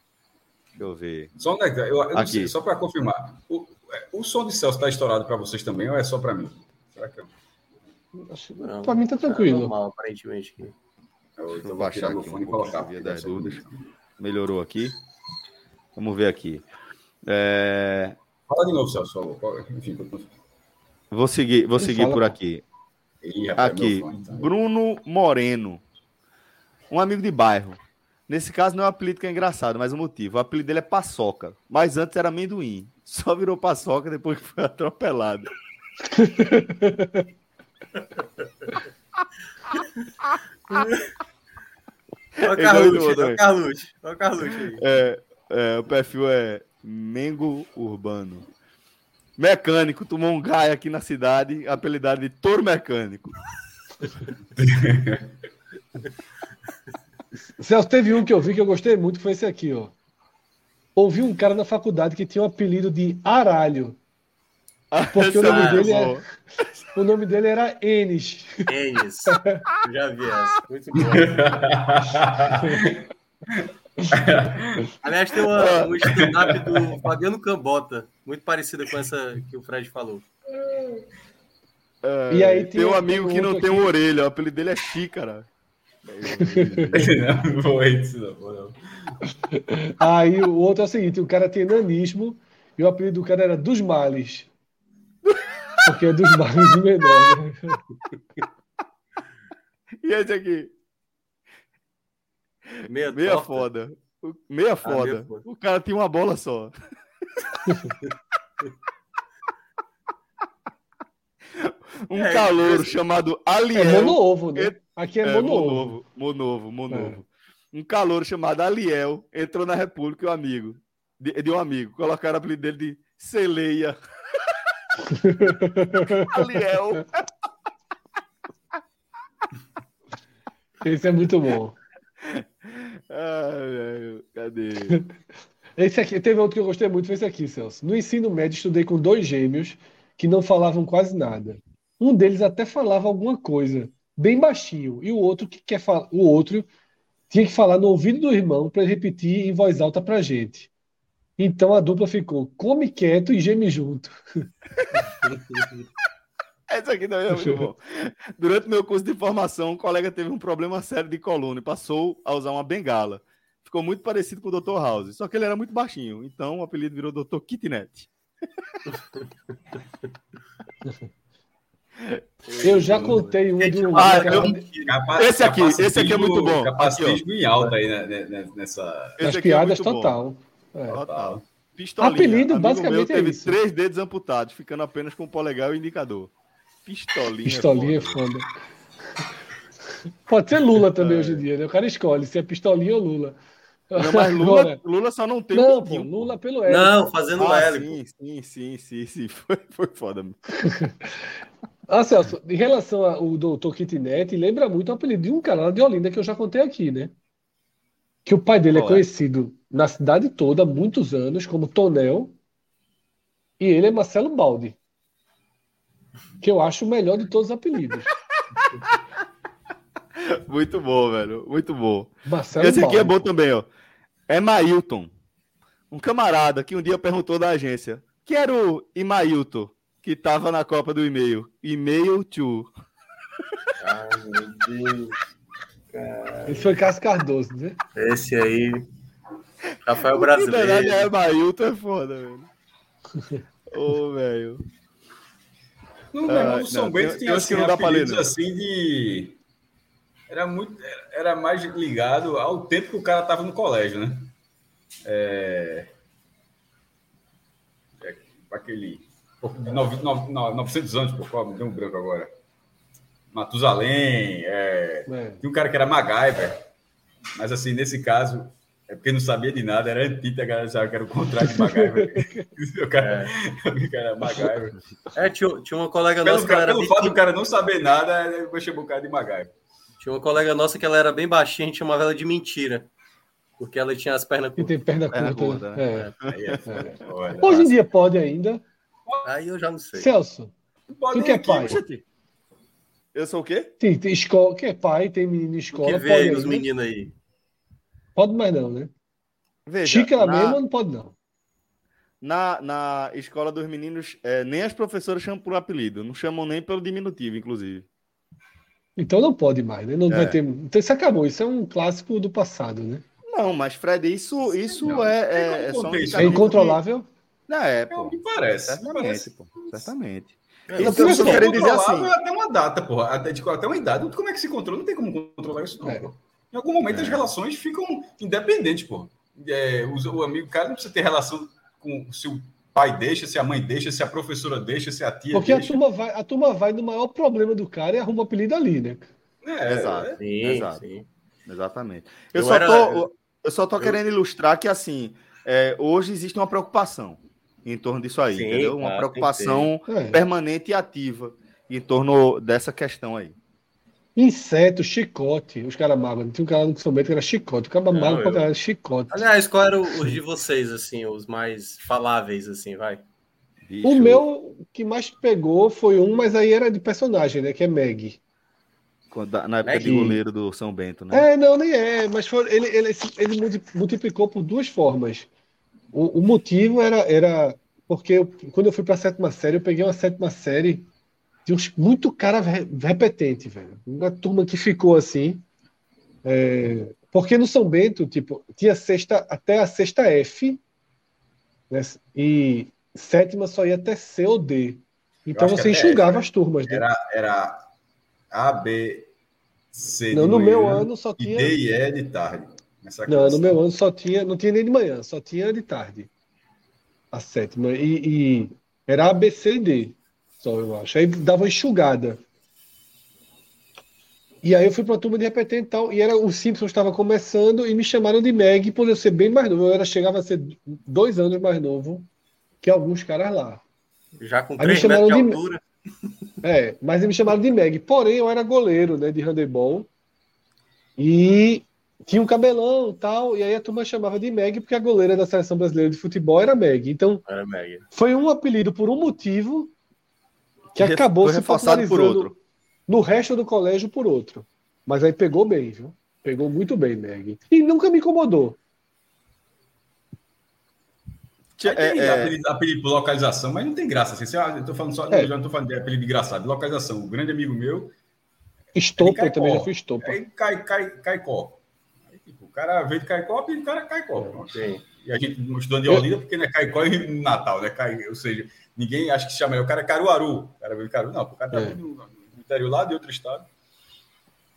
[SPEAKER 1] Deixa eu ver.
[SPEAKER 3] Só, né, eu, eu aqui. só para confirmar, o, o som de Celso está estourado para vocês também ou é só para mim? Será que eu...
[SPEAKER 2] Para mim tá tranquilo. É
[SPEAKER 4] normal, aparentemente. Aqui.
[SPEAKER 1] Eu vou baixar aqui um pouco das dúvidas. Melhorou aqui. Vamos ver aqui. É...
[SPEAKER 3] Fala de novo, Celso. Enfim,
[SPEAKER 1] Vou seguir, vou seguir por aqui.
[SPEAKER 3] Ih, rapaz,
[SPEAKER 1] aqui, fone, então. Bruno Moreno. Um amigo de bairro. Nesse caso não é um apelido que é engraçado, mas o motivo. O apelido dele é Paçoca. Mas antes era amendoim. Só virou Paçoca depois que foi atropelado.
[SPEAKER 4] Olha o Carluxo, olha o Carluxo.
[SPEAKER 1] É, é, o perfil é Mengo Urbano. Mecânico, tomou um gaia aqui na cidade, apelidado de Toro Mecânico.
[SPEAKER 2] Celso, teve um que eu vi que eu gostei muito, foi esse aqui, ó. Ouvi um cara na faculdade que tinha o um apelido de Aralho. Porque o nome, dele é... o nome dele era Enes.
[SPEAKER 4] Enes. Já vi essa. Muito bom. Aliás, tem uma, um stand-up do Fabiano Cambota, muito parecida com essa que o Fred falou.
[SPEAKER 1] É, e aí tem, tem um amigo que não tem uma orelha, o apelido dele é Xícara.
[SPEAKER 2] não, vou isso, não, não. Aí o outro é o seguinte: o cara tem nanismo e o apelido do cara era dos males. Porque é dos males menor. Né?
[SPEAKER 1] E esse aqui? Meia, meia foda. Meia foda. Ah, meia foda. O cara tem uma bola só. um é, calor é, chamado Aliel.
[SPEAKER 2] É monovo, né? Aqui é, é monovo.
[SPEAKER 1] Monovo, monovo. É. Um calor chamado Aliel entrou na República, um amigo. De, de um amigo. Colocaram o apelido dele de Celeia. Aliel.
[SPEAKER 2] Esse é muito bom.
[SPEAKER 1] Ai, cadê?
[SPEAKER 2] Esse aqui, teve outro que eu gostei muito, foi esse aqui, Celso. No ensino médio, estudei com dois gêmeos que não falavam quase nada. Um deles até falava alguma coisa, bem baixinho, e o outro que quer falar, o outro tinha que falar no ouvido do irmão para repetir em voz alta para gente. Então a dupla ficou come quieto e geme junto.
[SPEAKER 1] Essa aqui também é muito bom. Durante meu curso de formação, um colega teve um problema sério de coluna e passou a usar uma bengala. Ficou muito parecido com o Dr. House, só que ele era muito baixinho, então o apelido virou Dr. Kitnet.
[SPEAKER 2] Eu já contei um do.
[SPEAKER 1] Ah, eu... Esse aqui, esse aqui é muito bom.
[SPEAKER 3] Capacitismo em alta aí né, né, né, nessa.
[SPEAKER 2] As é piadas é total.
[SPEAKER 1] É. Total. Pistolinha.
[SPEAKER 2] Apelido basicamente
[SPEAKER 1] meu, é teve isso. três dedos amputados, ficando apenas com o polegar e o indicador. Pistolinha.
[SPEAKER 2] Pistolinha é foda. Pode ser Lula também é. hoje em dia, né? O cara escolhe se é pistolinha ou Lula.
[SPEAKER 1] Não, mas Lula, Agora... Lula só não tem.
[SPEAKER 2] Não, pô, Lula pelo L.
[SPEAKER 4] Não, fazendo ah, L.
[SPEAKER 1] Sim, sim, sim, sim, sim. Foi, foi foda.
[SPEAKER 2] ah, Celso, em relação ao doutor Kitnet, lembra muito o apelido de um cara lá de Olinda que eu já contei aqui, né? Que o pai dele Qual é conhecido é? na cidade toda há muitos anos como Tonel. E ele é Marcelo Baldi que eu acho o melhor de todos os apelidos.
[SPEAKER 1] Muito bom, velho. Muito bom. Marcelo Esse aqui é bom também, ó. É Mailton. Um camarada que um dia perguntou da agência. Que era o Imailton, que tava na Copa do e-mail. E-mail to.
[SPEAKER 2] Ai, meu Deus. Cara. Esse foi Cássio Cardoso, né?
[SPEAKER 4] Esse aí. Rafael Brasileiro. Na verdade,
[SPEAKER 1] é Mailton é foda, velho. Ô, oh, velho.
[SPEAKER 3] No, uh, no São Bento tinha assim, não dá assim de. Era muito. Era mais ligado ao tempo que o cara tava no colégio, né? É... é aquele. 900 anos, por favor, me deu um branco agora. Matusalém, é... é. Tinha um cara que era MacGyver, mas assim, nesse caso, é porque não sabia de nada, era antita, a galera achava que era o contrário de MacGyver. o cara, é. cara MacGyver.
[SPEAKER 4] É, tinha, tinha uma colega pelo, nossa que
[SPEAKER 3] Pelo fato do cara não saber nada, eu chamou o cara de MacGyver.
[SPEAKER 4] Tinha uma colega nossa que ela era bem baixinha, a gente chamava ela de mentira. Porque ela tinha as pernas
[SPEAKER 2] curtas. E tem perna curta. curta né? é. É. É. Hoje em dia pode ainda.
[SPEAKER 4] Aí eu já não sei.
[SPEAKER 2] Celso, pode tu que é pai?
[SPEAKER 1] Eu sou o quê?
[SPEAKER 2] Tem, tem escola, que é pai, tem menino escola. Que
[SPEAKER 4] vê aí os meninos aí.
[SPEAKER 2] Pode mais não, né? Veja, Xícara na... mesmo não pode não.
[SPEAKER 1] Na, na escola dos meninos, é, nem as professoras chamam por apelido, não chamam nem pelo diminutivo, inclusive.
[SPEAKER 2] Então não pode mais, né? Não é. vai ter. Então isso acabou, isso é um clássico do passado, né?
[SPEAKER 1] Não, mas Fred, isso, isso não, é, é, é, só um
[SPEAKER 2] é incontrolável?
[SPEAKER 1] Não, é, pô.
[SPEAKER 3] É o que parece.
[SPEAKER 1] Certamente,
[SPEAKER 3] parece.
[SPEAKER 1] pô. Certamente.
[SPEAKER 3] É, eu estou querendo dizer assim. Até uma data, porra. Até, tipo, até uma idade. Como é que se controla? Não tem como controlar isso, não. É. Em algum momento é. as relações ficam independentes, pô. É, o, o, amigo, o cara não precisa ter relação com se o pai deixa, se a mãe deixa, se a professora deixa, se a tia
[SPEAKER 2] Porque
[SPEAKER 3] deixa.
[SPEAKER 2] a turma, vai, a turma vai no maior problema do cara e arruma o apelido ali, né?
[SPEAKER 1] É, exato. É. Sim, exato. Sim. Exatamente. Eu, eu só era... tô, eu só tô eu... querendo ilustrar que, assim, é, hoje existe uma preocupação em torno disso aí, sim, entendeu? Uma preocupação é. permanente e ativa em torno dessa questão aí.
[SPEAKER 2] Inseto, chicote, os caras magos. Tinha um cara no São Bento que era chicote. O cara mago pra caralho, chicote.
[SPEAKER 4] Aliás, qual era os de vocês, assim, os mais faláveis, assim, vai?
[SPEAKER 2] Bicho. O meu que mais pegou foi um, mas aí era de personagem, né? Que é Meg.
[SPEAKER 1] Na época Meg? de goleiro do São Bento, né?
[SPEAKER 2] É, não, nem é. Mas foi, ele, ele, ele multiplicou por duas formas. O, o motivo era, era porque eu, quando eu fui para a sétima série, eu peguei uma sétima série de uns muito cara repetente, velho. Uma turma que ficou assim. É, porque no São Bento, tipo, tinha sexta até a sexta F, né, e sétima só ia até C ou D. Então você enxugava as turmas.
[SPEAKER 3] Né? Era, era A, B, C.
[SPEAKER 2] Não, no meu ano só tinha.
[SPEAKER 3] D e E de tarde.
[SPEAKER 2] Não, no meu ano só tinha, não tinha nem de manhã, só tinha de tarde. A sétima. E, e era A, B, C e D. Só eu acho. Aí dava uma enxugada. E aí eu fui para a turma de repetente e tal, e era o Simpsons estava começando e me chamaram de Meg por eu ser bem mais novo. Eu era, chegava a ser dois anos mais novo que alguns caras lá.
[SPEAKER 4] Já com três metros de, de altura.
[SPEAKER 2] É, mas eles me chamaram de Meg. Porém, eu era goleiro né, de handebol e tinha um cabelão e tal, e aí a turma chamava de Meg porque a goleira da seleção brasileira de futebol era Meg. Então,
[SPEAKER 4] era Meg.
[SPEAKER 2] foi um apelido por um motivo que acabou se
[SPEAKER 1] reforçado por outro.
[SPEAKER 2] No resto do colégio por outro. Mas aí pegou bem, viu? Pegou muito bem, Meg. E nunca me incomodou.
[SPEAKER 3] É, é... Apelido, apelido por localização, mas não tem graça. Assim, eu tô falando só, é. já não tô falando de apelido engraçado, de localização. Um grande amigo meu.
[SPEAKER 2] Estopa, eu também já fui estopa.
[SPEAKER 3] Aí cai, cai, Caicó. Aí, tipo, o cara veio de Caicó e o cara Caicó. Sim. E a gente estudando de Olinda, porque não é Caicó e Natal, né? Cai, ou seja, Ninguém acha que chama ele. O cara é Caruaru. O cara veio Caruaru. Não, o cara tá é. no, no interior lá de outro estado.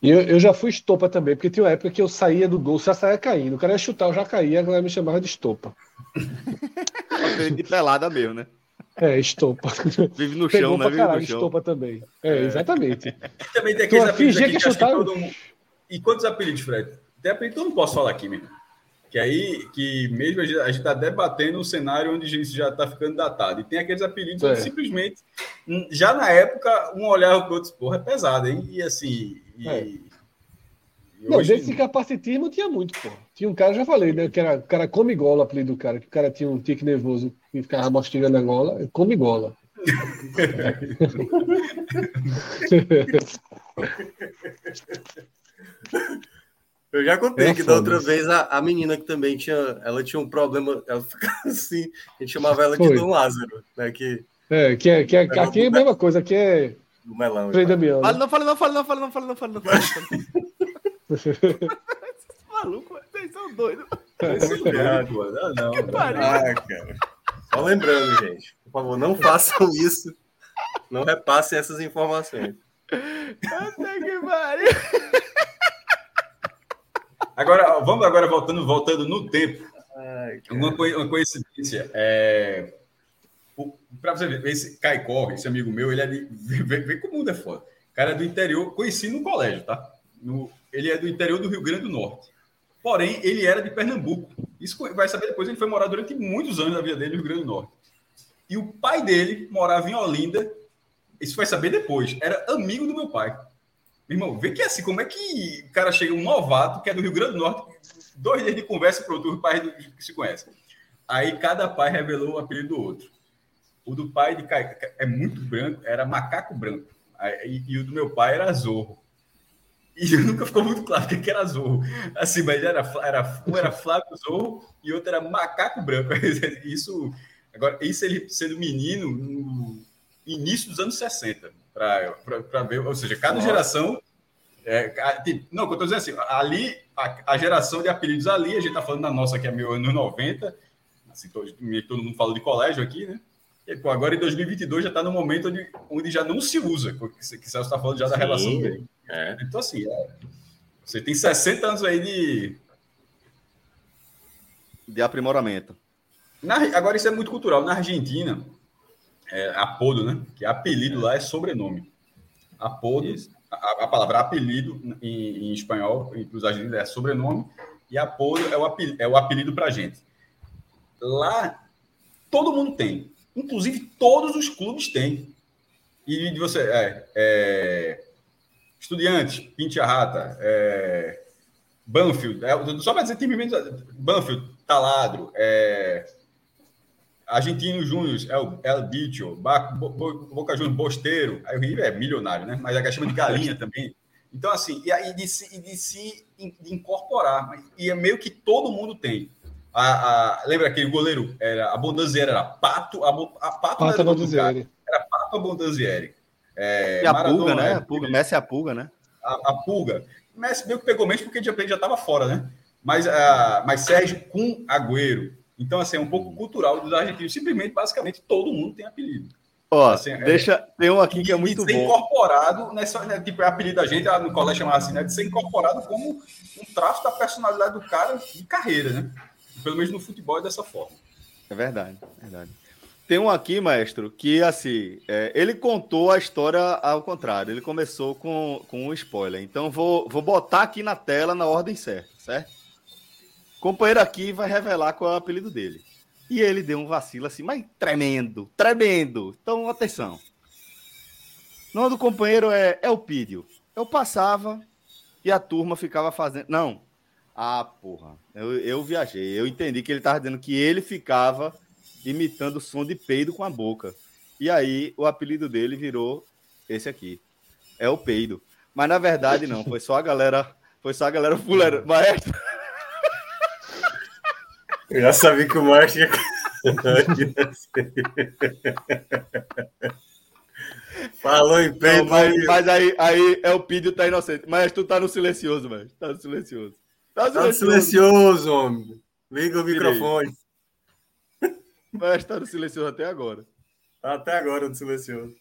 [SPEAKER 2] E eu, eu já fui estopa também, porque tinha uma época que eu saía do gol, já saía caindo. O cara ia chutar, eu já caía, a galera me chamava de estopa.
[SPEAKER 1] de pelada mesmo, né?
[SPEAKER 2] É, estopa.
[SPEAKER 1] Vive no chão, né? Vive
[SPEAKER 2] caralho,
[SPEAKER 1] no chão.
[SPEAKER 2] estopa também. É, exatamente.
[SPEAKER 3] E também tem aqueles apelidos aqui que, que chutar... todo mundo... E quantos apelidos, Fred? Tem apelido que eu não posso falar aqui, mesmo. Que aí, que mesmo a gente está debatendo um cenário onde isso já está ficando datado. E tem aqueles apelidos é. que simplesmente, hum, já na época, um olhava para o outro, porra, é pesado, hein? E assim. E, é.
[SPEAKER 2] e não, hoje... desse capacitismo tinha muito, pô. Tinha um cara, já falei, né? Que era, o cara come gola, apelido do cara, que o cara tinha um tique nervoso e ficava mastigando a gola, come gola.
[SPEAKER 4] Eu já contei que da outra vez a, a menina que também tinha, ela tinha um problema, ela ficava assim, a gente chamava ela de Dom Lázaro, né? Que,
[SPEAKER 2] é, que é, que é, aqui é a mesma coisa, aqui é.
[SPEAKER 4] Do melão.
[SPEAKER 2] Frei Damião.
[SPEAKER 1] Fala, não, fala, não, fala, não, fala, não, fala, não, fala, não, fala. Maluco, vocês são doidos.
[SPEAKER 4] Não, não. Que pariu. Ah, cara. Só lembrando, gente, por favor, não façam isso. Não repassem essas informações.
[SPEAKER 1] Até que pariu.
[SPEAKER 3] Agora, vamos agora voltando, voltando no tempo. Ai, uma, uma coincidência. É, para você ver, esse Caicó, esse amigo meu, ele é de. Vem, como o mundo é foda. Cara é do interior, conheci no colégio, tá? No, ele é do interior do Rio Grande do Norte. Porém, ele era de Pernambuco. Isso vai saber depois, ele foi morar durante muitos anos da vida dele no Rio Grande do Norte. E o pai dele morava em Olinda. Isso vai saber depois. Era amigo do meu pai. Irmão, vê que é assim, como é que o cara chega, um novato, que é do Rio Grande do Norte, dois dias de conversa para outro, pai que se conhece. Aí cada pai revelou o apelido do outro. O do pai de Caio é muito branco, era macaco branco. Aí, e, o do meu pai era zorro. E nunca ficou muito claro o que era zorro. Assim, mas era, era, um era Flávio Zorro e outro era macaco branco. Isso, agora, isso ele sendo menino no início dos anos 60 para ver, ou seja, cada Nossa. geração. É, tipo, não, o que eu estou dizendo assim, ali, a, a, geração de apelidos ali, a gente está falando da nossa, que é meu ano 90, assim, todo, todo mundo fala de colégio aqui, né? E, pô, agora em 2022 já está no momento onde, onde já não se usa, que Celso está falando já da Sim. relação dele. É. Então, assim, é, você tem 60 anos aí de.
[SPEAKER 1] De aprimoramento.
[SPEAKER 3] Na, agora, isso é muito cultural. Na Argentina, é, apodo, né? Que apelido lá é sobrenome. Apodo, a, a, palavra apelido em, em espanhol, para os argentinos, é sobrenome, e apodo é o apelido, é o apelido para gente. Lá, todo mundo tem. Inclusive, todos os clubes têm. E de você, é, é Estudiantes, Pintia Rata, é, Banfield, é, só para dizer time Banfield, Taladro, é, Argentino Júnior, é o El Bicho, Boca Juniors, Bosteiro, aí o River é milionário, né? Mas a chama de galinha também. Então, assim, e aí de se, de se de incorporar, e é meio que todo mundo tem. A, a, lembra aquele goleiro? Era, a Bondanzieri era Pato, a, a Pato, Pato era, era Pato Bondanzieri.
[SPEAKER 1] É, e a Maradona, Pulga, né? A Pulga, Messi é a Pulga, né?
[SPEAKER 3] A, a Pulga. Messi meio que pegou Messi porque já estava fora, né? Mas, a, mas Sérgio com Agüero. Então, assim, é um pouco cultural dos argentinos. Simplesmente, basicamente, todo mundo tem apelido.
[SPEAKER 1] Ó, assim, é deixa. É, tem um aqui que é muito
[SPEAKER 3] de ser
[SPEAKER 1] bom.
[SPEAKER 3] incorporado, nessa, né, tipo, é apelido da gente, no colégio chamava assim, né? De ser incorporado como um traço da personalidade do cara de carreira, né? Pelo menos no futebol é dessa forma.
[SPEAKER 1] É verdade, é verdade. Tem um aqui, maestro, que assim, é, ele contou a história ao contrário. Ele começou com, com um spoiler. Então vou, vou botar aqui na tela na ordem certa, certo? Companheiro aqui vai revelar qual é o apelido dele. E ele deu um vacilo assim, mas tremendo, tremendo. Então, atenção. O nome do companheiro é Elpídio. Eu passava e a turma ficava fazendo. Não. Ah, porra. Eu, eu viajei. Eu entendi que ele estava dizendo que ele ficava imitando o som de peido com a boca. E aí o apelido dele virou esse aqui. É o peido. Mas na verdade não, foi só a galera, foi só a galera fuleira. Maestro.
[SPEAKER 4] Eu já sabia que o Maestro ia... Falou em peido. Não,
[SPEAKER 1] mas, mas, aí, aí é o pídio tá inocente. Mas tu tá no silencioso, velho. Tá no silencioso.
[SPEAKER 4] Tá, tá no silencioso, homem. Liga o microfone.
[SPEAKER 1] Mas tá no silencioso até agora.
[SPEAKER 4] Até agora no silencioso.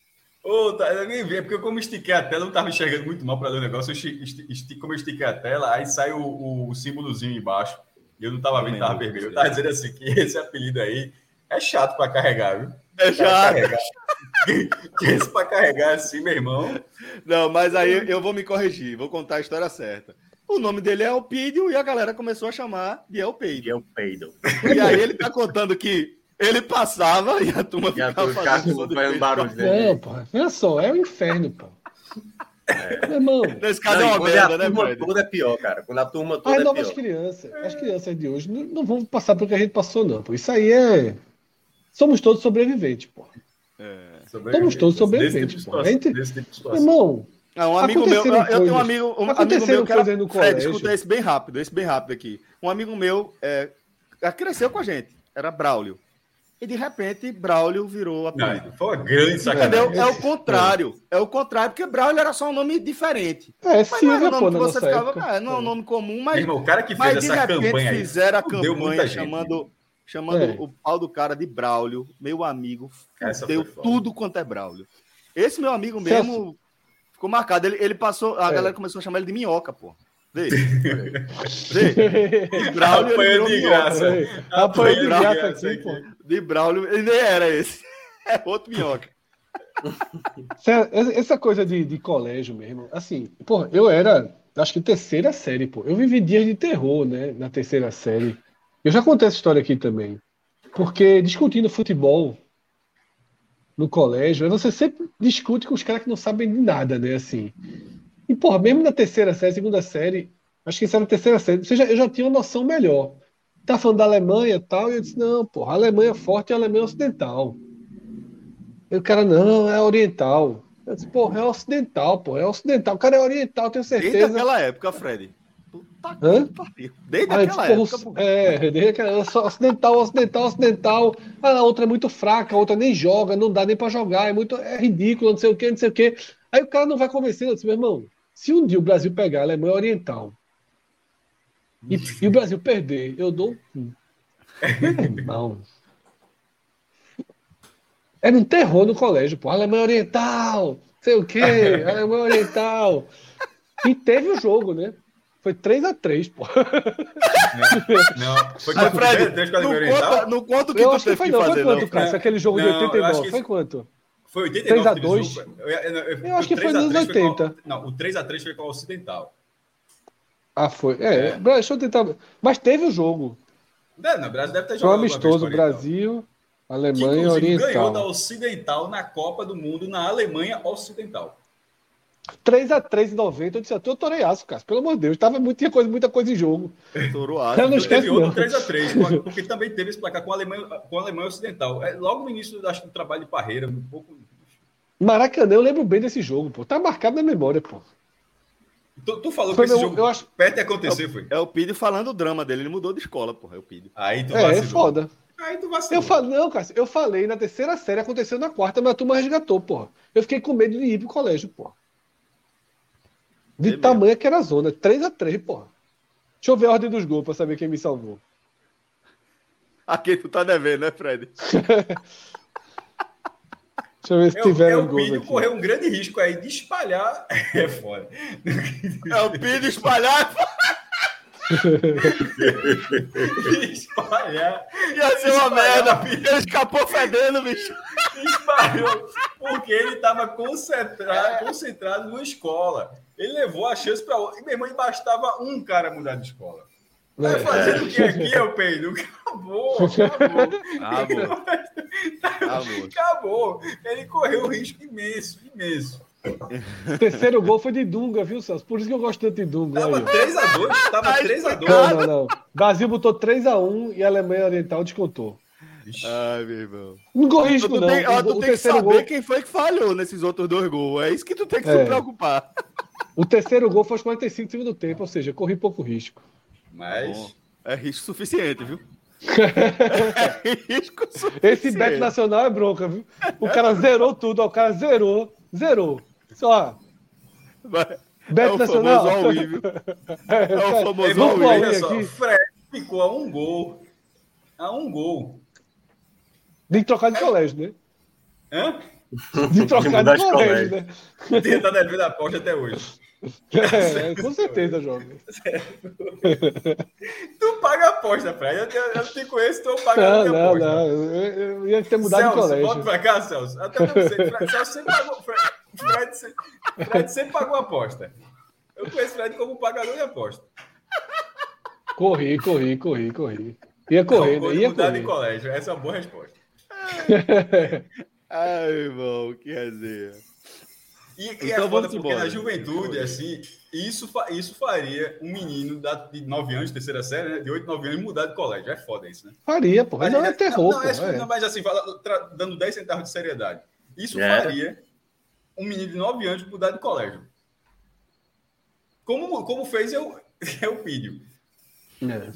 [SPEAKER 3] Ô, oh, tá, eu nem vi, é porque como estiquei a tela, eu não tava enxergando muito mal para ler o negócio. Eu esti, esti, como eu estiquei a tela, aí sai o, o, o símbolozinho embaixo. E eu não tava vendo, tava vermelho. Eu tava dizendo assim que esse apelido aí é chato para carregar, viu?
[SPEAKER 1] É chato.
[SPEAKER 3] esse para carregar assim, meu irmão.
[SPEAKER 1] Não, mas aí eu vou me corrigir, vou contar a história certa. O nome dele é Elpidio e a galera começou a chamar de Elpeido.
[SPEAKER 4] Elpeido.
[SPEAKER 1] E aí ele tá contando que ele passava e a turma e ficava a
[SPEAKER 2] fazendo, fazendo barulho. Não, pô, olha só, é o inferno, pô. É. Meu irmão.
[SPEAKER 1] Nesse caso não, é uma merda, né,
[SPEAKER 4] turma toda é pior, cara. Quando a turma toda
[SPEAKER 2] As é novas pior. crianças, as crianças de hoje não, não, vão passar pelo que a gente passou, não. Pô. Isso aí é. Somos todos sobreviventes, pô. É, Somos todos sobreviventes, tipo pô. Gente... Tipo Irmão.
[SPEAKER 1] Não, um amigo meu, eu tenho um amigo, um amigo meu que era, no colégio. Fred, escuta esse bem rápido, esse bem rápido aqui. Um amigo meu é, cresceu com a gente, era Braulio. E de repente, Braulio virou apelido.
[SPEAKER 3] Não, foi uma grande sacanagem.
[SPEAKER 1] Entendeu? É o contrário. É. o contrário, porque Braulio era só um nome diferente.
[SPEAKER 2] É, sim,
[SPEAKER 1] não
[SPEAKER 2] é um
[SPEAKER 1] nome que você ficava. É, não é um nome comum, mas.
[SPEAKER 3] Irmão, o cara que fez
[SPEAKER 1] mas,
[SPEAKER 3] essa campanha
[SPEAKER 1] aí. fizeram a campanha chamando, chamando é. o pau do cara de Braulio, meu amigo. deu tudo quanto é Braulio. Esse meu amigo mesmo ficou marcado. Ele, ele passou. A é. galera começou a chamar ele de minhoca, pô. Vê. Vê. Braulio
[SPEAKER 3] Apanha de graça.
[SPEAKER 1] Apanha de graça aqui, pô. De Braulio, ele nem era esse. É outro minhoca.
[SPEAKER 2] Essa coisa de, de colégio mesmo, assim, pô, eu era, acho que terceira série, pô. Eu vivi dias de terror, né, na terceira série. Eu já contei essa história aqui também. Porque discutindo futebol no colégio, você sempre discute com os caras que não sabem de nada, né, assim. E, porra, mesmo na terceira série, segunda série, acho que isso era na terceira série, você já, eu já tinha uma noção melhor. Tá falando da Alemanha e tal, e eu disse, não, porra, a Alemanha é forte e a Alemanha é ocidental. E o cara, não, é oriental. Eu disse, porra, é ocidental, porra, é ocidental. O cara é oriental, tenho certeza. Desde
[SPEAKER 1] aquela época, Fred.
[SPEAKER 2] Puta Hã? que Desde ah, aquela época. É, desde aquela ocidental, ocidental, ocidental. A outra é muito fraca, a outra nem joga, não dá nem pra jogar, é muito é ridículo, não sei o que, não sei o que. Aí o cara não vai convencer, eu disse, meu irmão, se um dia o Brasil pegar a Alemanha Oriental e, e o Brasil perder, eu dou um. Irmão. Era um terror no colégio, pô. Alemanha Oriental, sei o quê, Alemanha Oriental. E teve o jogo, né? Foi 3x3, pô.
[SPEAKER 3] Não, não. foi 3x3
[SPEAKER 2] com a Alemanha Oriental? Não conta o que eu tu acho que foi, não. Foi quanto, Cássio? Aquele jogo não, de 89, foi quanto?
[SPEAKER 3] Foi 89.
[SPEAKER 2] 3x2? Eu, eu, eu, eu, acho que foi nos 80.
[SPEAKER 3] Com, não, o 3x3 foi com o Ocidental.
[SPEAKER 2] Ah, foi. É, é, deixa eu tentar. Mas teve o jogo.
[SPEAKER 3] É, não, o Brasil deve ter jogado.
[SPEAKER 2] Foi amistoso, Brasil, Alemanha que, Oriental. ganhou
[SPEAKER 3] da Ocidental na Copa do Mundo na Alemanha Ocidental.
[SPEAKER 2] 3x3 em 90, eu disse, eu torei aço, cara. Pelo amor de Deus, tava muito, tinha coisa, muita coisa em jogo.
[SPEAKER 3] Torou aço. Eu não esquece, teve outro 3x3, porque também teve esse placar com a Alemanha, com a Alemanha Ocidental. É, logo no início acho, do trabalho de Parreira, um pouco.
[SPEAKER 2] Maracanã, eu lembro bem desse jogo, pô. Tá marcado na memória, pô.
[SPEAKER 3] Tu, tu falou foi que esse meu, jogo eu acho... perto de acontecer,
[SPEAKER 1] é,
[SPEAKER 3] foi?
[SPEAKER 1] É o Pide falando o drama dele, ele mudou de escola, porra, é o Pide.
[SPEAKER 2] Aí tu vacilou. É, é foda. Aí tu vacilou. Eu falei, não, cara, eu falei na terceira série, aconteceu na quarta, mas a turma resgatou, porra. Eu fiquei com medo de ir pro colégio, porra. De é tamanho mesmo. que era a zona. 3x3, porra. Deixa eu ver a ordem dos gols pra saber quem me salvou.
[SPEAKER 1] Aqui tu tá devendo, né, Fred?
[SPEAKER 2] Deixa eu ver se tiver gol.
[SPEAKER 3] O Pino correu um grande risco aí de espalhar. É foda.
[SPEAKER 1] É o Pino espalhar.
[SPEAKER 3] espalhar.
[SPEAKER 1] Ia ser uma merda. Ele escapou fedendo, bicho.
[SPEAKER 3] Espalhou. Porque ele tava concentrado, concentrado numa escola. Ele levou a chance para outro. E meu irmão, bastava um cara mudar de escola. Vai é. fazendo o que aqui, é o Pedro? Acabou, acabou. Acabou. acabou. acabou. Ele correu um risco imenso, imenso.
[SPEAKER 2] O terceiro gol foi de Dunga, viu, Celso? Por isso que eu gosto tanto de Dunga.
[SPEAKER 3] Tava 3x2, tava 3x2.
[SPEAKER 2] Não, não, não. Brasil botou 3x1 e a Alemanha Oriental descontou.
[SPEAKER 1] Ai, meu irmão.
[SPEAKER 2] Não corre risco, não.
[SPEAKER 1] Tem, ó, tu o tem que saber gol... quem foi que falhou nesses outros dois gols. É isso que tu tem que é. se preocupar.
[SPEAKER 2] O terceiro gol foi aos 45 do segundo tempo, ou seja, corri pouco risco.
[SPEAKER 3] Mas.
[SPEAKER 1] é risco suficiente, viu?
[SPEAKER 2] é risco suficiente. Esse bet nacional é bronca, viu? O cara zerou tudo, ó, o cara zerou, zerou. Só. Bet é nacional. Famoso all viu?
[SPEAKER 3] É, é o famoso all Aqui. Fred ficou a um gol. A um gol.
[SPEAKER 2] Tem que trocar de colégio, né?
[SPEAKER 3] Hã?
[SPEAKER 2] De trocar de colégio, né?
[SPEAKER 3] Tenta devendo a aposta até hoje.
[SPEAKER 2] É, com certeza, jovem.
[SPEAKER 3] tu paga a aposta, Fred. Eu, eu, eu te conheço, tu paga
[SPEAKER 2] não, a minha não, aposta. Não, eu, eu ia ter mudado Celso, de colégio.
[SPEAKER 3] Volta pra cá, Celso. Até não sei. Fred, Celso sempre pagou. Fred, Fred, Fred sempre pagou a aposta. Eu conheço Fred como pagador de aposta.
[SPEAKER 2] Corri, corri, corri, corri. Ia correr,
[SPEAKER 3] não,
[SPEAKER 2] né? Ia
[SPEAKER 3] mudar correr. de colégio. Essa é uma boa resposta.
[SPEAKER 1] Ai, irmão, que resenha.
[SPEAKER 3] E, então, e é foda porque embora. na juventude, assim, isso, isso faria um menino de 9 anos, terceira série, né? De 8, 9 anos, mudar de colégio. É foda isso, né?
[SPEAKER 2] Faria, pô. Mas não é terror,
[SPEAKER 3] não,
[SPEAKER 2] pô, é,
[SPEAKER 3] não, mas assim, dando 10 centavos de seriedade. Isso é. faria um menino de 9 anos mudar de colégio. Como, como fez eu, eu pídio.
[SPEAKER 4] É.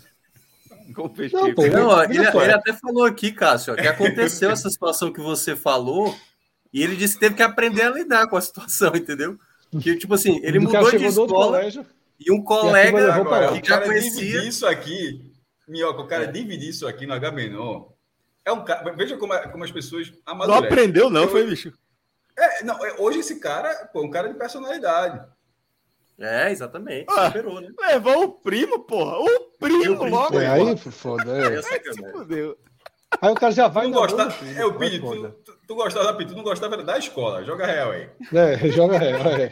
[SPEAKER 4] Não, pô, não, ele, ele, até falou aqui, Cássio, que aconteceu essa situação que você falou e ele disse que teve que aprender a lidar com a situação, entendeu? Que, tipo assim, ele mudou de escola e um colega
[SPEAKER 3] e agora, que já conhecia... isso aqui, Minhoca, o cara dividir isso aqui no H menor, é um cara... Veja como, como as pessoas
[SPEAKER 1] amadurecem. Não aprendeu não, foi, bicho?
[SPEAKER 3] É, não, é, hoje esse cara, pô, é um cara de personalidade.
[SPEAKER 4] É, exatamente. Ah, Superou, né?
[SPEAKER 1] Levou o primo, porra. O primo, primo logo.
[SPEAKER 2] É, aí, foda. É.
[SPEAKER 1] Aí,
[SPEAKER 2] aí o cara já vai.
[SPEAKER 3] Não gosta... É o Pini, tu, tu, tu gostava da tu não gostava da escola. Joga real aí.
[SPEAKER 2] É, joga real. É.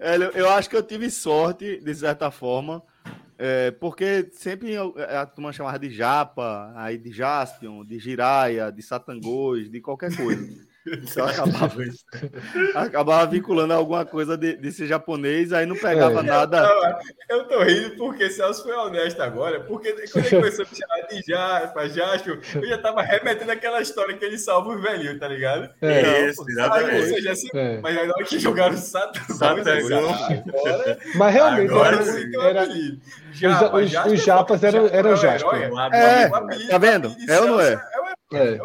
[SPEAKER 1] É, eu acho que eu tive sorte, de certa forma, é, porque sempre a turma chamava de Japa, aí de Jaspion, de Giraia, de Satangos, de qualquer coisa. Então acabava, acabava vinculando alguma coisa de, de ser japonês, aí não pegava é. nada.
[SPEAKER 3] Eu, eu tô rindo porque Celso foi honesto agora, porque quando ele começou a me chamar de Jaspa, Jaspo, eu já tava remetendo aquela história que ele salva os velhinhos, tá ligado?
[SPEAKER 4] É, então, isso, exatamente.
[SPEAKER 3] Aí, ou seja, assim, é. mas na hora que jogaram Satan,
[SPEAKER 2] agora, mas realmente agora era, sim era, Japa, os, os, os japas eram, eram Jasper.
[SPEAKER 1] É, tá vendo? É ou não é?
[SPEAKER 2] É.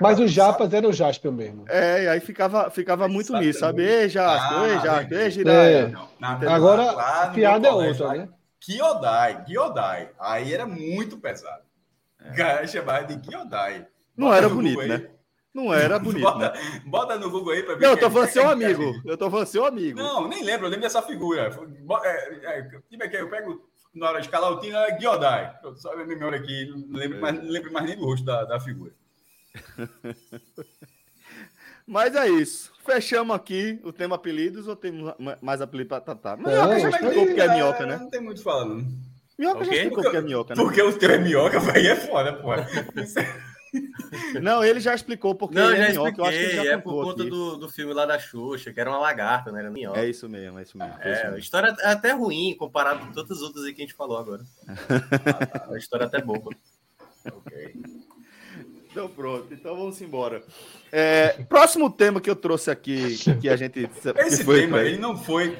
[SPEAKER 2] Mas os japas eram o Jasper mesmo.
[SPEAKER 1] É, e aí ficava, ficava muito Exatamente. nisso, sabe? Ei, Jasper, ei, Jasper, ei, Jiraiya.
[SPEAKER 2] É. Agora, a piada é outra, né?
[SPEAKER 3] Kyodai, Kyodai. Aí era muito pesado. É. Chamava de Kyodai.
[SPEAKER 1] Não era bonito, né? Não era bonito.
[SPEAKER 3] Bota,
[SPEAKER 1] né?
[SPEAKER 3] bota no Google aí para ver.
[SPEAKER 1] Não, eu tô falando seu amigo. Eu tô falando seu amigo.
[SPEAKER 3] Não, nem lembro, eu lembro dessa figura. É, é, é, eu pego na hora de escalar o time, é Giodai. Só a memória aqui, não lembro, mais, não lembro mais nem do rosto da, da figura.
[SPEAKER 1] Mas é isso. Fechamos aqui o tema apelidos ou temos mais apelido para tratar? Minhoca é, já explicou porque é minhoca, né?
[SPEAKER 3] Não tem muito falando.
[SPEAKER 1] Minhoca okay. já explicou porque é minhoca,
[SPEAKER 3] né? Porque o teu é minhoca, aí é foda, pô.
[SPEAKER 1] Não, ele já explicou porque
[SPEAKER 4] não,
[SPEAKER 1] ele
[SPEAKER 4] é minhoca. Eu acho que ele já é por conta do, do filme lá da Xuxa, que era uma lagarta, não era minhoca.
[SPEAKER 1] É isso mesmo, é isso mesmo.
[SPEAKER 4] É, a história é até ruim comparado com todas as outras aí que a gente falou agora. a, a história é até boa.
[SPEAKER 1] ok. Então pronto, então vamos embora. É, próximo tema que eu trouxe aqui, que a gente.
[SPEAKER 3] Esse foi, tema ele não foi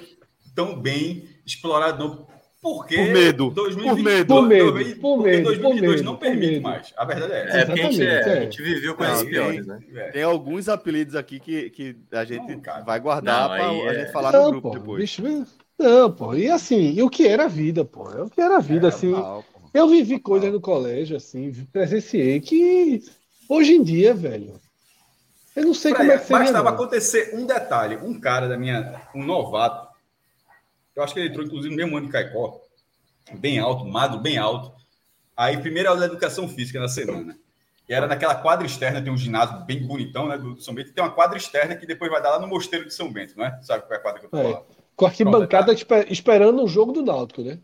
[SPEAKER 3] tão bem explorado não, porque
[SPEAKER 1] por medo.
[SPEAKER 3] 2020,
[SPEAKER 1] por medo.
[SPEAKER 3] Por medo. Por medo. 2022 não permite mais. A verdade é essa.
[SPEAKER 4] É, porque a gente, é, a gente viveu com esses piores, né?
[SPEAKER 1] É. Tem alguns apelidos aqui que, que a gente não, vai guardar para a gente falar não, no grupo pô, depois. Bicho,
[SPEAKER 2] não, pô. E assim, e o que era vida, pô? É o que era vida, assim. Mal, eu vivi coisas no colégio, assim, presenciei que hoje em dia, velho. Eu não sei pra como é que seria.
[SPEAKER 3] Bastava acontecer um detalhe. Um cara da minha. Um novato eu acho que ele entrou, inclusive, no mesmo ano de Caicó. Bem alto, magro, bem alto. Aí, primeira aula de educação física na semana. E era naquela quadra externa, tem um ginásio bem bonitão, né? Do São Bento. Tem uma quadra externa que depois vai dar lá no Mosteiro de São Bento, não é? Sabe qual é a quadra que eu tô é. falando?
[SPEAKER 2] Com a arquibancada esperando o jogo do Náutico, né?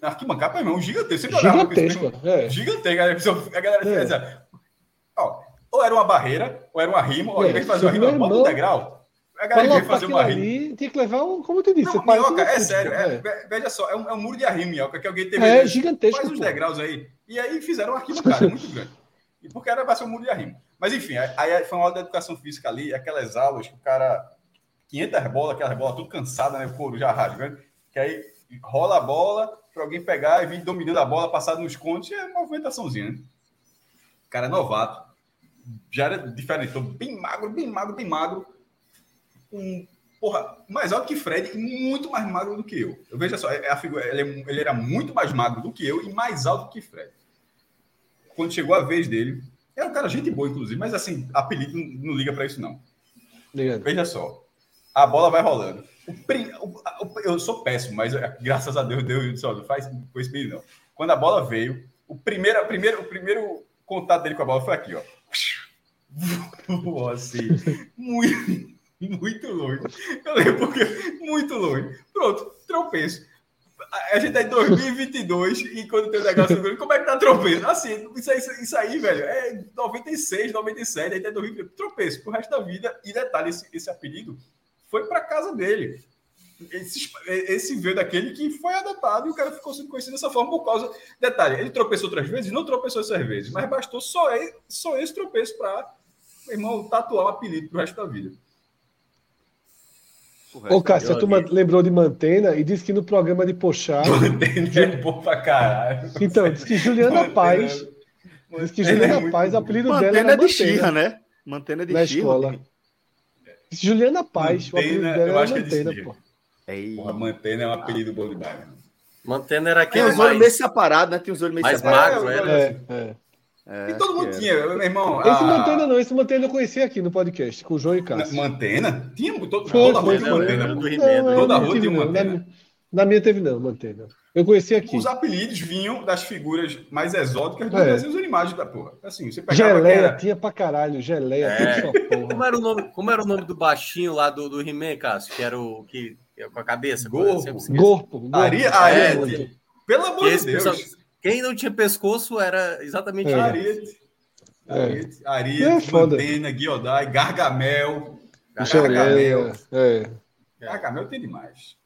[SPEAKER 3] A arquibancada, meu irmão, gigantesco.
[SPEAKER 2] Gigantesco,
[SPEAKER 3] é. Gigantesco. A galera é. Ó, ou era uma barreira, ou era uma rima, ou ao invés de fazer uma rima, bota um degrau
[SPEAKER 2] a galera veio fazer uma ali, Tem que levar um, como eu te disse.
[SPEAKER 3] Não, minhoca, é sério. É, é. Veja só, é um, é um muro de arrimo, minhoca, que alguém teve.
[SPEAKER 2] É gigantesco.
[SPEAKER 3] Faz uns degraus aí. E aí fizeram um arquibancada muito grande. E porque era para ser um muro de arrimo. Mas enfim, aí foi uma aula de educação física ali, aquelas aulas que o cara. 500 bolas, aquelas bolas tudo cansada, né? O couro já rasgando. Que aí rola a bola para alguém pegar e vir dominando a bola, passado nos contos, é uma movimentaçãozinha, né? O cara é novato. Já era diferente, bem magro, bem magro, bem magro um porra, mais alto que Fred e muito mais magro do que eu. Eu veja só, é a figura, ele, é, ele, era muito mais magro do que eu e mais alto que Fred. Quando chegou a vez dele, era um cara gente boa, inclusive, mas assim, apelido não, não liga para isso, não. Veja só, a bola vai rolando. O o, o, eu sou péssimo, mas é, graças a Deus, Deus só não faz com esse menino, não. Quando a bola veio, o primeiro, primeiro, o primeiro contato dele com a bola foi aqui, ó. Assim, muito, muito longe. Eu lembro porque muito longe. Pronto, tropeço. A gente tá em 2022 e quando tem o negócio do como é que tá tropeço? Assim, isso aí, isso aí, velho, é 96, 97, aí tá 2022. Tropeço pro resto da vida. E detalhe, esse, esse apelido foi para casa dele. Esse, esse veio daquele que foi adotado e o cara ficou sendo conhecido dessa forma por causa. Detalhe, ele tropeçou outras vezes? Não tropeçou essas vezes, mas bastou só, só esse tropeço para, irmão, tatuar o apelido pro resto da vida.
[SPEAKER 2] Ô, Cássio, tu lembrou de Mantena e disse que no programa de Pochá.
[SPEAKER 3] Mantena é bom pra caralho.
[SPEAKER 2] Então, disse que Juliana Paz. Disse que Juliana é Paz, o apelido Mantena dela
[SPEAKER 1] era é de Xirra, né? Mantena de
[SPEAKER 2] Na escola. Disse Juliana Paz,
[SPEAKER 3] Mantena, o apelido dela era Mantena, pô. Porra, Mantena é um apelido bom demais.
[SPEAKER 4] Mantena era
[SPEAKER 1] aquele. Tem os olhos meio separados, né? Tem os olhos meio
[SPEAKER 4] separados. Mais magro,
[SPEAKER 3] é, é. é. É, e todo mundo tinha, meu irmão.
[SPEAKER 2] Esse a... Mantena não, esse Mantena eu conheci aqui no podcast, com o João e Cássio.
[SPEAKER 3] Mantena? Tinha todo, toda a rua tinha Mantena.
[SPEAKER 2] toda a rua tinha Mantena. Na, minha teve não, Mantena. Eu conheci aqui.
[SPEAKER 3] Os apelidos vinham das figuras mais exóticas dos é. desenhos animados da porra. Assim, você
[SPEAKER 2] geleia, era... tinha pra caralho, geleia, é.
[SPEAKER 4] Como era, o nome, como era o nome do baixinho lá do, do He-Man, Cássio? Que era o que com a cabeça?
[SPEAKER 2] Gorpo. Gorpo.
[SPEAKER 3] Ari, Ari, Pelo amor de Deus. Pessoal,
[SPEAKER 4] quem não tinha pescoço era exatamente é.
[SPEAKER 3] Ariete. Ariete, é. É Mantena, Guiodai, Gargamel.
[SPEAKER 2] Gargamel. É.
[SPEAKER 3] Gargamel tem demais.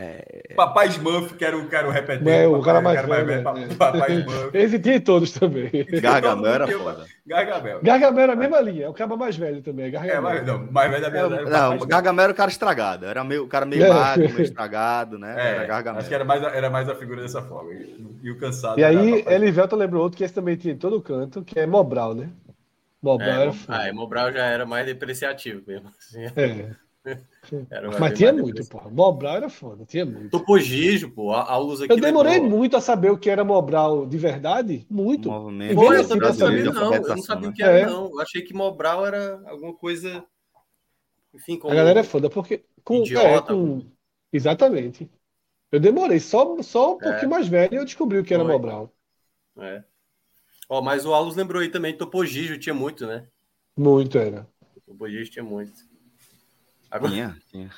[SPEAKER 3] É... Papai Smurf, que era o, que era o.
[SPEAKER 2] É, o cara mais velho. Né? Papai Smurf. Esse tinha todos também.
[SPEAKER 1] Gargamel era foda.
[SPEAKER 3] Gargamel.
[SPEAKER 2] Gargamel era a mesma linha, é o cara mais velho também. Gargamel. É,
[SPEAKER 3] mais, não, mais velho da minha
[SPEAKER 1] era, Não, Gargamel era o cara estragado. Era meio, o cara meio é. magro, meio estragado, né?
[SPEAKER 3] É, era Gargamel. Acho que era mais, era mais a figura dessa forma. E, e o cansado.
[SPEAKER 2] E aí, Elivelto lembrou outro que esse também tinha em todo canto, que é Mobral, né?
[SPEAKER 4] Mobral é, era. Ah, Mobral já era mais depreciativo mesmo. Assim.
[SPEAKER 2] É. Mas tinha muito, porra. Mobral era foda, tinha muito.
[SPEAKER 4] Topogijo, pô. A, a luz aqui.
[SPEAKER 2] Eu demorei lembrou. muito a saber o que era Mobral de verdade. Muito.
[SPEAKER 4] Movimento. Pô, eu também sabia, não. Eu não sabia o que era, é. não. Eu achei que Mobral era alguma coisa.
[SPEAKER 2] Enfim, como... A galera é foda, porque. Com, Idiota, é, com... Exatamente. Eu demorei, só, só um é. pouquinho mais velho eu descobri o que era Foi. Mobral.
[SPEAKER 4] É. Ó, mas o Alus lembrou aí também, Topogijo tinha muito, né?
[SPEAKER 2] Muito era.
[SPEAKER 4] Topogijo tinha muito. Agora, tinha, tinha.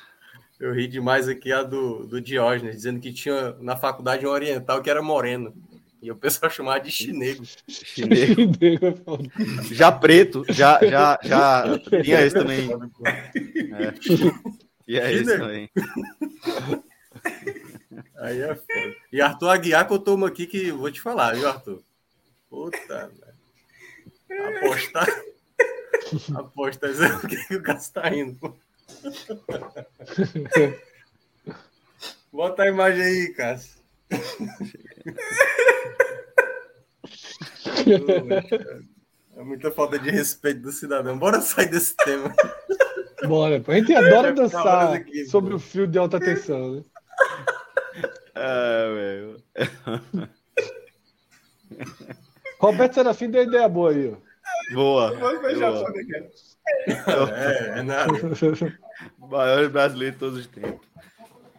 [SPEAKER 4] Eu ri demais aqui a do, do Diógenes, dizendo que tinha na faculdade um oriental que era moreno. E o pessoal chamava de chinego.
[SPEAKER 1] Chinego. É já preto, já, já, já tinha esse também. É. Tinha esse também.
[SPEAKER 4] Aí é foda. E Arthur Aguiar contou uma aqui que vou te falar, viu, Arthur? Puta, velho. Apostar. Apostar o que o Cássio tá indo. Bota a imagem aí, Cássio. É muita falta de respeito do cidadão. Bora sair desse tema.
[SPEAKER 2] Bora. A gente adora dançar aqui, sobre o fio de alta tensão, né?
[SPEAKER 1] Ah, meu.
[SPEAKER 2] Roberto Serafim deu ideia boa aí, ó.
[SPEAKER 1] Boa. Vamos fechar boa. É, é nada. Maior brasileiro de todos os tempos.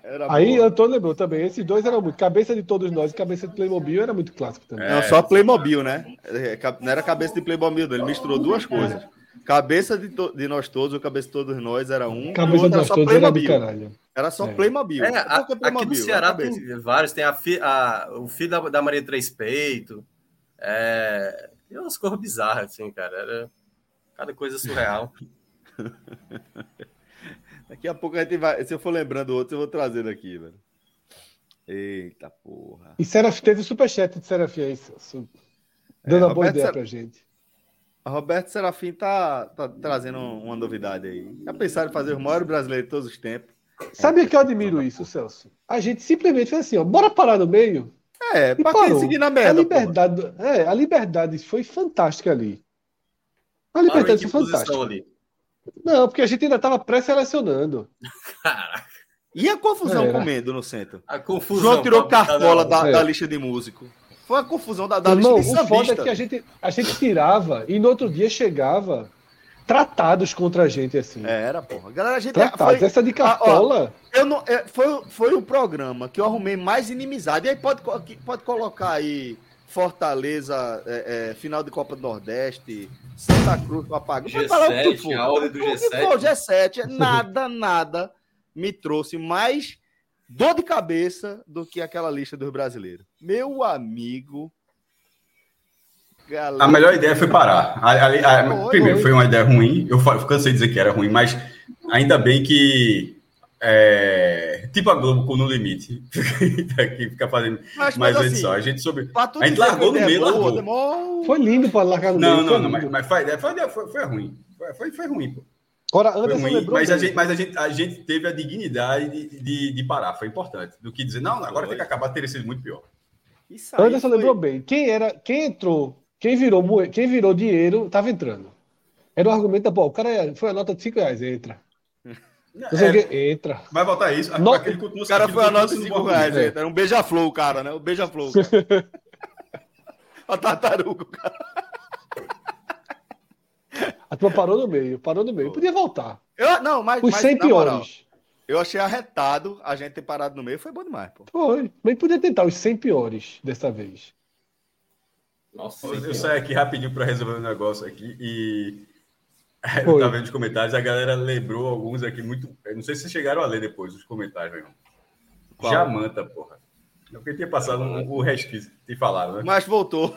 [SPEAKER 2] Era Aí boa. Antônio lembrou também, esses dois eram muito. Cabeça de todos nós e cabeça de Playmobil era muito clássico também.
[SPEAKER 1] Não, só Playmobil, né? É, não era cabeça de Playmobil, ele misturou duas coisas. Cabeça de, to... de nós todos, ou cabeça de todos nós era um.
[SPEAKER 2] Cabeça de nós todos Playmobil. era do caralho.
[SPEAKER 1] Era só é. Playmobil.
[SPEAKER 4] É, a, Playmobil, aqui no Ceará tem vários. Tem a, fi, a, o filho da, da Maria Três Peito. É, e umas coisas bizarras, assim, cara. Era cada coisa surreal.
[SPEAKER 1] Daqui a pouco a gente vai. Se eu for lembrando outro, eu vou trazendo aqui, velho. Eita porra.
[SPEAKER 2] E Seraf, teve o superchat de Serafim aí, dando é, uma boa ideia Ser... pra gente.
[SPEAKER 1] Roberto Serafim tá, tá trazendo uma novidade aí. Já pensaram em fazer o maior brasileiro de todos os tempos?
[SPEAKER 2] Sabe o que eu admiro isso, Celso? A gente simplesmente fez assim, ó, bora parar no meio.
[SPEAKER 1] É, pra quem seguir na merda.
[SPEAKER 2] A liberdade, é, a liberdade foi fantástica ali. A liberdade foi fantástica. Ali? Não, porque a gente ainda estava pré-selecionando.
[SPEAKER 1] Caraca. E a confusão Era. comendo no centro?
[SPEAKER 4] A confusão.
[SPEAKER 1] João tirou cartola da, é. da, lista de músico. Foi a confusão da, da
[SPEAKER 2] lista de O foda é que a gente, a gente tirava e no outro dia chegava tratados contra a gente assim.
[SPEAKER 1] Era, porra. Galera, a gente
[SPEAKER 2] tratados. Foi, Essa de cartola.
[SPEAKER 1] Ah, ó, eu não, é, foi, foi o programa que eu arrumei mais inimizade. E aí pode, pode colocar aí Fortaleza, é, é, final de Copa do Nordeste, Santa Cruz, Papagaio.
[SPEAKER 4] G7, a ordem do G7.
[SPEAKER 1] For, G7, nada, nada me trouxe mais dor de cabeça do que aquela lista dos brasileiros. Meu amigo.
[SPEAKER 3] Galera... A melhor ideia foi parar. A, a, a, primeiro, foi uma ideia ruim. Eu, eu cansei de dizer que era ruim, mas ainda bem que é, tipo a Globo com No Limite. que fica fazendo mas, mais mas, edição. Assim, a gente soube. A gente largou no meio, largou.
[SPEAKER 2] Foi lindo para largar no
[SPEAKER 3] não,
[SPEAKER 2] meio.
[SPEAKER 3] Não, não, mas, mas foi, foi, foi, foi ruim. Foi, foi, ruim, pô.
[SPEAKER 2] Ora, Anderson ruim,
[SPEAKER 3] mas, a gente, mas a, gente, a gente teve a dignidade de, de, de parar, foi importante. Do que dizer, não, agora foi. tem que acabar, teria sido muito pior.
[SPEAKER 2] Anderson foi... lembrou bem. Quem era, quem entrou, quem virou, quem virou dinheiro, estava entrando. Era o argumento da, pô, o cara foi a nota de 5 reais, entra. É, entra.
[SPEAKER 3] Vai voltar isso.
[SPEAKER 1] No... o cara foi a nota de 5 reais. É. Era um beija-flor o cara, né? O beija-flor. a tartaruga, cara.
[SPEAKER 2] A tua parou no meio, parou no meio. Podia voltar.
[SPEAKER 1] Eu, não, mas.
[SPEAKER 2] Os mas, 100 piores. Moral,
[SPEAKER 1] eu achei arretado a gente ter parado no meio, foi bom demais, pô.
[SPEAKER 2] Foi. Mas podia tentar os 100 piores dessa vez.
[SPEAKER 3] Nossa, eu saio aqui rapidinho para resolver um negócio aqui e Eu tava vendo os comentários, a galera lembrou alguns aqui muito. Eu não sei se chegaram a ler depois os comentários, meu irmão. Jamanta, porra. É eu tinha passado um, o resquício te falaram, né?
[SPEAKER 1] Mas voltou.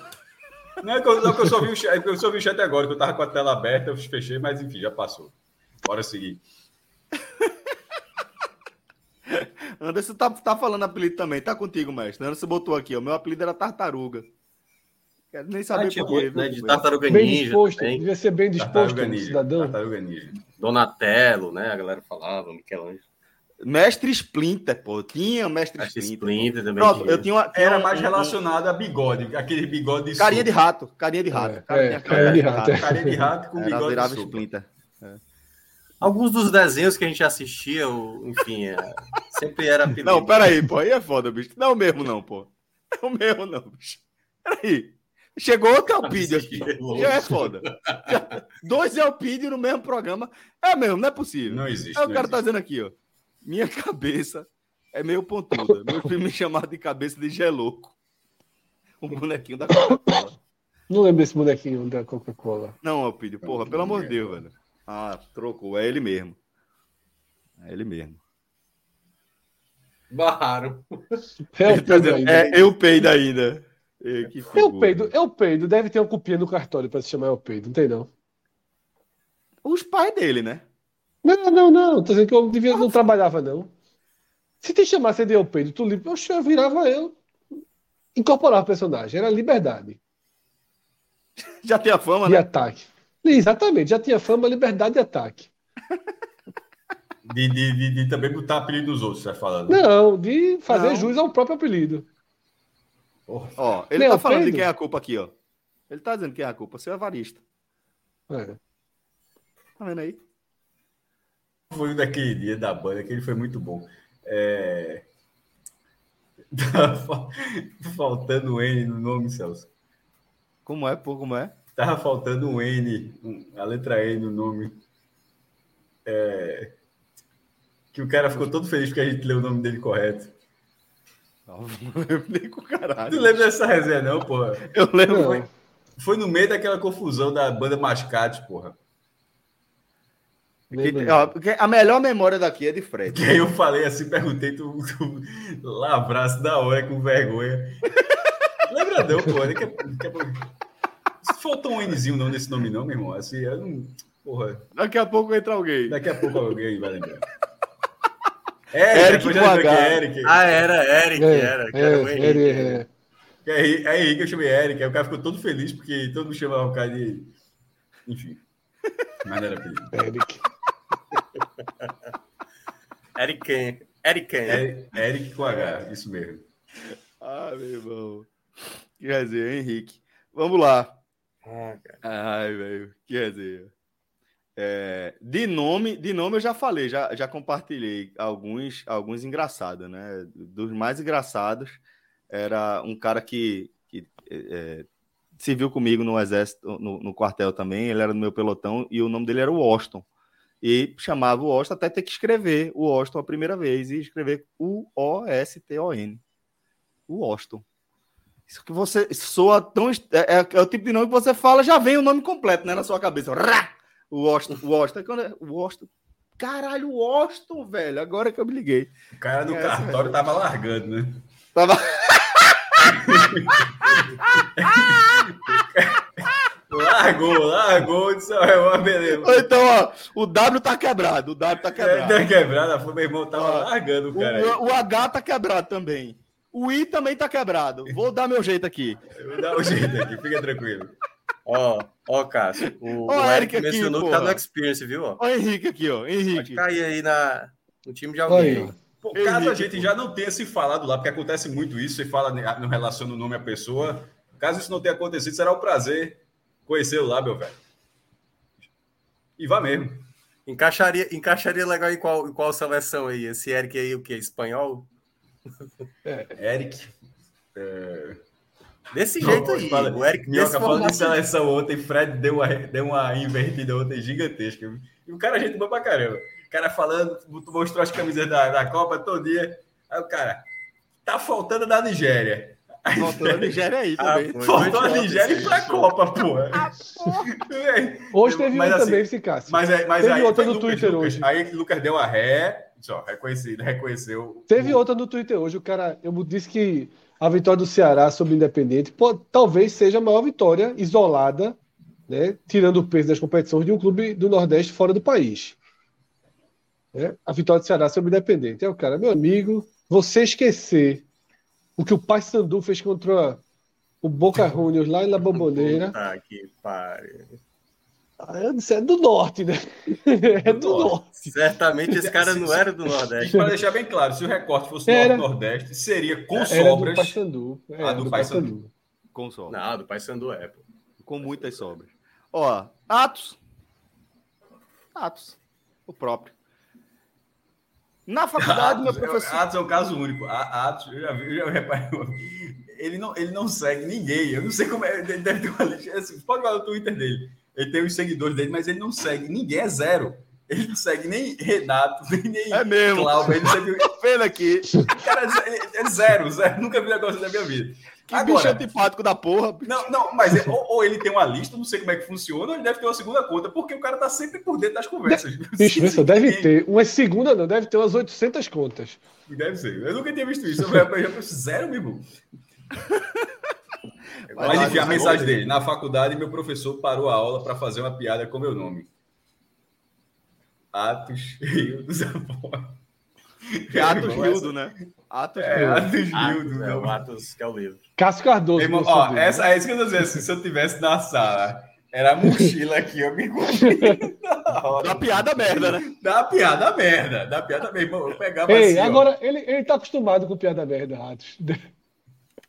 [SPEAKER 3] Não é que eu, não, que eu só vi o chat, eu só vi o chat agora, que eu tava com a tela aberta, eu fechei, mas enfim, já passou. Bora seguir.
[SPEAKER 1] Anderson tá, tá falando apelido também, tá contigo, mestre. Anderson botou aqui, o meu apelido era Tartaruga. Quero nem saber ah, por quê.
[SPEAKER 4] Né, de Tartaruga
[SPEAKER 2] bem
[SPEAKER 4] Ninja.
[SPEAKER 2] Disposto, devia ser bem disposto, Tartaruga Ninja, cidadão. Tartaruga
[SPEAKER 4] Ninja. Donatello, né? A galera falava, Michelangelo.
[SPEAKER 1] Mestre Splinter, pô. Tinha Mestre, Mestre Splinter.
[SPEAKER 4] Splinter também. Pronto,
[SPEAKER 3] tinha. eu tinha uma, Era mais relacionado a bigode, aquele bigode de
[SPEAKER 1] Carinha de rato, carinha de rato.
[SPEAKER 2] É, é, carinha, de rato.
[SPEAKER 3] Carinha de rato com bigode
[SPEAKER 1] virava Splinter. É.
[SPEAKER 4] Alguns dos desenhos que a gente assistia, enfim, é, sempre era
[SPEAKER 1] apelido. Não, peraí, pô, aí é foda, bicho. Não é o mesmo, não, pô. Não é o mesmo, não, bicho. Peraí. Chegou outro Elpidio aqui. Já é foda. Dois Elpidio no mesmo programa. É mesmo, não é possível.
[SPEAKER 3] Não existe.
[SPEAKER 1] Aí o cara tá existe. tá dizendo aqui, ó. Minha cabeça é meio pontuda. Meu filho me chamava de cabeça de gelouco. Um bonequinho da Coca-Cola.
[SPEAKER 2] Não lembro desse bonequinho da Coca-Cola.
[SPEAKER 1] Não, Elpidio, porra, pelo amor de Deus, velho. Ah, trocou. É ele mesmo. É ele mesmo.
[SPEAKER 4] Barraram.
[SPEAKER 1] É, o tá dizendo, é eu peido ainda.
[SPEAKER 2] Eu peido, eu peido. Deve ter uma copinha no cartório para se chamar eu peido, não tem não.
[SPEAKER 1] Os pais dele, né?
[SPEAKER 2] Não, não, não. Tô dizendo que eu devia, não trabalhava, não. Se te chamasse de eu peido, tu eu virava eu. Incorporava o personagem. Era liberdade.
[SPEAKER 1] Já tinha fama,
[SPEAKER 2] de né? De ataque. Exatamente, já tinha fama, liberdade de ataque.
[SPEAKER 3] De, de, de, de também botar apelido dos outros, você tá falando?
[SPEAKER 2] Não, de fazer não. jus ao próprio apelido.
[SPEAKER 1] Ó, ele tá falando de quem é a culpa aqui, ó. Ele tá dizendo quem é a culpa, seu avarista.
[SPEAKER 2] É.
[SPEAKER 1] Tá vendo aí?
[SPEAKER 3] Foi um daquele dia da banda que ele foi muito bom. É... Tá faltando N no nome, Celso.
[SPEAKER 1] Como é, pô? Como é?
[SPEAKER 3] Tava faltando um N, a letra N no nome. É... Que o cara ficou todo feliz porque a gente leu o nome dele correto.
[SPEAKER 1] Não, não lembro nem com caralho.
[SPEAKER 3] Tu lembra dessa resenha, não, porra?
[SPEAKER 1] Eu lembro.
[SPEAKER 3] Foi, foi no meio daquela confusão da banda Mascate, porra.
[SPEAKER 1] a melhor memória daqui é de Fred.
[SPEAKER 3] Que aí eu falei assim, perguntei, tu, tu lavrasse da hora com vergonha. Lembra não, porra. Que, que, faltou um Nzinho não nesse nome, não, meu irmão. Assim, eu não. Porra.
[SPEAKER 1] Daqui a pouco entra alguém.
[SPEAKER 3] Daqui a pouco alguém vai lembrar.
[SPEAKER 1] Eric, Eric com H.
[SPEAKER 4] Eric. Ah, era, Eric, é, era. É, era o Henrique. É,
[SPEAKER 3] é. é Henrique, eu chamei Eric. Aí o cara ficou todo feliz porque todo mundo chamava o cara de. Enfim. Mas era apelido.
[SPEAKER 2] Eric.
[SPEAKER 4] Eric quem? Eric quem?
[SPEAKER 3] Eric, Eric com H, isso mesmo.
[SPEAKER 1] Ah, meu irmão. Quer dizer, Henrique. Vamos lá. Ah, Ai, velho. Quer dizer. É, de nome, de nome eu já falei, já, já compartilhei alguns, alguns engraçados, né? Dos mais engraçados era um cara que, que é, se viu comigo no exército, no, no, quartel também. Ele era do meu pelotão e o nome dele era Washington. E chamava o Washington até ter que escrever o Washington a primeira vez e escrever o O S T O N. O Washington. Isso que você soa tão é, é, é, o tipo de nome que você fala já vem o nome completo, né, na sua cabeça. Rá! O Washington, o Washington, quando é, o Washington, caralho, o Washington, velho, agora que eu me liguei.
[SPEAKER 3] O cara do é, cartório tava largando, né?
[SPEAKER 1] Tava.
[SPEAKER 3] largou, largou, isso é uma beleza.
[SPEAKER 1] Então, ó, o W tá quebrado, o W tá quebrado.
[SPEAKER 3] É, tá quebrado, meu irmão tava ó, largando o cara.
[SPEAKER 1] O, o, H tá quebrado também. O I também tá quebrado. Vou dar meu jeito aqui.
[SPEAKER 3] vou dar o jeito aqui, fica tranquilo.
[SPEAKER 4] Ó, ó, Cássio. O, o Eric, Eric mencionou aqui, que tá no Experience, viu? Ó,
[SPEAKER 1] o Henrique aqui, ó. Henrique. Pode
[SPEAKER 4] cair aí na, no time de alguém.
[SPEAKER 3] Pô, caso a gente já não tenha se falado lá, porque acontece muito isso, você fala, não relaciona o nome à pessoa. Caso isso não tenha acontecido, será um prazer conhecê-lo lá, meu velho. E vá mesmo.
[SPEAKER 4] Encaixaria, encaixaria legal em qual, em qual seleção aí? Esse Eric aí, o que? Espanhol?
[SPEAKER 3] É, Eric. É...
[SPEAKER 4] Desse jeito aí.
[SPEAKER 3] Fala, o Eric Minhoca falando de seleção ontem, Fred deu uma, deu uma invertida ontem gigantesca. E o cara, a gente boa pra caramba. O cara falando, mostrou as camisas da, da Copa todo dia. Aí o cara, tá faltando da Nigéria.
[SPEAKER 1] Faltou a Nigéria aí ah, também.
[SPEAKER 3] Faltou a Nigéria pra Copa, porra. Ah,
[SPEAKER 2] hoje teve mas, um assim, também, Cássio.
[SPEAKER 3] Mas, é, mas
[SPEAKER 2] teve
[SPEAKER 3] aí,
[SPEAKER 2] outra no Lucas, Twitter
[SPEAKER 3] Lucas,
[SPEAKER 2] hoje.
[SPEAKER 3] Aí o Lucas deu a ré, só, reconhecido, reconheceu.
[SPEAKER 2] Teve outra no Twitter hoje. O cara, eu disse que a vitória do Ceará sobre o Independente pode, talvez seja a maior vitória isolada, né, tirando o peso das competições de um clube do Nordeste fora do país. É, a vitória do Ceará sobre o Independente. É o cara, meu amigo, você esquecer o que o Paysandu fez contra o Boca Juniors lá na Bomboneira.
[SPEAKER 4] Ah, que pariu.
[SPEAKER 2] Eu disse, é do norte, né? É do, do norte. norte.
[SPEAKER 4] Certamente esse cara não era do Nordeste.
[SPEAKER 3] Para deixar bem claro, se o recorte fosse do Nordeste, seria com era sobras. Do Paysandu.
[SPEAKER 2] É, a do, do Paysandu.
[SPEAKER 4] Com sobras. Não, do Paysandu é. Pô.
[SPEAKER 1] Com muitas sobras. Ó, Atos. Atos. O próprio. Na faculdade, meu professor.
[SPEAKER 3] Atos é um caso único. Atos, eu já vi, eu já reparei. Ele não, ele não segue ninguém. Eu não sei como é. Ele deve ter uma lista. Pode ver no Twitter dele. Ele tem os seguidores dele, mas ele não segue ninguém, é zero. Ele não segue nem Renato, nem
[SPEAKER 1] é mesmo.
[SPEAKER 3] Cláudio. Ele segue...
[SPEAKER 1] Tô vendo aqui.
[SPEAKER 3] Cara, é, é zero, zero. Nunca vi um negócio da minha vida.
[SPEAKER 1] Que Agora, bicho antipático da porra.
[SPEAKER 3] Bicho. Não, não, mas é, ou, ou, ele tem uma lista, não sei como é que funciona, ou ele deve ter uma segunda conta, porque o cara tá sempre por dentro das conversas.
[SPEAKER 2] Bicho, Sim, deve ter. Uma segunda não, deve ter umas 800 contas.
[SPEAKER 3] Deve ser. Eu nunca tinha visto isso. Eu já, já zero, meu Mas enfim, a mensagem dele. Na faculdade, meu professor parou a aula para fazer uma piada com meu nome. Atos Rio dos.
[SPEAKER 1] É Atos Rildo, né?
[SPEAKER 3] Atos é, Atos
[SPEAKER 4] Rildo. É, o Atos que é o livro.
[SPEAKER 2] Cássio Cardoso.
[SPEAKER 3] Irmão, ó, essa, é isso que eu tô dizendo. Assim, se eu tivesse na sala, era a mochila aqui, eu me
[SPEAKER 1] Dá piada merda, né?
[SPEAKER 3] Dá piada merda. Dá piada merda. Eu pegava
[SPEAKER 2] Ei, assim, agora, ele, ele tá acostumado com piada merda, Atos.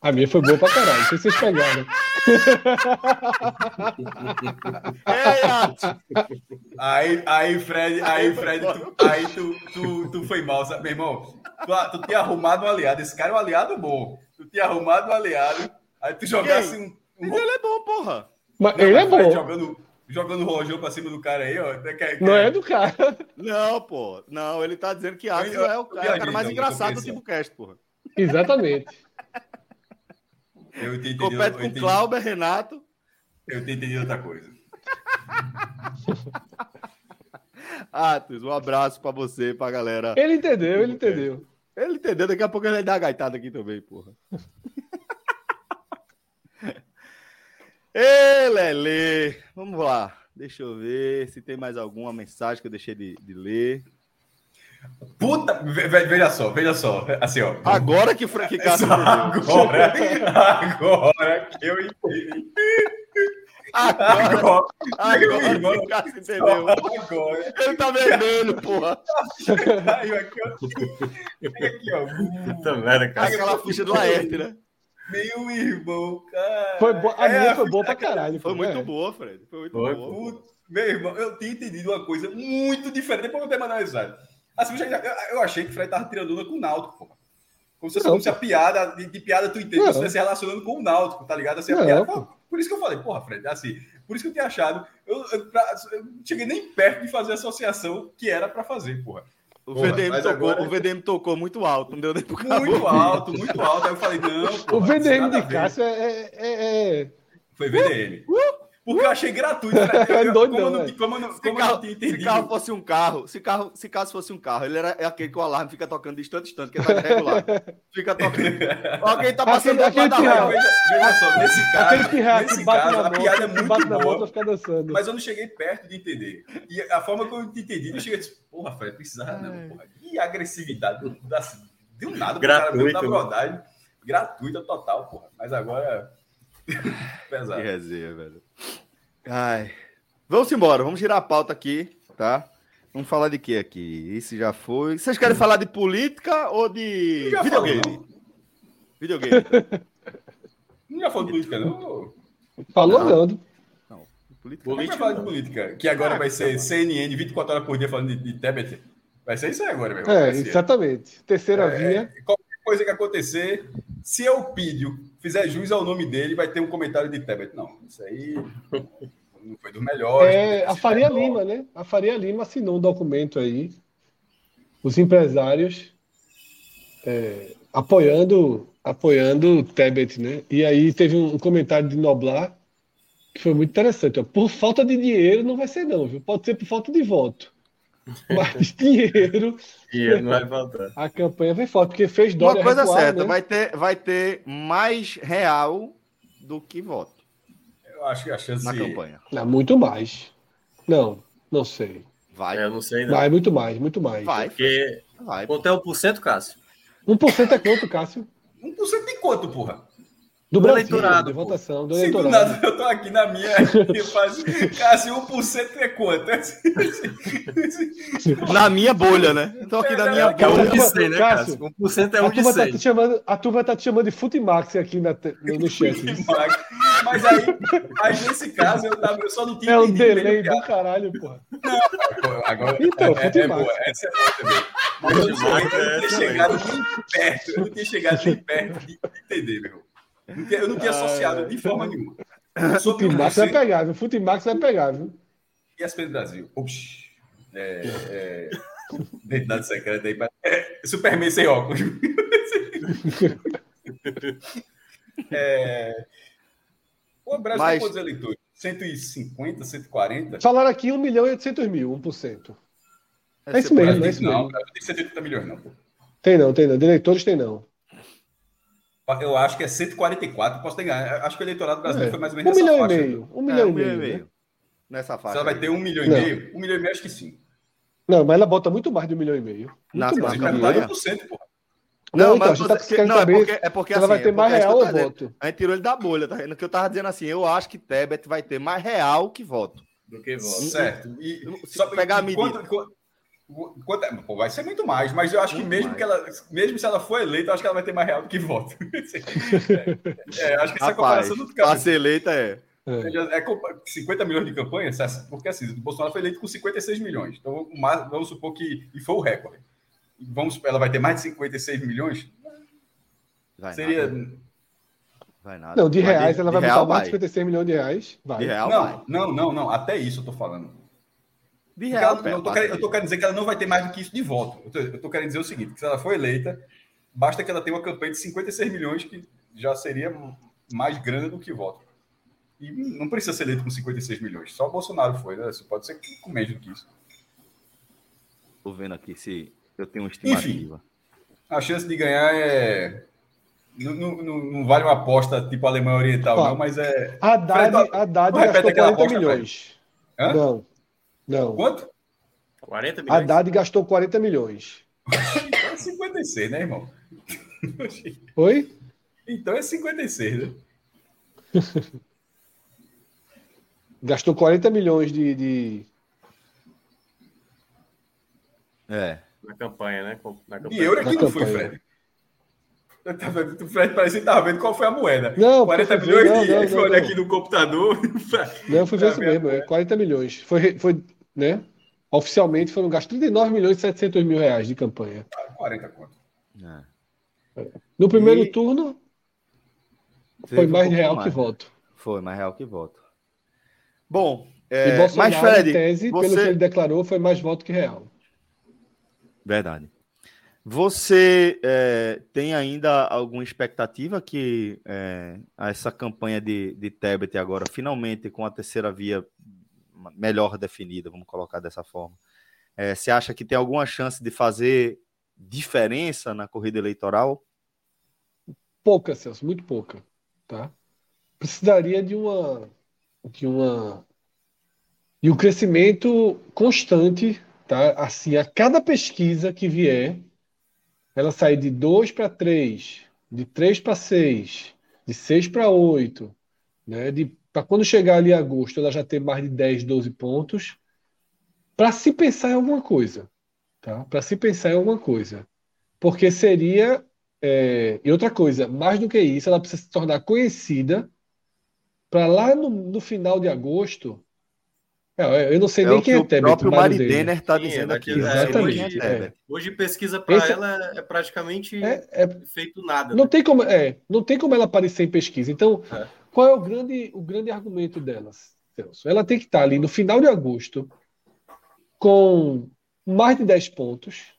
[SPEAKER 2] A minha foi boa pra caralho, não sei se vocês pegaram.
[SPEAKER 3] aí, aí, Fred, aí, Fred, tu, aí tu, tu, tu foi mal, sabe, meu irmão? Tu, tu tinha arrumado um aliado, esse cara é um aliado bom. Tu tinha arrumado um aliado, aí tu jogasse um,
[SPEAKER 1] um. Mas ele é bom, porra.
[SPEAKER 2] Mas não, ele é bom.
[SPEAKER 3] Jogando, jogando o rojão pra cima do cara aí, ó. Quer,
[SPEAKER 2] quer... Não é do cara.
[SPEAKER 1] Não, pô. Não, ele tá dizendo que Axel é o, é o cara mais engraçado do tipo cast, porra.
[SPEAKER 2] Exatamente.
[SPEAKER 3] Eu entendi.
[SPEAKER 1] Compete com Cláudio, Renato.
[SPEAKER 3] Eu entendi outra coisa.
[SPEAKER 1] Atos, um abraço para você, pra galera.
[SPEAKER 2] Ele entendeu, ele entendeu.
[SPEAKER 1] Ele entendeu, daqui a pouco ele vai dar a gaitada aqui também, porra. Ê, Lele, vamos lá. Deixa eu ver se tem mais alguma mensagem que eu deixei de, de ler.
[SPEAKER 3] Puta, veja só, veja só. Assim, ó.
[SPEAKER 1] Agora que Frank Castro.
[SPEAKER 3] Agora, agora que eu entendi.
[SPEAKER 1] Agora, agora, agora irmão, que Castro entendeu. Agora. Ele tá vermelho, porra. Caiu aqui, ó. Aqui, ó. Puta merda, cara. Aquela ficha do Laerte, né?
[SPEAKER 3] Meu irmão, cara.
[SPEAKER 2] Foi bo... A é, minha foi boa pra caralho.
[SPEAKER 1] Foi, foi muito é. boa, Fred. Foi muito foi, boa. Puta,
[SPEAKER 3] meu irmão, eu tinha entendido uma coisa muito diferente. Depois eu vou ter mandado mensagem. Assim, eu achei que o Fred tava tirando onda com o Náutico, pô. Como se, como se a piada, de, de piada tu entende, você se relacionando com o Náutico, tá ligado? Assim, a piada, pô, por isso que eu falei, porra, Fred, assim, por isso que eu tinha achado, eu, eu, pra, eu não cheguei nem perto de fazer a associação que era para fazer, porra.
[SPEAKER 1] O, porra, VDM tocou, agora... o VDM tocou muito alto, não deu nem pro
[SPEAKER 3] Muito alto, muito alto. Aí eu falei, não.
[SPEAKER 2] Porra, o VDM de Cássio é, é, é,
[SPEAKER 3] Foi VDM. Uh, uh. Porque eu achei gratuito. Né? Eu, doido, como, não, como, como, como carro,
[SPEAKER 1] tinha entendido. Se carro fosse um carro, se, carro, se caso fosse um carro, ele era é aquele que o alarme fica tocando distante, distante, que tá regular. Fica tocando. Alguém tá passando aquele, aquele da
[SPEAKER 3] veja, veja só, nesse caso, nesse caso a piada é muito boa, mas eu não cheguei perto de entender. E a forma que eu entendi, eu cheguei e disse, porra, Fred, precisava não, porra. E agressividade, assim, deu nada
[SPEAKER 1] pro cara, na
[SPEAKER 3] verdade. Gratuita total, porra. Mas agora...
[SPEAKER 1] Pesado. Que resenha, velho. Ai. Vamos embora, vamos girar a pauta aqui, tá? Vamos falar de que aqui? Isso já foi. Vocês querem falar de política ou de videogame? Falou, videogame.
[SPEAKER 3] não já falou de política, não?
[SPEAKER 2] Falou não. não.
[SPEAKER 3] não. Política. política falar de política, que agora ah, vai ser CNN 24 horas por dia falando de, de tablet. Vai ser isso aí agora, meu
[SPEAKER 2] É, exatamente. Terceira é, via.
[SPEAKER 3] Coisa que acontecer, se eu Pídio fizer jus ao nome dele, vai ter um comentário de Tebet. Não, isso aí não foi do melhor.
[SPEAKER 2] É, a Faria Lima, né? A Faria Lima assinou um documento aí, os empresários é, apoiando apoiando Tebet, né? E aí teve um comentário de Noblar que foi muito interessante. Ó. Por falta de dinheiro não vai ser não, viu? Pode ser por falta de voto. Mas dinheiro.
[SPEAKER 4] dinheiro não vai faltar.
[SPEAKER 2] A campanha vem forte, porque fez Dória
[SPEAKER 1] Uma coisa recuar, certa, né? vai, ter, vai ter mais real do que voto.
[SPEAKER 3] Eu acho que a chance.
[SPEAKER 1] Na campanha.
[SPEAKER 2] Não, muito mais. Não, não sei.
[SPEAKER 4] Vai. Eu não sei. Não.
[SPEAKER 2] Vai, muito mais, muito mais.
[SPEAKER 4] Vai. Porque. Vai. Quanto é o porcento, Cássio?
[SPEAKER 2] 1% é quanto, Cássio?
[SPEAKER 3] 1% de quanto, porra?
[SPEAKER 2] Do, do Brasil, eleitorado. De votação, do
[SPEAKER 3] Sim, eleitorado. Do nada, eu tô aqui na minha, eu faço, quase 1% é quanto?
[SPEAKER 1] na minha bolha, né? Eu tô aqui é, na minha bolha. É um
[SPEAKER 2] de 100, né, Cássio? 1% é um de 100. Tá te chamando, a turma tá te chamando de Futimax aqui na, no, no chat.
[SPEAKER 3] Mas aí, aí, nesse caso, eu, tava, eu só não tinha
[SPEAKER 2] É um delay do caralho, porra.
[SPEAKER 3] Não, Agora, então, é, é, é boa. Essa é boa também. Mas eu, não tinha chegado nem perto. Eu não tinha chegado nem perto de entender, meu. Eu não tinha associado de forma nenhuma.
[SPEAKER 2] Futimax vai pegar, viu? Futimax vai pegar, viu?
[SPEAKER 3] E as do Brasil? Oxi. É, é, identidade secreta aí. É, Superman sem óculos. é, o Brasil Mas... quantos eleitores? 150, 140?
[SPEAKER 2] Falaram aqui 1 milhão e 800 mil, 1%.
[SPEAKER 3] É, é isso mesmo, é isso não, mesmo. Não, tem 180 milhões, não. Pô.
[SPEAKER 2] Tem não, tem não. De eleitores tem não.
[SPEAKER 3] Eu acho que é 144, posso ter ganho. Acho que o eleitorado brasileiro é. foi mais ou menos
[SPEAKER 2] um milhão faixa. E meio, um milhão, é, um milhão e meio. Né?
[SPEAKER 3] Nessa faixa. Ela vai ter um milhão e meio, um milhão e meio acho que sim.
[SPEAKER 2] Não, mas ela bota muito mais de um milhão e meio. Muito
[SPEAKER 3] na, mais. Campanha? 1%,
[SPEAKER 2] porra. Não, não então, mas tá porque, não, é porque, é porque ela assim, vai ter é mais real ou voto.
[SPEAKER 1] A gente tirou ele da bolha, tá vendo? Que eu tava dizendo assim, eu acho que Tebet vai ter mais real que voto.
[SPEAKER 3] Do que voto. Certo. E, se só pegar a medida. Quanto, quanto, é, pô, vai ser muito mais, mas eu acho muito que mesmo mais. que ela, mesmo se ela for eleita, eu acho que ela vai ter mais real do que voto. é, é, acho que essa Rapaz, comparação não
[SPEAKER 1] fica. Pra ser eleita é.
[SPEAKER 3] É. é 50 milhões de campanha, porque assim, o Bolsonaro foi eleito com 56 milhões. Então, vamos supor que. E foi o recorde. Vamos, ela vai ter mais de 56 milhões?
[SPEAKER 2] Vai Seria. Nada. Vai nada. Não, de reais, de, ela vai botar mais de 56 milhões de reais. Vai.
[SPEAKER 3] De real, não, vai. não, não, não. Até isso eu tô falando. De real, ela, eu, tô querendo, eu tô querendo dizer que ela não vai ter mais do que isso de voto. Eu tô, eu tô querendo dizer o seguinte: que se ela for eleita, basta que ela tenha uma campanha de 56 milhões, que já seria mais grande do que voto. E não precisa ser eleito com 56 milhões. Só o Bolsonaro foi, né? Isso pode ser com menos do que isso.
[SPEAKER 1] Estou vendo aqui se eu tenho uma estimativa. Enfim,
[SPEAKER 3] a chance de ganhar é. Não, não, não vale uma aposta tipo Alemanha Oriental, Ó, não, mas é.
[SPEAKER 2] A Haddad, Haddad gastou 40 milhões. Não. Não.
[SPEAKER 3] Quanto?
[SPEAKER 2] 40 milhões. Haddad gastou 40 milhões.
[SPEAKER 3] então é 56, né, irmão?
[SPEAKER 2] Oi?
[SPEAKER 3] Então é 56, né?
[SPEAKER 2] Gastou 40 milhões de, de...
[SPEAKER 4] É. Na campanha, né? Na campanha.
[SPEAKER 3] E euro aqui não foi, Fred. O Fred parece que estava vendo qual foi a moeda.
[SPEAKER 2] Não,
[SPEAKER 3] 40 milhões não, de não, não, olha aqui no computador.
[SPEAKER 2] Não, eu fui ver isso mesmo, é 40 milhões. Foi, foi, né? Oficialmente foram gastos 39 milhões e 700 mil reais de campanha.
[SPEAKER 3] 40 conto.
[SPEAKER 2] É. No primeiro e... turno, foi mais um real mais. que voto.
[SPEAKER 1] Foi mais real que voto. Bom,
[SPEAKER 2] é, Bolsonaro, mas Fred, tese, você... pelo que ele declarou, foi mais voto que real.
[SPEAKER 1] Verdade. Você é, tem ainda alguma expectativa que é, essa campanha de, de Tebet agora, finalmente com a terceira via melhor definida, vamos colocar dessa forma, é, você acha que tem alguma chance de fazer diferença na corrida eleitoral?
[SPEAKER 2] Pouca, Celso, muito pouca. Tá? Precisaria de uma de uma e um crescimento constante, tá? Assim, a cada pesquisa que vier, ela sai de 2 para 3, de 3 para 6, de 6 para 8, né? De para quando chegar ali em agosto, ela já ter mais de 10, 12 pontos, para se pensar em alguma coisa, tá? Para se pensar em alguma coisa. Porque seria é, e outra coisa, mais do que isso, ela precisa se tornar conhecida para lá no, no, final de agosto. É, eu não sei é nem quem é Tebet.
[SPEAKER 1] O próprio Mari Denner está dizendo aqui.
[SPEAKER 2] Exatamente.
[SPEAKER 4] É. Hoje pesquisa para Esse... ela é praticamente é, é, feito nada.
[SPEAKER 2] Não, né? tem como, é, não tem como ela aparecer em pesquisa. Então, qual é o grande, o grande argumento delas, Celso? Ela tem que estar ali no final de agosto com mais de 10 pontos,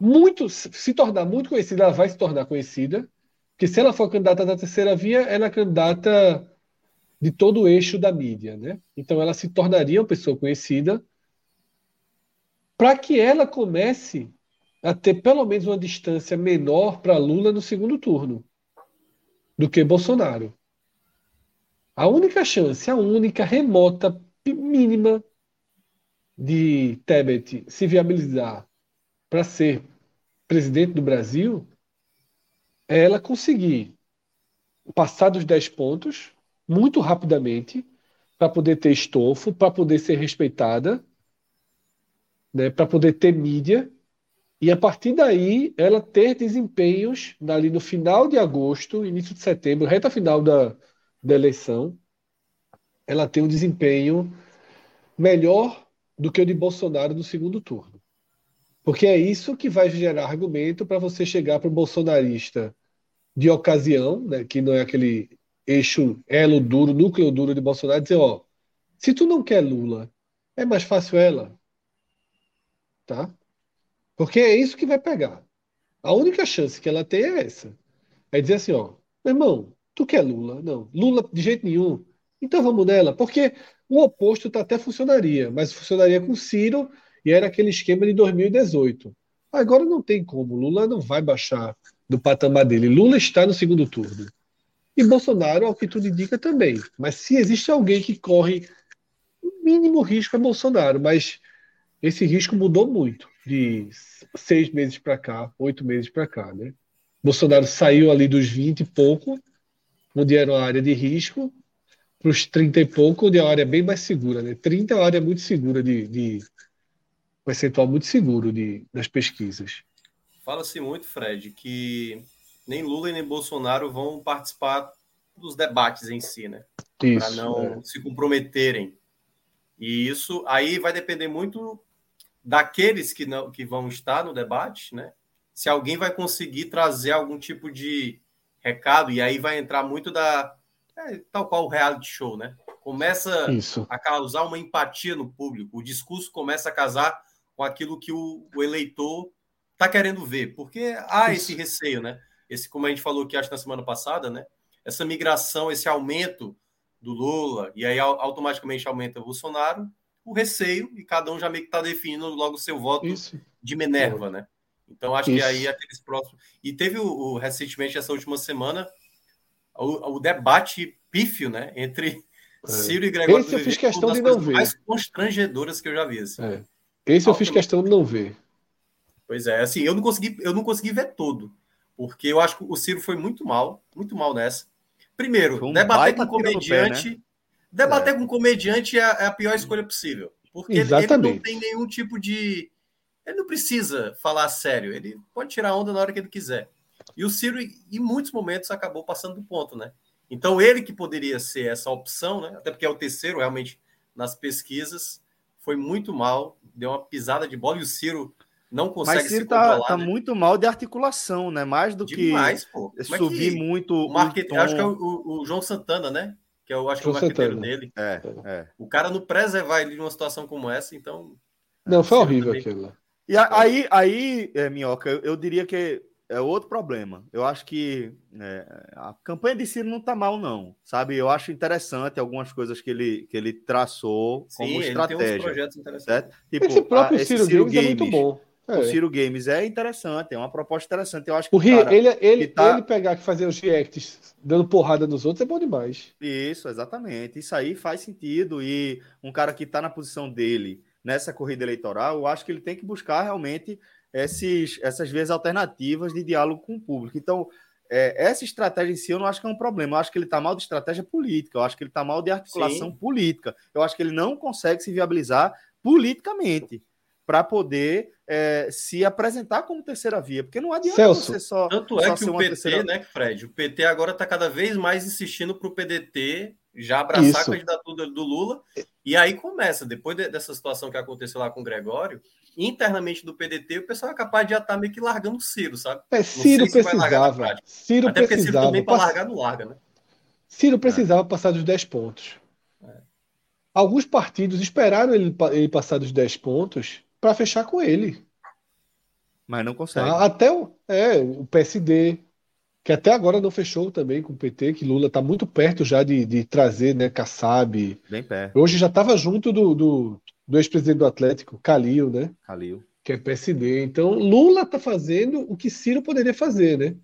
[SPEAKER 2] muito se tornar muito conhecida, ela vai se tornar conhecida, porque se ela for candidata da terceira via, ela é candidata de todo o eixo da mídia, né? Então ela se tornaria uma pessoa conhecida para que ela comece a ter pelo menos uma distância menor para Lula no segundo turno do que Bolsonaro. A única chance, a única remota mínima de Tebet se viabilizar para ser presidente do Brasil é ela conseguir passar dos 10 pontos muito rapidamente para poder ter estofo, para poder ser respeitada, né, para poder ter mídia. E a partir daí ela ter desempenhos ali no final de agosto, início de setembro, reta final da, da eleição, ela tem um desempenho melhor do que o de Bolsonaro no segundo turno. Porque é isso que vai gerar argumento para você chegar para o bolsonarista de ocasião, né, que não é aquele eixo elo duro, núcleo duro de Bolsonaro, dizer, ó, se tu não quer Lula, é mais fácil ela. Tá? Porque é isso que vai pegar. A única chance que ela tem é essa. É dizer assim, ó, meu irmão, tu quer Lula? Não. Lula de jeito nenhum. Então vamos nela. Porque o oposto tá, até funcionaria, mas funcionaria com Ciro e era aquele esquema de 2018. Agora não tem como. Lula não vai baixar do patamar dele. Lula está no segundo turno. E Bolsonaro, ao que tudo indica, também. Mas se existe alguém que corre o mínimo risco é Bolsonaro, mas esse risco mudou muito de seis meses para cá, oito meses para cá, né? Bolsonaro saiu ali dos 20 e pouco, onde era uma área de risco, para os 30 e pouco, onde é uma área bem mais segura, né? 30 é uma área muito segura de, de um percentual muito seguro de, das pesquisas.
[SPEAKER 4] Fala-se muito, Fred, que nem Lula e nem Bolsonaro vão participar dos debates em si, né? Para não é. se comprometerem. E isso aí vai depender muito daqueles que não que vão estar no debate, né? Se alguém vai conseguir trazer algum tipo de recado e aí vai entrar muito da é, tal qual o reality show, né? Começa isso. a causar uma empatia no público, o discurso começa a casar com aquilo que o, o eleitor está querendo ver, porque há isso. esse receio, né? Esse, como a gente falou aqui, acho na semana passada, né? Essa migração, esse aumento do Lula, e aí automaticamente aumenta o Bolsonaro, o receio, e cada um já meio que está definindo logo o seu voto Isso. de Minerva, né? Então, acho Isso. que aí aqueles próximos. E teve o, o, recentemente, essa última semana, o, o debate pífio, né? Entre é. Ciro e Gregório.
[SPEAKER 2] Esse eu fiz questão de não ver.
[SPEAKER 4] mais constrangedoras que eu já vi. Assim.
[SPEAKER 2] É. Esse eu fiz questão de não ver.
[SPEAKER 4] Pois é, assim, eu não consegui, eu não consegui ver todo, porque eu acho que o Ciro foi muito mal, muito mal nessa. Primeiro, um debater com um comediante. Pé, né? Debater é. com um comediante é, é a pior escolha possível. Porque ele, ele, não tem nenhum tipo de. Ele não precisa falar sério. Ele pode tirar onda na hora que ele quiser. E o Ciro, em muitos momentos, acabou passando do ponto, né? Então, ele que poderia ser essa opção, né? Até porque é o terceiro, realmente, nas pesquisas, foi muito mal, deu uma pisada de bola e o Ciro não consegue Mas
[SPEAKER 1] Ciro se tá, tá né? muito mal de articulação, né? Mais do Demais, que
[SPEAKER 4] pô.
[SPEAKER 1] subir
[SPEAKER 4] que
[SPEAKER 1] muito.
[SPEAKER 4] O market... Acho que é o, o, João Santana, né? que eu acho que é o marqueteiro dele.
[SPEAKER 1] É, é.
[SPEAKER 4] O cara não preservar ele de uma situação como essa, então.
[SPEAKER 2] Não, foi horrível aquilo.
[SPEAKER 1] E aí, aí é, Minhoca, eu, eu, diria que é outro problema. Eu acho que é, a campanha de Ciro não tá mal, não. Sabe? Eu acho interessante algumas coisas que ele, que ele traçou Sim, como estratégia. Ele tem uns projetos
[SPEAKER 2] interessantes. Tipo, esse próprio a, Ciro, Ciro Games, é muito bom.
[SPEAKER 1] É. O Ciro Games é interessante, é uma proposta interessante. Eu acho
[SPEAKER 2] que o cara, ele, ele, tá... ele pegar que fazer os reacts dando porrada nos outros é bom demais.
[SPEAKER 1] Isso, exatamente. Isso aí faz sentido. E um cara que está na posição dele nessa corrida eleitoral, eu acho que ele tem que buscar realmente esses, essas vias alternativas de diálogo com o público. Então, é, essa estratégia em si eu não acho que é um problema. Eu acho que ele está mal de estratégia política, eu acho que ele está mal de articulação Sim. política. Eu acho que ele não consegue se viabilizar politicamente para poder é, se apresentar como terceira via, porque não adianta
[SPEAKER 2] Celso,
[SPEAKER 1] você só.
[SPEAKER 4] Tanto é que o PT, terceira... né, Fred? O PT agora está cada vez mais insistindo para o PDT já abraçar Isso. a candidatura do Lula. E aí começa, depois de, dessa situação que aconteceu lá com o Gregório, internamente do PDT, o pessoal é capaz de já estar tá meio que largando o Ciro, sabe?
[SPEAKER 2] É, Ciro precisava. Ciro
[SPEAKER 4] Até porque Ciro também para largar não larga, né?
[SPEAKER 2] Ciro precisava é. passar dos 10 pontos. É. Alguns partidos esperaram ele, ele passar dos 10 pontos para fechar com ele.
[SPEAKER 1] Mas não consegue.
[SPEAKER 2] Tá? Até o, é, o PSD, que até agora não fechou também com o PT, que Lula está muito perto já de, de trazer, né, Kassab.
[SPEAKER 1] Bem perto.
[SPEAKER 2] Hoje já estava junto do, do, do ex-presidente do Atlético, Calil, né?
[SPEAKER 1] Calil.
[SPEAKER 2] Que é PSD. Então, Lula está fazendo o que Ciro poderia fazer, né?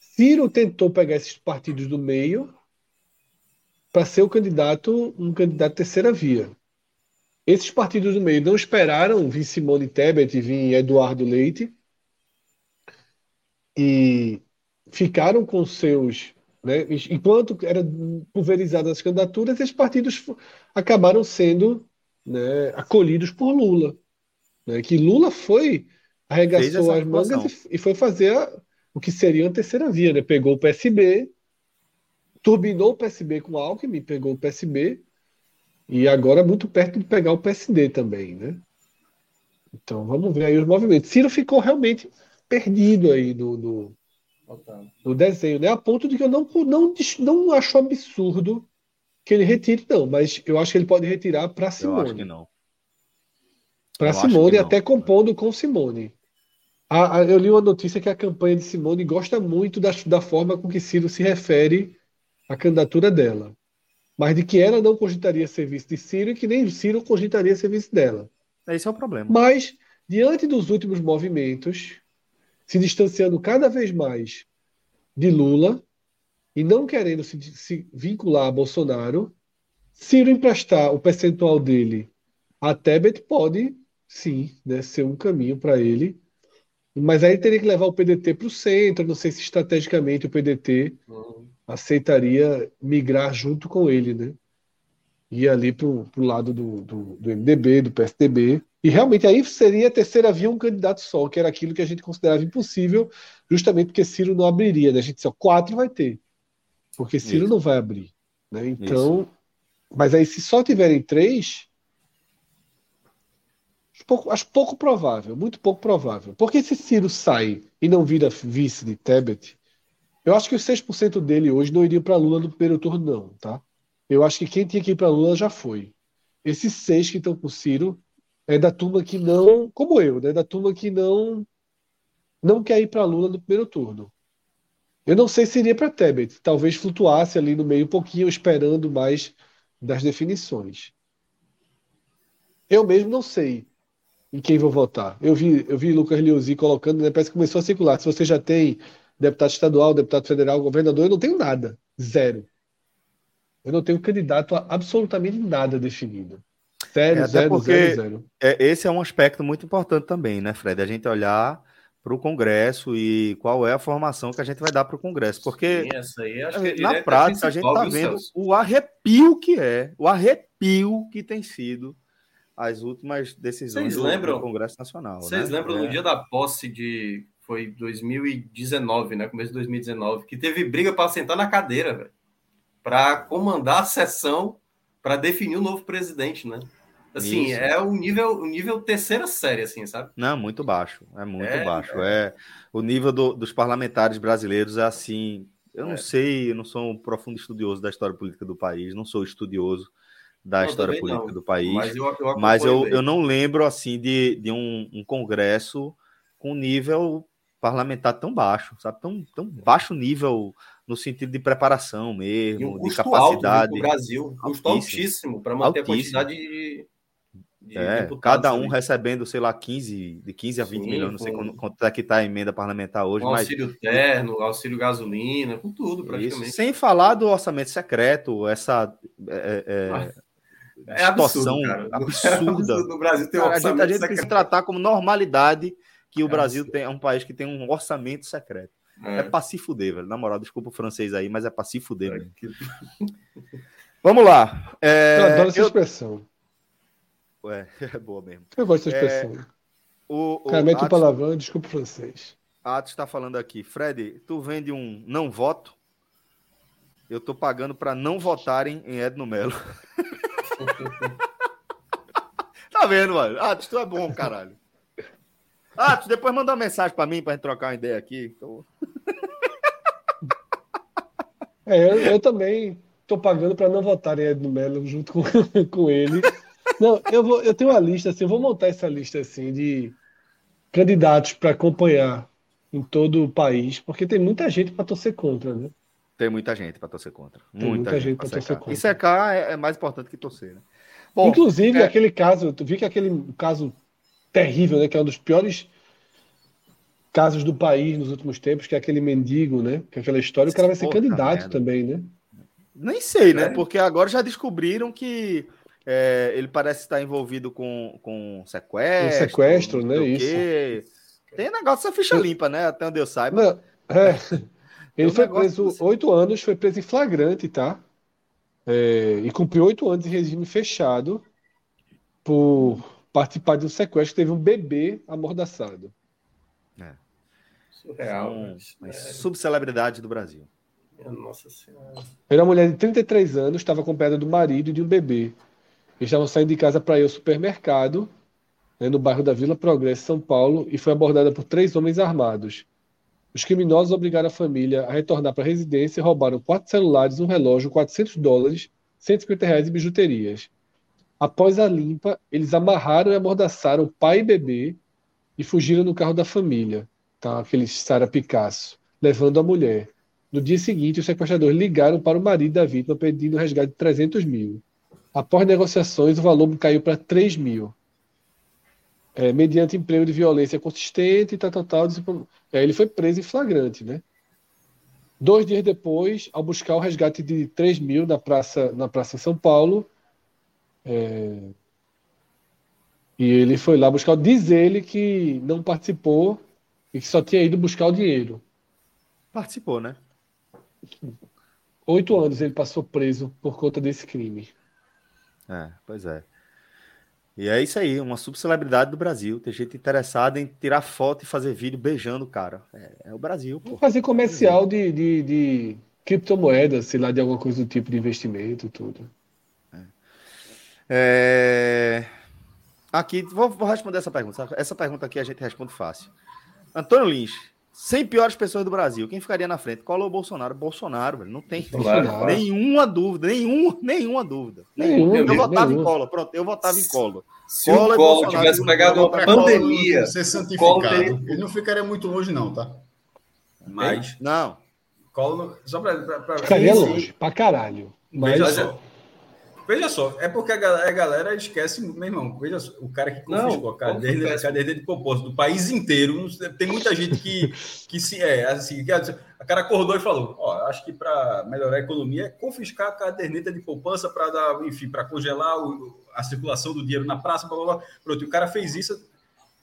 [SPEAKER 2] Ciro tentou pegar esses partidos do meio para ser o candidato, um candidato terceira via. Esses partidos do meio não esperaram vir Simone Tebet e vir Eduardo Leite e ficaram com seus. Né, enquanto eram pulverizadas as candidaturas, esses partidos acabaram sendo né, acolhidos por Lula. Né, que Lula foi, arregaçou as mangas e, e, foi fazer a, o que seria a terceira via. Né, pegou o PSB, turbinou o PSB com Alckmin, pegou o PSB E agora muito perto de pegar o PSD também, né? Então vamos ver aí os movimentos. Ciro ficou realmente perdido aí no, no, no desenho, né? A ponto de que eu não, não, não acho absurdo que ele retire, não, mas eu acho que ele pode retirar para Simone. Eu acho que não. Para Simone, até compondo com Simone. A, a, eu li uma notícia que a campanha de Simone gosta muito da, da forma com que Ciro se refere à candidatura dela mas de que ela não cogitaria serviço de Ciro e que nem Ciro cogitaria serviço dela.
[SPEAKER 1] Esse é o problema.
[SPEAKER 2] Mas, diante dos últimos movimentos, se distanciando cada vez mais de Lula e não querendo se, se vincular a Bolsonaro, Ciro emprestar o percentual dele a Tebet pode, sim, né, ser um caminho para ele. Mas aí teria que levar o PDT para o centro. Não sei se estrategicamente o PDT uhum aceitaria migrar junto com ele, né? Ir ali para o lado do, do, do, MDB, do PSDB. E realmente aí seria a terceira via um candidato só, que era aquilo que a gente considerava impossível, justamente porque Ciro não abriria. Né? A gente disse, ó, quatro vai ter, porque Ciro Isso. não vai abrir. Né? Então, Isso. mas aí se só tiverem três, pouco, acho pouco provável, muito pouco provável. Porque se Ciro sai e não vira vice de Tebet, eu acho que os 6% dele hoje não iriam para Lula no primeiro turno, não, tá? Eu acho que quem tinha que ir para Lula já foi. Esses seis que estão com Ciro é da turma que não, como eu, né? Da turma que não não quer ir para Lula no primeiro turno. Eu não sei se iria para Tebet, talvez flutuasse ali no meio um pouquinho, esperando mais das definições. Eu mesmo não sei em quem vou votar. Eu vi, eu vi Lucas Liuzzi colocando, né, parece que começou a circular. Se você já tem deputado estadual, deputado federal, governador, eu não tenho nada. Zero. Eu não tenho candidato a absolutamente nada definido. Zero, é, zero, zero, zero.
[SPEAKER 1] É, esse é um aspecto muito importante também, né, Fred? A gente olhar para o Congresso e qual é a formação que a gente vai dar para o Congresso. Porque Sim, aí, na prática a gente está vendo o arrepio que é, o arrepio que tem sido as últimas decisões
[SPEAKER 4] do, lembram,
[SPEAKER 1] do Congresso Nacional.
[SPEAKER 4] Vocês né? lembram é. no dia da posse de foi 2019, né? Começo de 2019, que teve briga para sentar na cadeira, velho, para comandar a sessão para definir o novo presidente, né? Assim, Isso. é o nível, o nível terceira série, assim, sabe?
[SPEAKER 1] Não, muito baixo, é muito é, baixo. É. é o nível do, dos parlamentares brasileiros é assim. Eu não é. sei, eu não sou um profundo estudioso da história política do país, não sou estudioso da não, história política não. do país, mas eu, eu, mas eu, eu, não lembro assim de, de um, um congresso com nível parlamentar tão baixo, sabe? Tão, tão baixo nível no sentido de preparação mesmo, um de capacidade.
[SPEAKER 4] no Brasil, custo altíssimo para manter altíssimo. a quantidade de.
[SPEAKER 1] É, cada um ali. recebendo, sei lá, 15, de 15 a 20 Sim, milhões, não sei com... quanto é que está a emenda parlamentar hoje.
[SPEAKER 4] Com auxílio mas... terno, auxílio gasolina, com tudo, praticamente. Isso,
[SPEAKER 1] sem falar do orçamento secreto, essa. É, é...
[SPEAKER 4] É absurdo, cara.
[SPEAKER 1] absurda.
[SPEAKER 4] no Brasil tem um orçamento
[SPEAKER 1] a gente, a gente tem que se tratar como normalidade que o é Brasil tem, é um país que tem um orçamento secreto. É, é pra se fuder, velho. Na moral, desculpa o francês aí, mas é pra se fuder, é. Vamos lá.
[SPEAKER 2] É, eu adoro essa eu... expressão.
[SPEAKER 1] Ué, é boa mesmo.
[SPEAKER 2] Eu gosto dessa expressão. É, o, o Cara, mete o palavrão, desculpa o francês.
[SPEAKER 1] Atos está falando aqui. Fred, tu vende um não voto? Eu tô pagando para não votarem em Edno Melo. tá vendo, mano? Atos, tu é bom, caralho. Tu depois manda uma mensagem para mim para gente trocar uma ideia aqui. Então...
[SPEAKER 2] É, eu, eu também estou pagando para não votar em Edno Melo junto com, com ele. Não, eu, vou, eu tenho uma lista, assim, eu vou montar essa lista assim de candidatos para acompanhar em todo o país, porque tem muita gente para torcer contra, né?
[SPEAKER 1] Tem muita gente para torcer contra. Muita, muita gente, gente para torcer contra. E secar é, é, mais importante que torcer, né?
[SPEAKER 2] Bom, Inclusive, é... aquele caso, tu viu que aquele caso terrível, né? Que é um dos piores casos do país nos últimos tempos, que é aquele mendigo, né? Que é aquela história, o cara vai ser candidato merda. também, né?
[SPEAKER 1] Nem sei, né? É. Porque agora já descobriram que é, ele parece estar envolvido com, com sequestro. Um
[SPEAKER 2] sequestro, né? Isso.
[SPEAKER 1] Tem negócio essa ficha limpa, né? Até onde eu saiba. Não,
[SPEAKER 2] é. Ele um foi preso oito anos, foi preso em flagrante, tá? É, e cumpriu oito anos em regime fechado por participar de um sequestro, teve um bebê amordaçado.
[SPEAKER 1] É. Surreal. Uma é... subcelebridade do Brasil.
[SPEAKER 2] Nossa Senhora. Era uma mulher de 33 anos, estava acompanhada do marido e de um bebê. Eles estavam saindo de casa para ir ao supermercado, né, no bairro da Vila Progresso, São Paulo, e foi abordada por três homens armados. Os criminosos obrigaram a família a retornar para a residência e roubaram quatro celulares, um relógio, 400 dólares, 150 reais e bijuterias. Após a limpa, eles amarraram e amordaçaram pai e bebê e fugiram no carro da família, tá? aquele Sara Picasso, levando a mulher. No dia seguinte, os sequestradores ligaram para o marido da vítima pedindo resgate de 300 mil. Após negociações, o valor caiu para 3 mil. É, mediante emprego de violência consistente e tal, tal, tal. Ele foi preso em flagrante, né? Dois dias depois, ao buscar o resgate de 3 mil na praça, na praça São Paulo, é, e ele foi lá buscar. Diz ele que não participou e que só tinha ido buscar o dinheiro.
[SPEAKER 1] Participou, né?
[SPEAKER 2] Oito anos ele passou preso por conta desse crime.
[SPEAKER 1] É, pois é. E é isso aí, uma subcelebridade do Brasil. Tem gente interessada em tirar foto e fazer vídeo beijando o cara. É, é o Brasil.
[SPEAKER 2] Pô. Fazer comercial de, de, de, criptomoedas, sei lá, de alguma coisa do tipo de investimento, tudo.
[SPEAKER 1] É. É... Aqui, vou, vou, responder essa pergunta. Essa pergunta aqui a gente responde fácil. Antônio Lins, 100 piores pessoas do Brasil. Quem ficaria na frente? Qual é o Bolsonaro? Bolsonaro, velho. Não tem Bolsonaro. nenhuma dúvida, nenhum, nenhuma dúvida. Nenhum, eu votava nenhum. em Collor, pronto, eu votava em Collor.
[SPEAKER 3] Se Collor o Collor tivesse pegado uma pandemia, ser santificado, ele não ficaria muito longe não, tá?
[SPEAKER 1] Mas não.
[SPEAKER 3] Collor, só para
[SPEAKER 2] ficaria longe, pra caralho.
[SPEAKER 3] Mas Veja só. Veja só, é porque a galera, a galera esquece, meu irmão, veja só, o cara que confiscou a cadeira, a cadeira de propósito do país inteiro, tem muita gente que, que se é assim, que, a cara acordou e falou, ó, acho que para melhorar a economia é confiscar a caderneta de poupança para dar, enfim, para congelar o, a circulação do dinheiro na praça, blá, blá, blá. Pronto, e o cara fez isso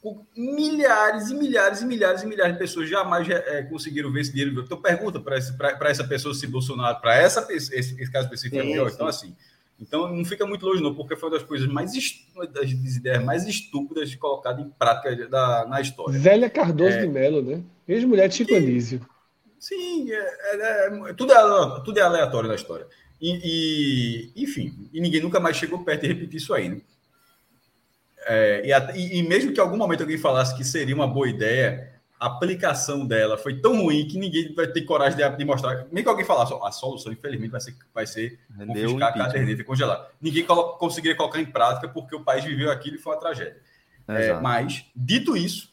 [SPEAKER 3] com milhares e milhares e milhares e milhares de pessoas jamais é, conseguiram ver esse dinheiro. Então pergunta para essa pessoa se Bolsonaro, para essa esse, esse caso específico é pior. Então assim, então não fica muito longe, não, porque foi uma das coisas mais das ideias mais estúpidas colocadas em prática da, na história.
[SPEAKER 2] Zélia Cardoso é, de Mello, né? Ex-mulher de Chico Anísio.
[SPEAKER 3] Sim, é, é, é, tudo, é, tudo é aleatório na história. E, e, enfim, e ninguém nunca mais chegou perto de repetir isso aí, né? É, e, e mesmo que em algum momento alguém falasse que seria uma boa ideia, a aplicação dela foi tão ruim que ninguém vai ter coragem de, de mostrar. Nem que alguém falasse, a solução, infelizmente, vai ser, vai ser confiscar a caderneta e congelar. Ninguém colo conseguiria colocar em prática porque o país viveu aquilo e foi uma tragédia. É, mas, dito isso,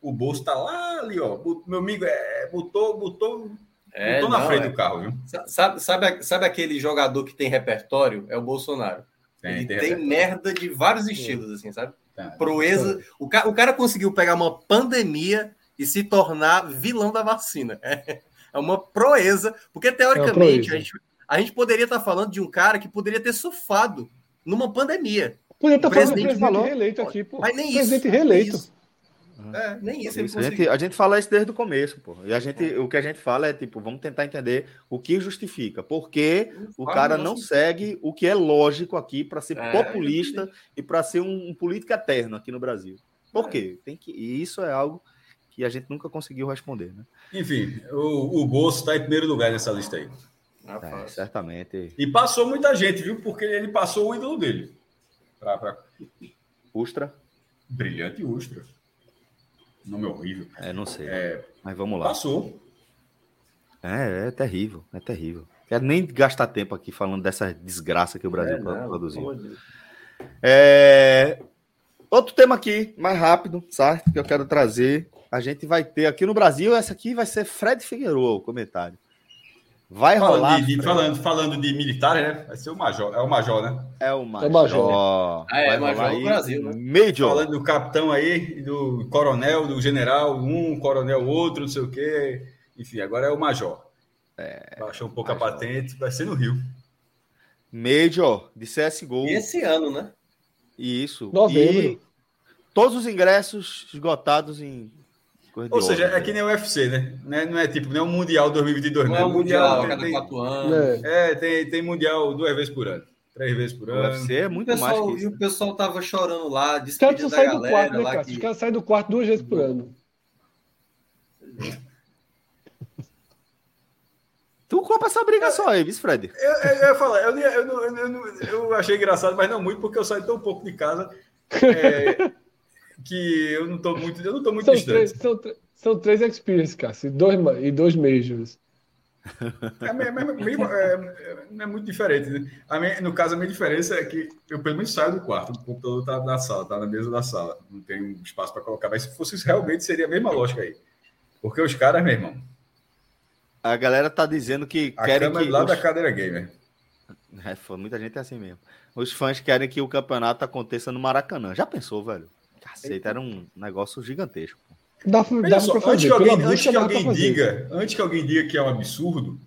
[SPEAKER 3] o bolso está lá ali, ó. Meu amigo, é, botou, botou, é, botou na frente é. do carro, viu?
[SPEAKER 4] Sabe, sabe, sabe aquele jogador que tem repertório? É o Bolsonaro. Tem, Ele tem, tem merda de vários estilos, assim, sabe? Tá. Proeza. O cara, o cara conseguiu pegar uma pandemia e se tornar vilão da vacina. É, é uma proeza, porque teoricamente é a, gente, a gente poderia estar falando de um cara que poderia ter surfado numa pandemia.
[SPEAKER 2] Poderia estar falando do presidente reeleito aqui, pô.
[SPEAKER 4] Mas nem
[SPEAKER 2] presidente
[SPEAKER 4] isso.
[SPEAKER 2] reeleito.
[SPEAKER 1] É, nem isso. isso a, gente, a, gente, fala isso desde o começo, pô. E a gente, é. o que a gente fala é tipo, vamos tentar entender o que justifica, porque o cara não segue o que é lógico aqui para ser é, populista e para ser um, um, político eterno aqui no Brasil. Por é. quê? Tem que, e isso é algo que a gente nunca conseguiu responder, né?
[SPEAKER 3] Enfim, o, o Bolso está em primeiro lugar nessa lista aí.
[SPEAKER 1] É, certamente.
[SPEAKER 3] E passou muita gente, viu? Porque ele passou o ídolo dele. Pra, pra...
[SPEAKER 1] Ustra.
[SPEAKER 3] Brilhante Ustra. Nome horrível.
[SPEAKER 1] É, não sei. É, mas vamos lá.
[SPEAKER 3] Passou.
[SPEAKER 1] É, é terrível, é terrível. Quero nem gastar tempo aqui falando dessa desgraça que o Brasil é, produziu. É... Outro tema aqui, mais rápido, certo? Que eu quero trazer. A gente vai ter aqui no Brasil, essa aqui vai ser Fred Figueiredo, o comentário. Vai
[SPEAKER 3] falando
[SPEAKER 1] rolar.
[SPEAKER 3] De, de, falando, falando de militar, né? Vai ser o Major. É o Major, né?
[SPEAKER 1] É o Major. É o Major.
[SPEAKER 4] Ah, é, Major do Brasil, né?
[SPEAKER 3] Major. Falando do capitão aí, do coronel, do general, um, coronel, outro, não sei o quê. Enfim, agora é o Major. É, Baixou um pouco Major. a patente, vai ser no Rio.
[SPEAKER 1] Major, de CSGO.
[SPEAKER 4] E esse ano, né?
[SPEAKER 1] Isso.
[SPEAKER 2] Novembro. E
[SPEAKER 1] todos os ingressos esgotados em
[SPEAKER 3] Coisa Ou seja, é que nem o UFC, né? Não é, tipo, não é o Mundial 2022,
[SPEAKER 4] não. Né? É o Mundial, a cada quatro anos.
[SPEAKER 3] É, é tem, tem Mundial duas vezes por ano. Três vezes por ano. O
[SPEAKER 1] UFC é muito pessoal, mais que
[SPEAKER 4] isso. E o pessoal tava chorando lá, despedindo da galera. Do quarto, né, lá
[SPEAKER 2] que... Os caras saem do quarto duas vezes por ano.
[SPEAKER 1] Tu compra essa briga só aí, viu, Fred?
[SPEAKER 3] Eu, eu, eu ia falar, eu, eu, eu, eu, achei engraçado, mas não muito, porque eu saio tão pouco de casa é, que eu não estou muito, eu não tô muito
[SPEAKER 2] são
[SPEAKER 3] distante.
[SPEAKER 2] Três, são, são três experiences, cara, e dois, e dois majors.
[SPEAKER 3] É, é, é, é, muito diferente. Né? Minha, no caso, a minha diferença é que eu pelo menos saio do quarto, o computador está na sala, está na mesa da sala, não tem espaço para colocar. Mas se fosse isso, realmente seria a mesma lógica aí. Porque os caras, meu irmão.
[SPEAKER 1] A galera tá dizendo que
[SPEAKER 3] a
[SPEAKER 1] querem
[SPEAKER 3] que. lá os... da cadeira gamer.
[SPEAKER 1] É, muita gente é assim mesmo. Os fãs querem que o campeonato aconteça no Maracanã. Já pensou, velho? Caceta, era um negócio gigantesco.
[SPEAKER 2] Dá, dá
[SPEAKER 3] só, fazer, antes que alguém, antes que alguém diga, antes que alguém diga que é um absurdo,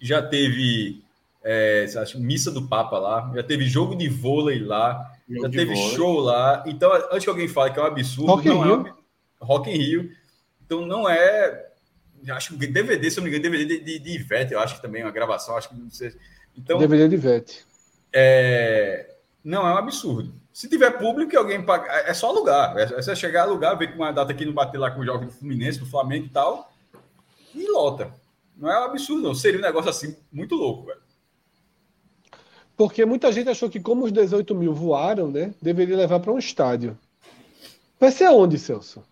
[SPEAKER 3] já teve é, acha, missa do Papa lá, já teve jogo de vôlei lá, jogo já teve vôlei. show lá. Então, antes que alguém fale que é um absurdo,
[SPEAKER 2] Rock não é um,
[SPEAKER 3] Rock in Rio. Então não é. Acho que DVD, se eu não me engano, DVD de, de, de Ivete, eu acho que também é uma gravação, acho que não sei. Então,
[SPEAKER 2] DVD de Ivete.
[SPEAKER 3] É, não é um absurdo. Se tiver público e alguém paga, é, é só alugar. É, é você chegar a alugar, ver que uma data aqui não bater lá com o jogo do Fluminense, do Flamengo e tal, e lota. Não é um absurdo, não. Seria um negócio assim muito louco, velho.
[SPEAKER 2] Porque muita gente achou que, como os 18 mil voaram, né, deveria levar para um estádio. Vai ser onde, Celso?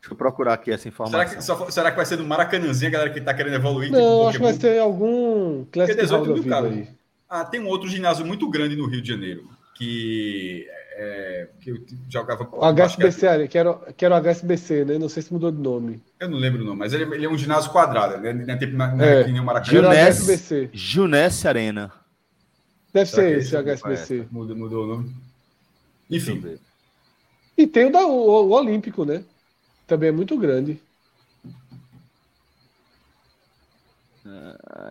[SPEAKER 1] Deixa eu procurar aqui essa informação.
[SPEAKER 3] Será que, só, será que vai ser no Maracanãzinho, a galera que está querendo evoluir?
[SPEAKER 2] Não, tipo acho que vai ser algum
[SPEAKER 3] Classic 18 mil aí. Ah, tem um outro ginásio muito grande no Rio de Janeiro que, é, que eu jogava.
[SPEAKER 2] O HSBC, que, que, era, que era o HSBC, né? Não sei se mudou de nome.
[SPEAKER 3] Eu não lembro o nome, mas ele, ele é um ginásio quadrado, né? Não é tipo na, é. nem o Maracanã.
[SPEAKER 1] Junesse, Junesse Arena.
[SPEAKER 2] Deve Será ser esse, HSBC.
[SPEAKER 3] Mudou, mudou o nome. Enfim.
[SPEAKER 2] E tem o, da, o, o Olímpico, né? Também é muito grande.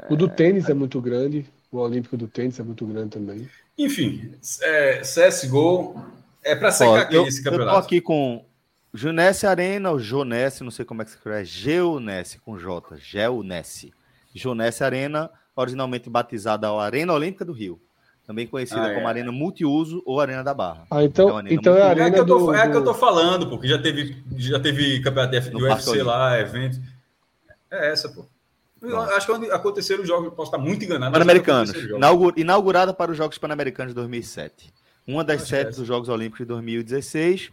[SPEAKER 2] O do tênis é muito grande. O Olímpico do tênis é muito grande também.
[SPEAKER 3] Enfim, é, CSGO é para secar aqui esse campeonato.
[SPEAKER 1] Eu tô aqui com Junesse Arena, ou Jonesse, não sei como é que se escreve, Geonesse com J, Geonesse. Jonesse Arena, originalmente batizada a Arena Olímpica do Rio, também conhecida ah, como é. Arena Multiuso ou Arena da Barra.
[SPEAKER 2] Ah, então, é, então é a Arena é que, eu tô,
[SPEAKER 3] do, é que eu tô falando, porque já teve, já teve campeonato do UFC lá, evento. É essa, pô. Acho que aconteceram os jogos, posso estar muito enganado.
[SPEAKER 1] Pan-Americanos. Inaugurada para os Jogos Pan-Americanos de 2007. Uma das Acho sete é dos Jogos Olímpicos de 2016.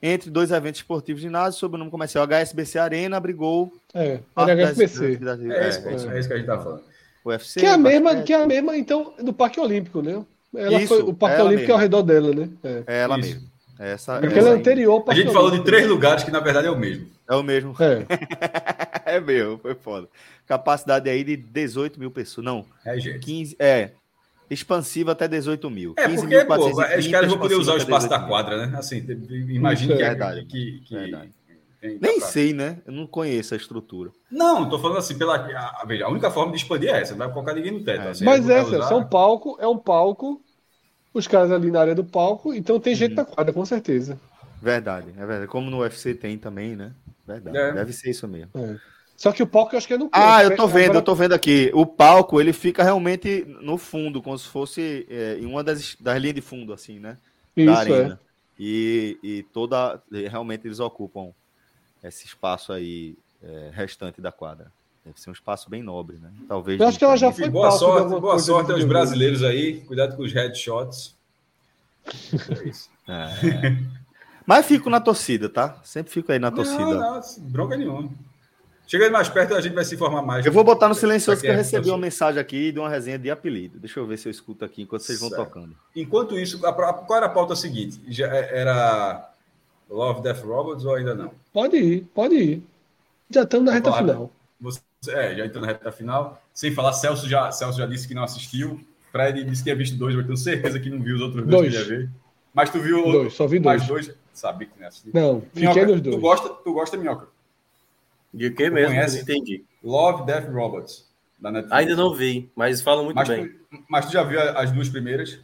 [SPEAKER 1] Entre dois eventos esportivos de ginásio, sob o nome comercial HSBC Arena, abrigou.
[SPEAKER 2] É, era HSBC.
[SPEAKER 3] Das, das, é, isso, é, é, isso que a gente está falando. O
[SPEAKER 2] UFC, que é a mesma, que é a mesma, então, do Parque Olímpico, né? Ela isso, foi, o Parque Olímpico mesmo. é ao redor dela, né?
[SPEAKER 1] É, é ela mesmo.
[SPEAKER 2] Essa, Porque ela é anterior
[SPEAKER 3] A gente falou de três lugares que, na verdade, é o mesmo.
[SPEAKER 1] É o mesmo. É, é meu, foi foda. Capacidade aí de 18 mil pessoas. Não.
[SPEAKER 3] É, gente.
[SPEAKER 1] 15, é. Expansiva até 18 mil.
[SPEAKER 3] É, porque, pô, os caras vão poder usar o espaço da quadra, né? Assim, imagina que, é
[SPEAKER 1] verdade, que, que, verdade. Nem sei, né? Eu não conheço a estrutura.
[SPEAKER 3] Não, tô falando assim, pela. A, a, a única forma de expandir é essa, não vai colocar ninguém no teto. É. Assim,
[SPEAKER 2] Mas é, usar... é um palco, é um palco, os caras ali na área do palco, então tem gente uhum. na quadra, com certeza.
[SPEAKER 1] Verdade, é verdade. Como no UFC tem também, né? Verdade. É. Deve ser isso mesmo. É.
[SPEAKER 2] Só que o palco eu acho que é no
[SPEAKER 1] Ah, eu tô vendo, Agora... eu tô vendo aqui. O palco, ele fica realmente no fundo, como se fosse é, em uma das, das linhas de fundo, assim, né?
[SPEAKER 2] Isso, da arena. É.
[SPEAKER 1] E, e toda. Realmente eles ocupam esse espaço aí é, restante da quadra. Deve ser um espaço bem nobre, né? Talvez.
[SPEAKER 2] Eu acho que ela já foi.
[SPEAKER 3] Boa sorte, boa sorte aos brasileiros aí. Cuidado com os headshots.
[SPEAKER 1] É isso. É. Mas fico na torcida, tá? Sempre fico aí na torcida. Não,
[SPEAKER 3] não, bronca nenhuma. Chegando mais perto, a gente vai se informar mais.
[SPEAKER 1] Eu vou botar no silencioso que eu recebi uma mensagem aqui de uma resenha de apelido. Deixa eu ver se eu escuto aqui enquanto vocês vão certo. tocando.
[SPEAKER 3] Enquanto isso, a, a, qual era a pauta seguinte? Já é, era Love, Death, Robots ou ainda não?
[SPEAKER 2] Pode ir, pode ir. Já estamos na reta final.
[SPEAKER 3] Você, é, já estamos na reta final. Sem falar, Celso já, Celso já disse que não assistiu. Fred disse que tinha visto dois, mas tenho certeza que não viu os outros dois, dois que ia ver. Mas tu viu
[SPEAKER 2] dois, só vi
[SPEAKER 3] mais dois. dois. Sabia que não assistiu.
[SPEAKER 2] Não, fiquei nos dois.
[SPEAKER 3] Tu gosta, tu gosta, Minhoca?
[SPEAKER 4] De que mesmo? Conhece? Entendi.
[SPEAKER 3] Love, Death, Robots.
[SPEAKER 4] Da Netflix. Ainda não vi, mas falam muito
[SPEAKER 3] mas
[SPEAKER 4] bem.
[SPEAKER 3] Tu, mas tu já viu as duas primeiras?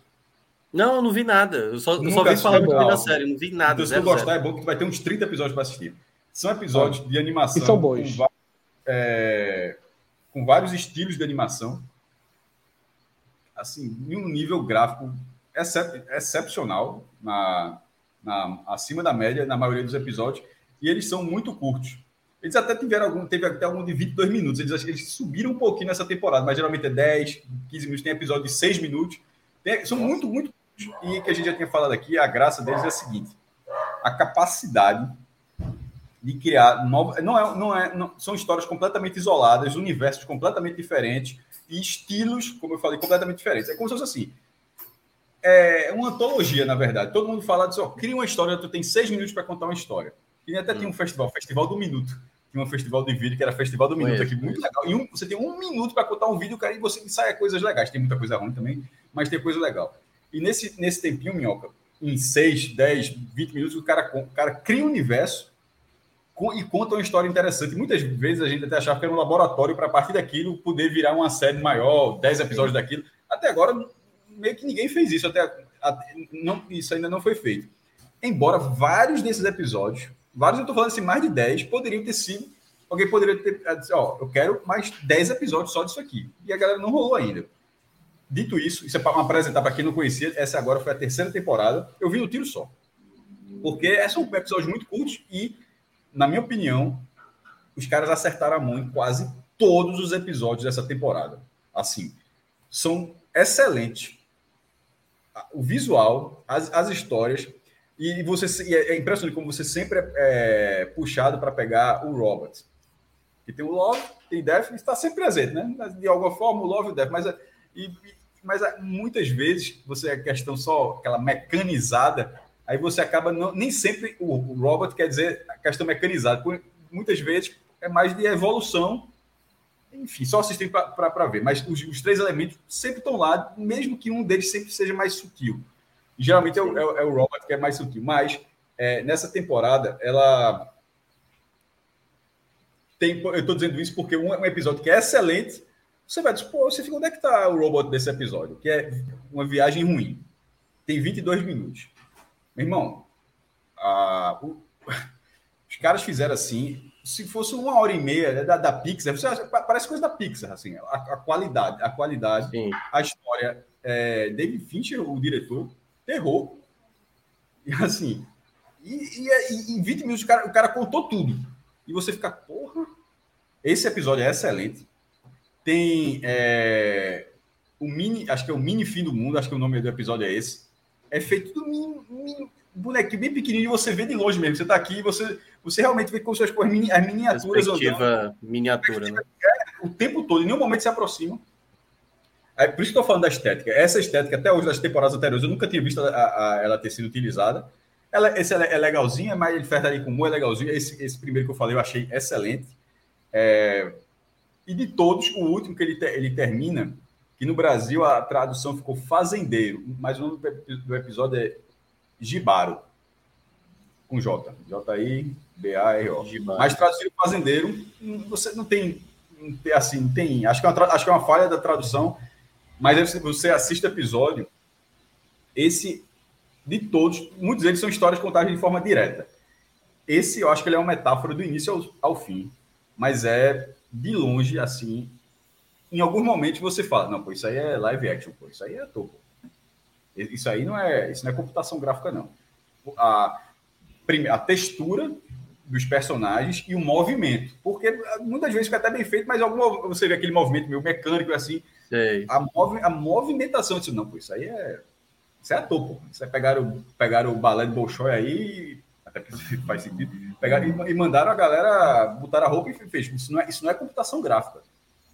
[SPEAKER 4] Não, eu não vi nada. Eu só, eu só vi falar muito bem da série, não vi nada.
[SPEAKER 3] Então, se tu gostar, é bom que tu vai ter uns 30 episódios para assistir. São episódios de animação.
[SPEAKER 2] E são bons.
[SPEAKER 3] Com, é, com vários estilos de animação. Assim, em um nível gráfico excep, excepcional, na, na, acima da média, na maioria dos episódios. E eles são muito curtos. Eles até tiveram algum, teve até algum de 22 minutos. Eles, eles subiram um pouquinho nessa temporada, mas geralmente é 10, 15 minutos. Tem episódio de 6 minutos. Tem, são muito, muito. E que a gente já tinha falado aqui, a graça deles é a seguinte: a capacidade de criar novas. Não é, não é, não, são histórias completamente isoladas, universos completamente diferentes e estilos, como eu falei, completamente diferentes. É como se fosse assim. É uma antologia, na verdade. Todo mundo fala disso, ó, cria uma história, tu tem seis minutos para contar uma história. E até hum. tinha um festival, Festival do Minuto. Tinha um festival de vídeo que era Festival do Minuto aqui, muito legal. E um, você tem um minuto para contar um vídeo, cara, e você sai coisas legais. Tem muita coisa ruim também, mas tem coisa legal. E nesse, nesse tempinho, Minhoca, em 6, 10, 20 minutos, o cara, o cara cria um universo e conta uma história interessante. Muitas vezes a gente até achava que era um laboratório para a partir daquilo poder virar uma série maior, 10 episódios daquilo. Até agora, meio que ninguém fez isso. Até, até não, isso ainda não foi feito. Embora vários desses episódios, vários eu estou falando assim, mais de 10, poderiam ter sido. Alguém poderia ter dito, ó, eu quero mais 10 episódios só disso aqui. E a galera não rolou ainda. Dito isso, isso é para apresentar para quem não conhecia, essa agora foi a terceira temporada. Eu vi no tiro só. Porque são episódios muito curtos e na minha opinião, os caras acertaram a mão em quase todos os episódios dessa temporada. Assim, são excelentes. O visual, as, as histórias, e você e é impressionante como você sempre é, é puxado para pegar o Robert. Que tem o Love, tem Death, está sempre presente, né? De alguma forma, o Love e o Death, mas, e, mas muitas vezes você é questão só aquela mecanizada aí você acaba não, nem sempre o, o robot quer dizer a questão mecanizada, muitas vezes é mais de evolução. Enfim, só assistir para ver. Mas os, os, três elementos sempre estão lá, mesmo que um deles sempre seja mais sutil. Geralmente é o, é, é o robot que é mais sutil. Mas é, nessa temporada, ela tem. Eu estou dizendo isso porque um, um, episódio que é excelente. Você vai dizer, pô, você fica, onde é que está o robot desse episódio? Que é uma viagem ruim. Tem 22 minutos. Meu irmão, a, o, os caras fizeram assim. Se fosse uma hora e meia né, da, da Pixar, você parece coisa da Pixar, assim, a, a qualidade, a qualidade, Sim. a história. É, David Fincher, o diretor, errou. E assim, e, e, e em 20 minutos o cara, o cara contou tudo. E você fica, porra, esse episódio é excelente. Tem é, o mini, acho que é o mini fim do mundo, acho que o nome do episódio é esse é feito do mini, mini, bonequinho bem pequenininho, você vê de longe mesmo. Você está aqui, você, você realmente vê com suas as miniaturas.
[SPEAKER 4] Perspectiva miniatura, né?
[SPEAKER 3] É, o tempo todo, em nenhum momento se aproxima. É, por isso que estou falando da estética. Essa estética, até hoje, das temporadas anteriores, eu nunca tinha visto a, a, ela ter sido utilizada. Ela, esse é, é legalzinha, mas ele fez ali com humor, é legalzinho. Esse, esse primeiro que eu falei, eu achei excelente. É, e de todos, o último que ele, ele termina, que no Brasil a tradução ficou fazendeiro, mas o nome do episódio é Gibaro, com J. J-I-B-A-R-O. Mas traduzido fazendeiro, você não tem, não tem assim, tem, acho que, é uma, acho que é uma falha da tradução, mas você assiste o episódio, esse, de todos, muitos deles são histórias contadas de forma direta. Esse, eu acho que ele é uma metáfora do início ao, ao fim, mas é, de longe, assim, em alguns momentos você fala, não, pô, isso aí é live action, pô, isso aí é topo. Isso aí não é, isso não é computação gráfica, não. A, a textura dos personagens e o movimento. Porque muitas vezes fica até bem feito, mas alguma, você vê aquele movimento meio mecânico assim. A, mov, a movimentação disso, não, pô, isso aí é. Isso é topo. Isso é pegar o, pegar o balé de Bolshoi aí, até que faz sentido, pegar e, e mandaram a galera botar a roupa e fez. Isso não é, isso não é computação gráfica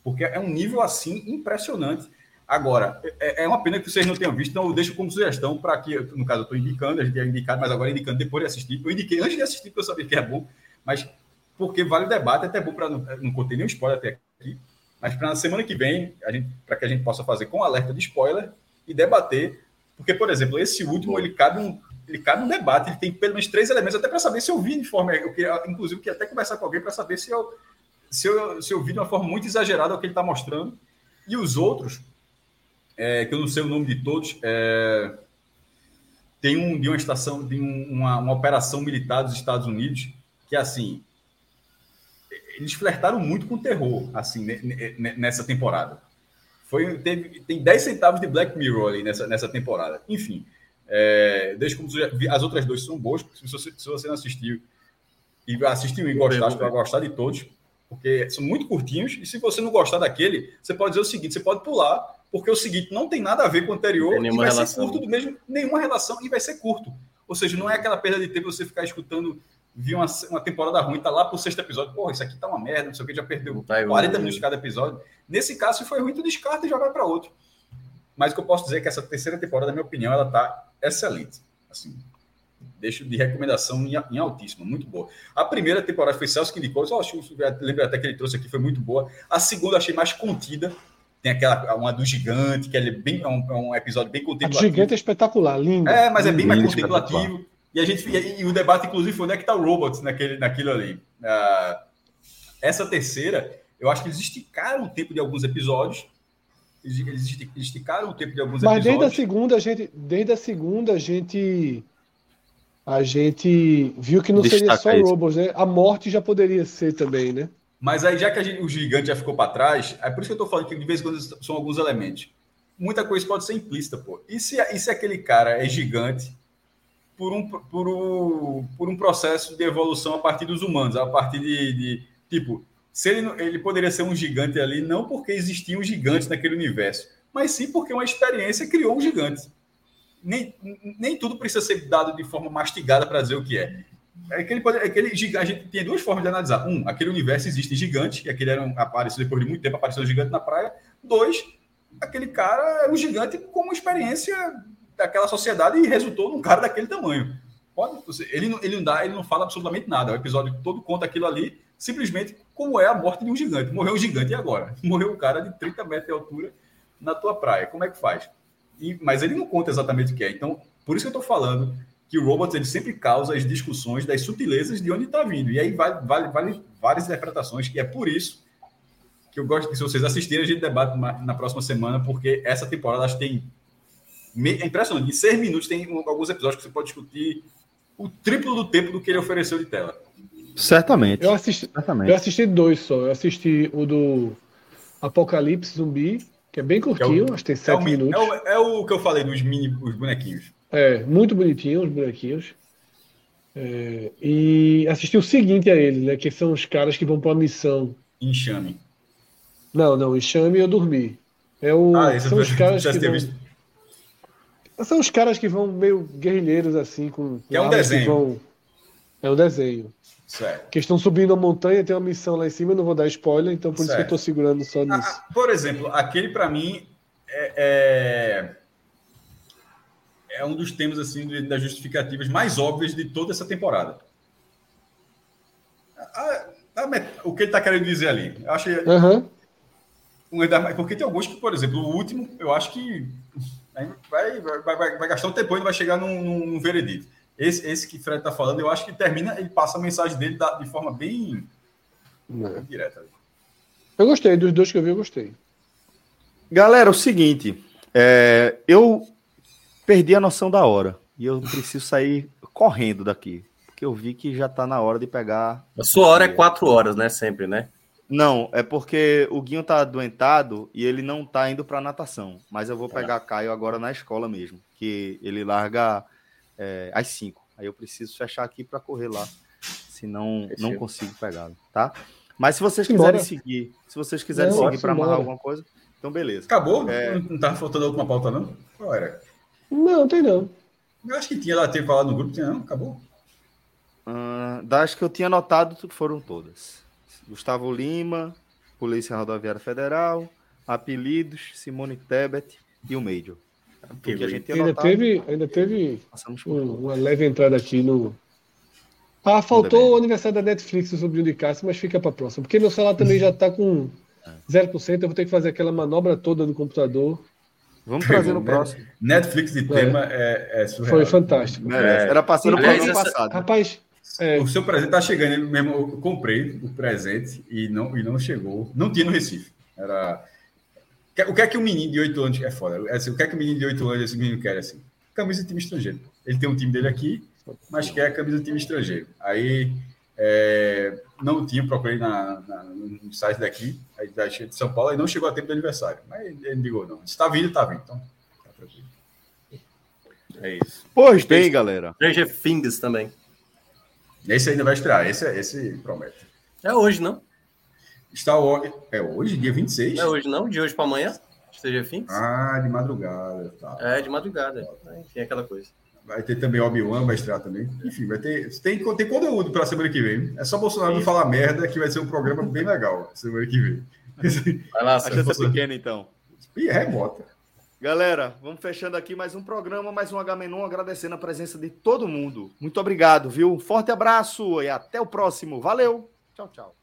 [SPEAKER 3] porque é um nível assim impressionante. Agora, é, é uma pena que vocês não tenham visto, então eu deixo como sugestão para que, no caso, eu estou indicando, a gente ia indicado, mas agora indicando depois de assistir. Eu indiquei antes de assistir, porque eu sabia que é bom, mas porque vale o debate, até bom para não, não conter nenhum spoiler até aqui, mas para na semana que vem, para que a gente possa fazer com alerta de spoiler e debater, porque, por exemplo, esse último, ele cabe um, ele cabe um debate, ele tem pelo menos três elementos, até para saber se eu vi de forma. Eu queria, inclusive, queria até conversar com alguém para saber se eu se eu, se eu vi de uma forma muito exagerada o que ele está mostrando. E os outros, é, que eu não sei o nome de todos, é, tem um de uma estação, de um, uma, uma operação militar dos Estados Unidos, que assim, eles flertaram muito com terror, assim, nessa temporada. Foi, teve, tem 10 centavos de Black Mirror ali nessa, nessa temporada. Enfim, é, desde como as outras duas são boas, se você, se você não assistiu e assistir e gostar, vai gostar de todos, porque são muito curtinhos. E se você não gostar daquele, você pode dizer o seguinte: você pode pular, porque o seguinte não tem nada a ver com o anterior e vai relação. ser curto do mesmo, nenhuma relação e vai ser curto. Ou seja, não é aquela perda de tempo você ficar escutando, viu uma, uma temporada ruim, tá lá pro sexto episódio, porra, isso aqui tá uma merda, não sei o que, já perdeu tá 40 minutos de cada episódio. Nesse caso, se foi ruim, tu descarta e vai para outro. Mas o que eu posso dizer é que essa terceira temporada, na minha opinião, ela tá excelente. Assim, deixo de recomendação em, em altíssima, muito boa. A primeira temporada foi Celso que indicou, eu acho, lembro até que ele trouxe aqui, foi muito boa. A segunda achei mais contida, tem aquela, uma do gigante, que é bem, é um, é um episódio bem contemplativo.
[SPEAKER 2] A do gigante é espetacular, lindo.
[SPEAKER 3] É, mas é bem mais contemplativo. E a gente e, e, o debate, inclusive, foi onde é que está o Robots naquele, naquilo ali. Uh, essa terceira, eu acho que eles esticaram o tempo de alguns episódios. Eles esticaram o tempo de alguns
[SPEAKER 2] mas
[SPEAKER 3] episódios.
[SPEAKER 2] Mas desde a segunda, a gente, desde a segunda, a gente a gente viu que não Destaca seria só Robots, né? A morte já poderia ser também, né?
[SPEAKER 3] Mas aí, já que gente, o gigante já ficou para trás, é por isso que eu estou falando que de vez em quando são alguns elementos. Muita coisa pode ser implícita, pô. E se, e se aquele cara é gigante por um, por, um, por um processo de evolução a partir dos humanos, a partir de. de tipo, se ele, ele poderia ser um gigante ali, não porque existiam gigantes naquele universo, mas sim porque uma experiência criou um gigante nem, nem tudo precisa ser dado de forma mastigada para dizer o que é. é aquele, aquele gigante, a gente tem duas formas de analisar. Um, aquele universo existe gigante, e aquele era um, apareceu depois de muito tempo, apareceu um gigante na praia. Dois, aquele cara é um gigante com uma experiência daquela sociedade e resultou num cara daquele tamanho. Pode, ele, não, ele não dá, ele não fala absolutamente nada. O episódio todo conta aquilo ali, simplesmente como é a morte de um gigante. Morreu um gigante e agora? Morreu um cara de 30 metros de altura na tua praia. Como é que faz? E, mas ele não conta exatamente o que é. Então, por isso que eu estou falando que o Robots ele sempre causa as discussões das sutilezas de onde está vindo. E aí vale, vale, vale várias interpretações. E é por isso que eu gosto que, se vocês assistirem, a gente debate na, próxima semana, porque essa temporada acho que tem. É impressionante. Em seis minutos tem alguns episódios que você pode discutir o triplo do tempo do que ele ofereceu de tela.
[SPEAKER 1] Certamente.
[SPEAKER 2] Eu assisti,
[SPEAKER 1] Certamente.
[SPEAKER 2] Eu assisti dois só. Eu assisti o do Apocalipse Zumbi que é bem curtinho, é o, acho que tem sete é o, minutos.
[SPEAKER 3] É o, é o, que eu falei dos mini os bonequinhos.
[SPEAKER 2] É, muito bonitinho os bonequinhos. É, e assisti o seguinte a ele, né? Que são os caras que vão para a missão.
[SPEAKER 3] Enxame.
[SPEAKER 2] Não, não, enxame eu dormi. É o, ah, são os caras que vão, visto. São os caras que vão meio guerrilheiros assim, com.
[SPEAKER 3] Que é um desenho. Vão,
[SPEAKER 2] é um desenho. Certo. Que estão subindo a montanha, tem uma missão lá em cima, eu não vou dar spoiler, então por certo. isso que eu estou segurando só nisso. Ah,
[SPEAKER 3] por exemplo, aquele para mim é, é, é, um dos temas assim das justificativas mais óbvias de toda essa temporada. A, a, o que ele está querendo dizer ali? Eu acho
[SPEAKER 2] uhum.
[SPEAKER 3] porque tem alguns que, por exemplo, o último, eu acho que vai, vai, vai, vai gastar um tempo e vai chegar num, num veredito. Esse, esse que o Fred está falando, eu acho que termina, ele passa a mensagem dele de forma bem é. direta.
[SPEAKER 2] Eu gostei, dos dois que eu vi, eu gostei.
[SPEAKER 1] Galera, o seguinte, é, eu perdi a noção da hora e eu preciso sair correndo daqui, porque eu vi que já está na hora de pegar.
[SPEAKER 4] A sua hora é quatro horas, né? Sempre, né?
[SPEAKER 1] Não, é porque o Guinho tá adoentado e ele não tá indo para natação. Mas eu vou tá. pegar Caio agora na escola mesmo, que ele larga é, às 5. Aí eu preciso fechar aqui para correr lá, senão não consigo pegá-lo, tá? Mas se vocês quiserem Embora. seguir, se vocês quiserem não, seguir para amarrar alguma coisa, então beleza.
[SPEAKER 3] Acabou? É... Não tava faltando a última pauta, não? Qual era?
[SPEAKER 2] Não, tem não.
[SPEAKER 3] Eu acho que tinha lá, ter falado no grupo, tinha não? Acabou?
[SPEAKER 1] Uh, das que eu tinha anotado, foram todas. Gustavo Lima, Polícia Rodoviária Federal, Apelidos, Simone Tebet e o Major.
[SPEAKER 2] Porque a gente ainda teve, ainda teve um, uma leve entrada aqui no. Ah, faltou o aniversário da Netflix sobre o de Cássio, mas fica para próxima. Porque meu celular também já está com 0%, eu vou ter que fazer aquela manobra toda no computador.
[SPEAKER 1] Vamos fazer no próximo.
[SPEAKER 3] Netflix de tema é, é, é
[SPEAKER 2] surreal. Foi fantástico.
[SPEAKER 1] É, Era passando
[SPEAKER 2] o ano passado. Rapaz,
[SPEAKER 3] é... O seu presente está chegando, mesmo. Eu comprei o presente e não, e não chegou. Não tinha no Recife. Era o que é que o menino de 8 anos é foda? É assim, o que é que o menino de 8 anos esse menino quer assim? Camisa de time estrangeiro. Ele tem um time dele aqui, mas quer a camisa de time estrangeiro. Aí é, não tinha, procurei na, na, no site daqui, aí da de São Paulo, e não chegou a tempo do aniversário. Mas ele não ligou, não. Se tá vindo, tá vindo. Então, tá tranquilo.
[SPEAKER 1] É isso. Pois bem, galera.
[SPEAKER 4] Stranger Things também.
[SPEAKER 3] Esse ainda vai estrear, esse, esse promete.
[SPEAKER 4] É hoje, não?
[SPEAKER 3] Está hoje. É hoje, dia 26?
[SPEAKER 4] Não é hoje, não? De hoje para amanhã? Esteja fim?
[SPEAKER 3] Ah, de madrugada. Tá.
[SPEAKER 4] É, de madrugada. Enfim, aquela coisa.
[SPEAKER 3] Vai ter também Obi-Wan, vai estrear também. Enfim, vai ter. Tem, tem conteúdo para a semana que vem. É só Bolsonaro não falar merda que vai ser um programa bem legal semana que vem.
[SPEAKER 1] Vai lá, a chance é pequena, então.
[SPEAKER 3] E é remota.
[SPEAKER 1] Galera, vamos fechando aqui mais um programa, mais um H-Menon, agradecendo a presença de todo mundo. Muito obrigado, viu? Um forte abraço e até o próximo. Valeu! Tchau, tchau.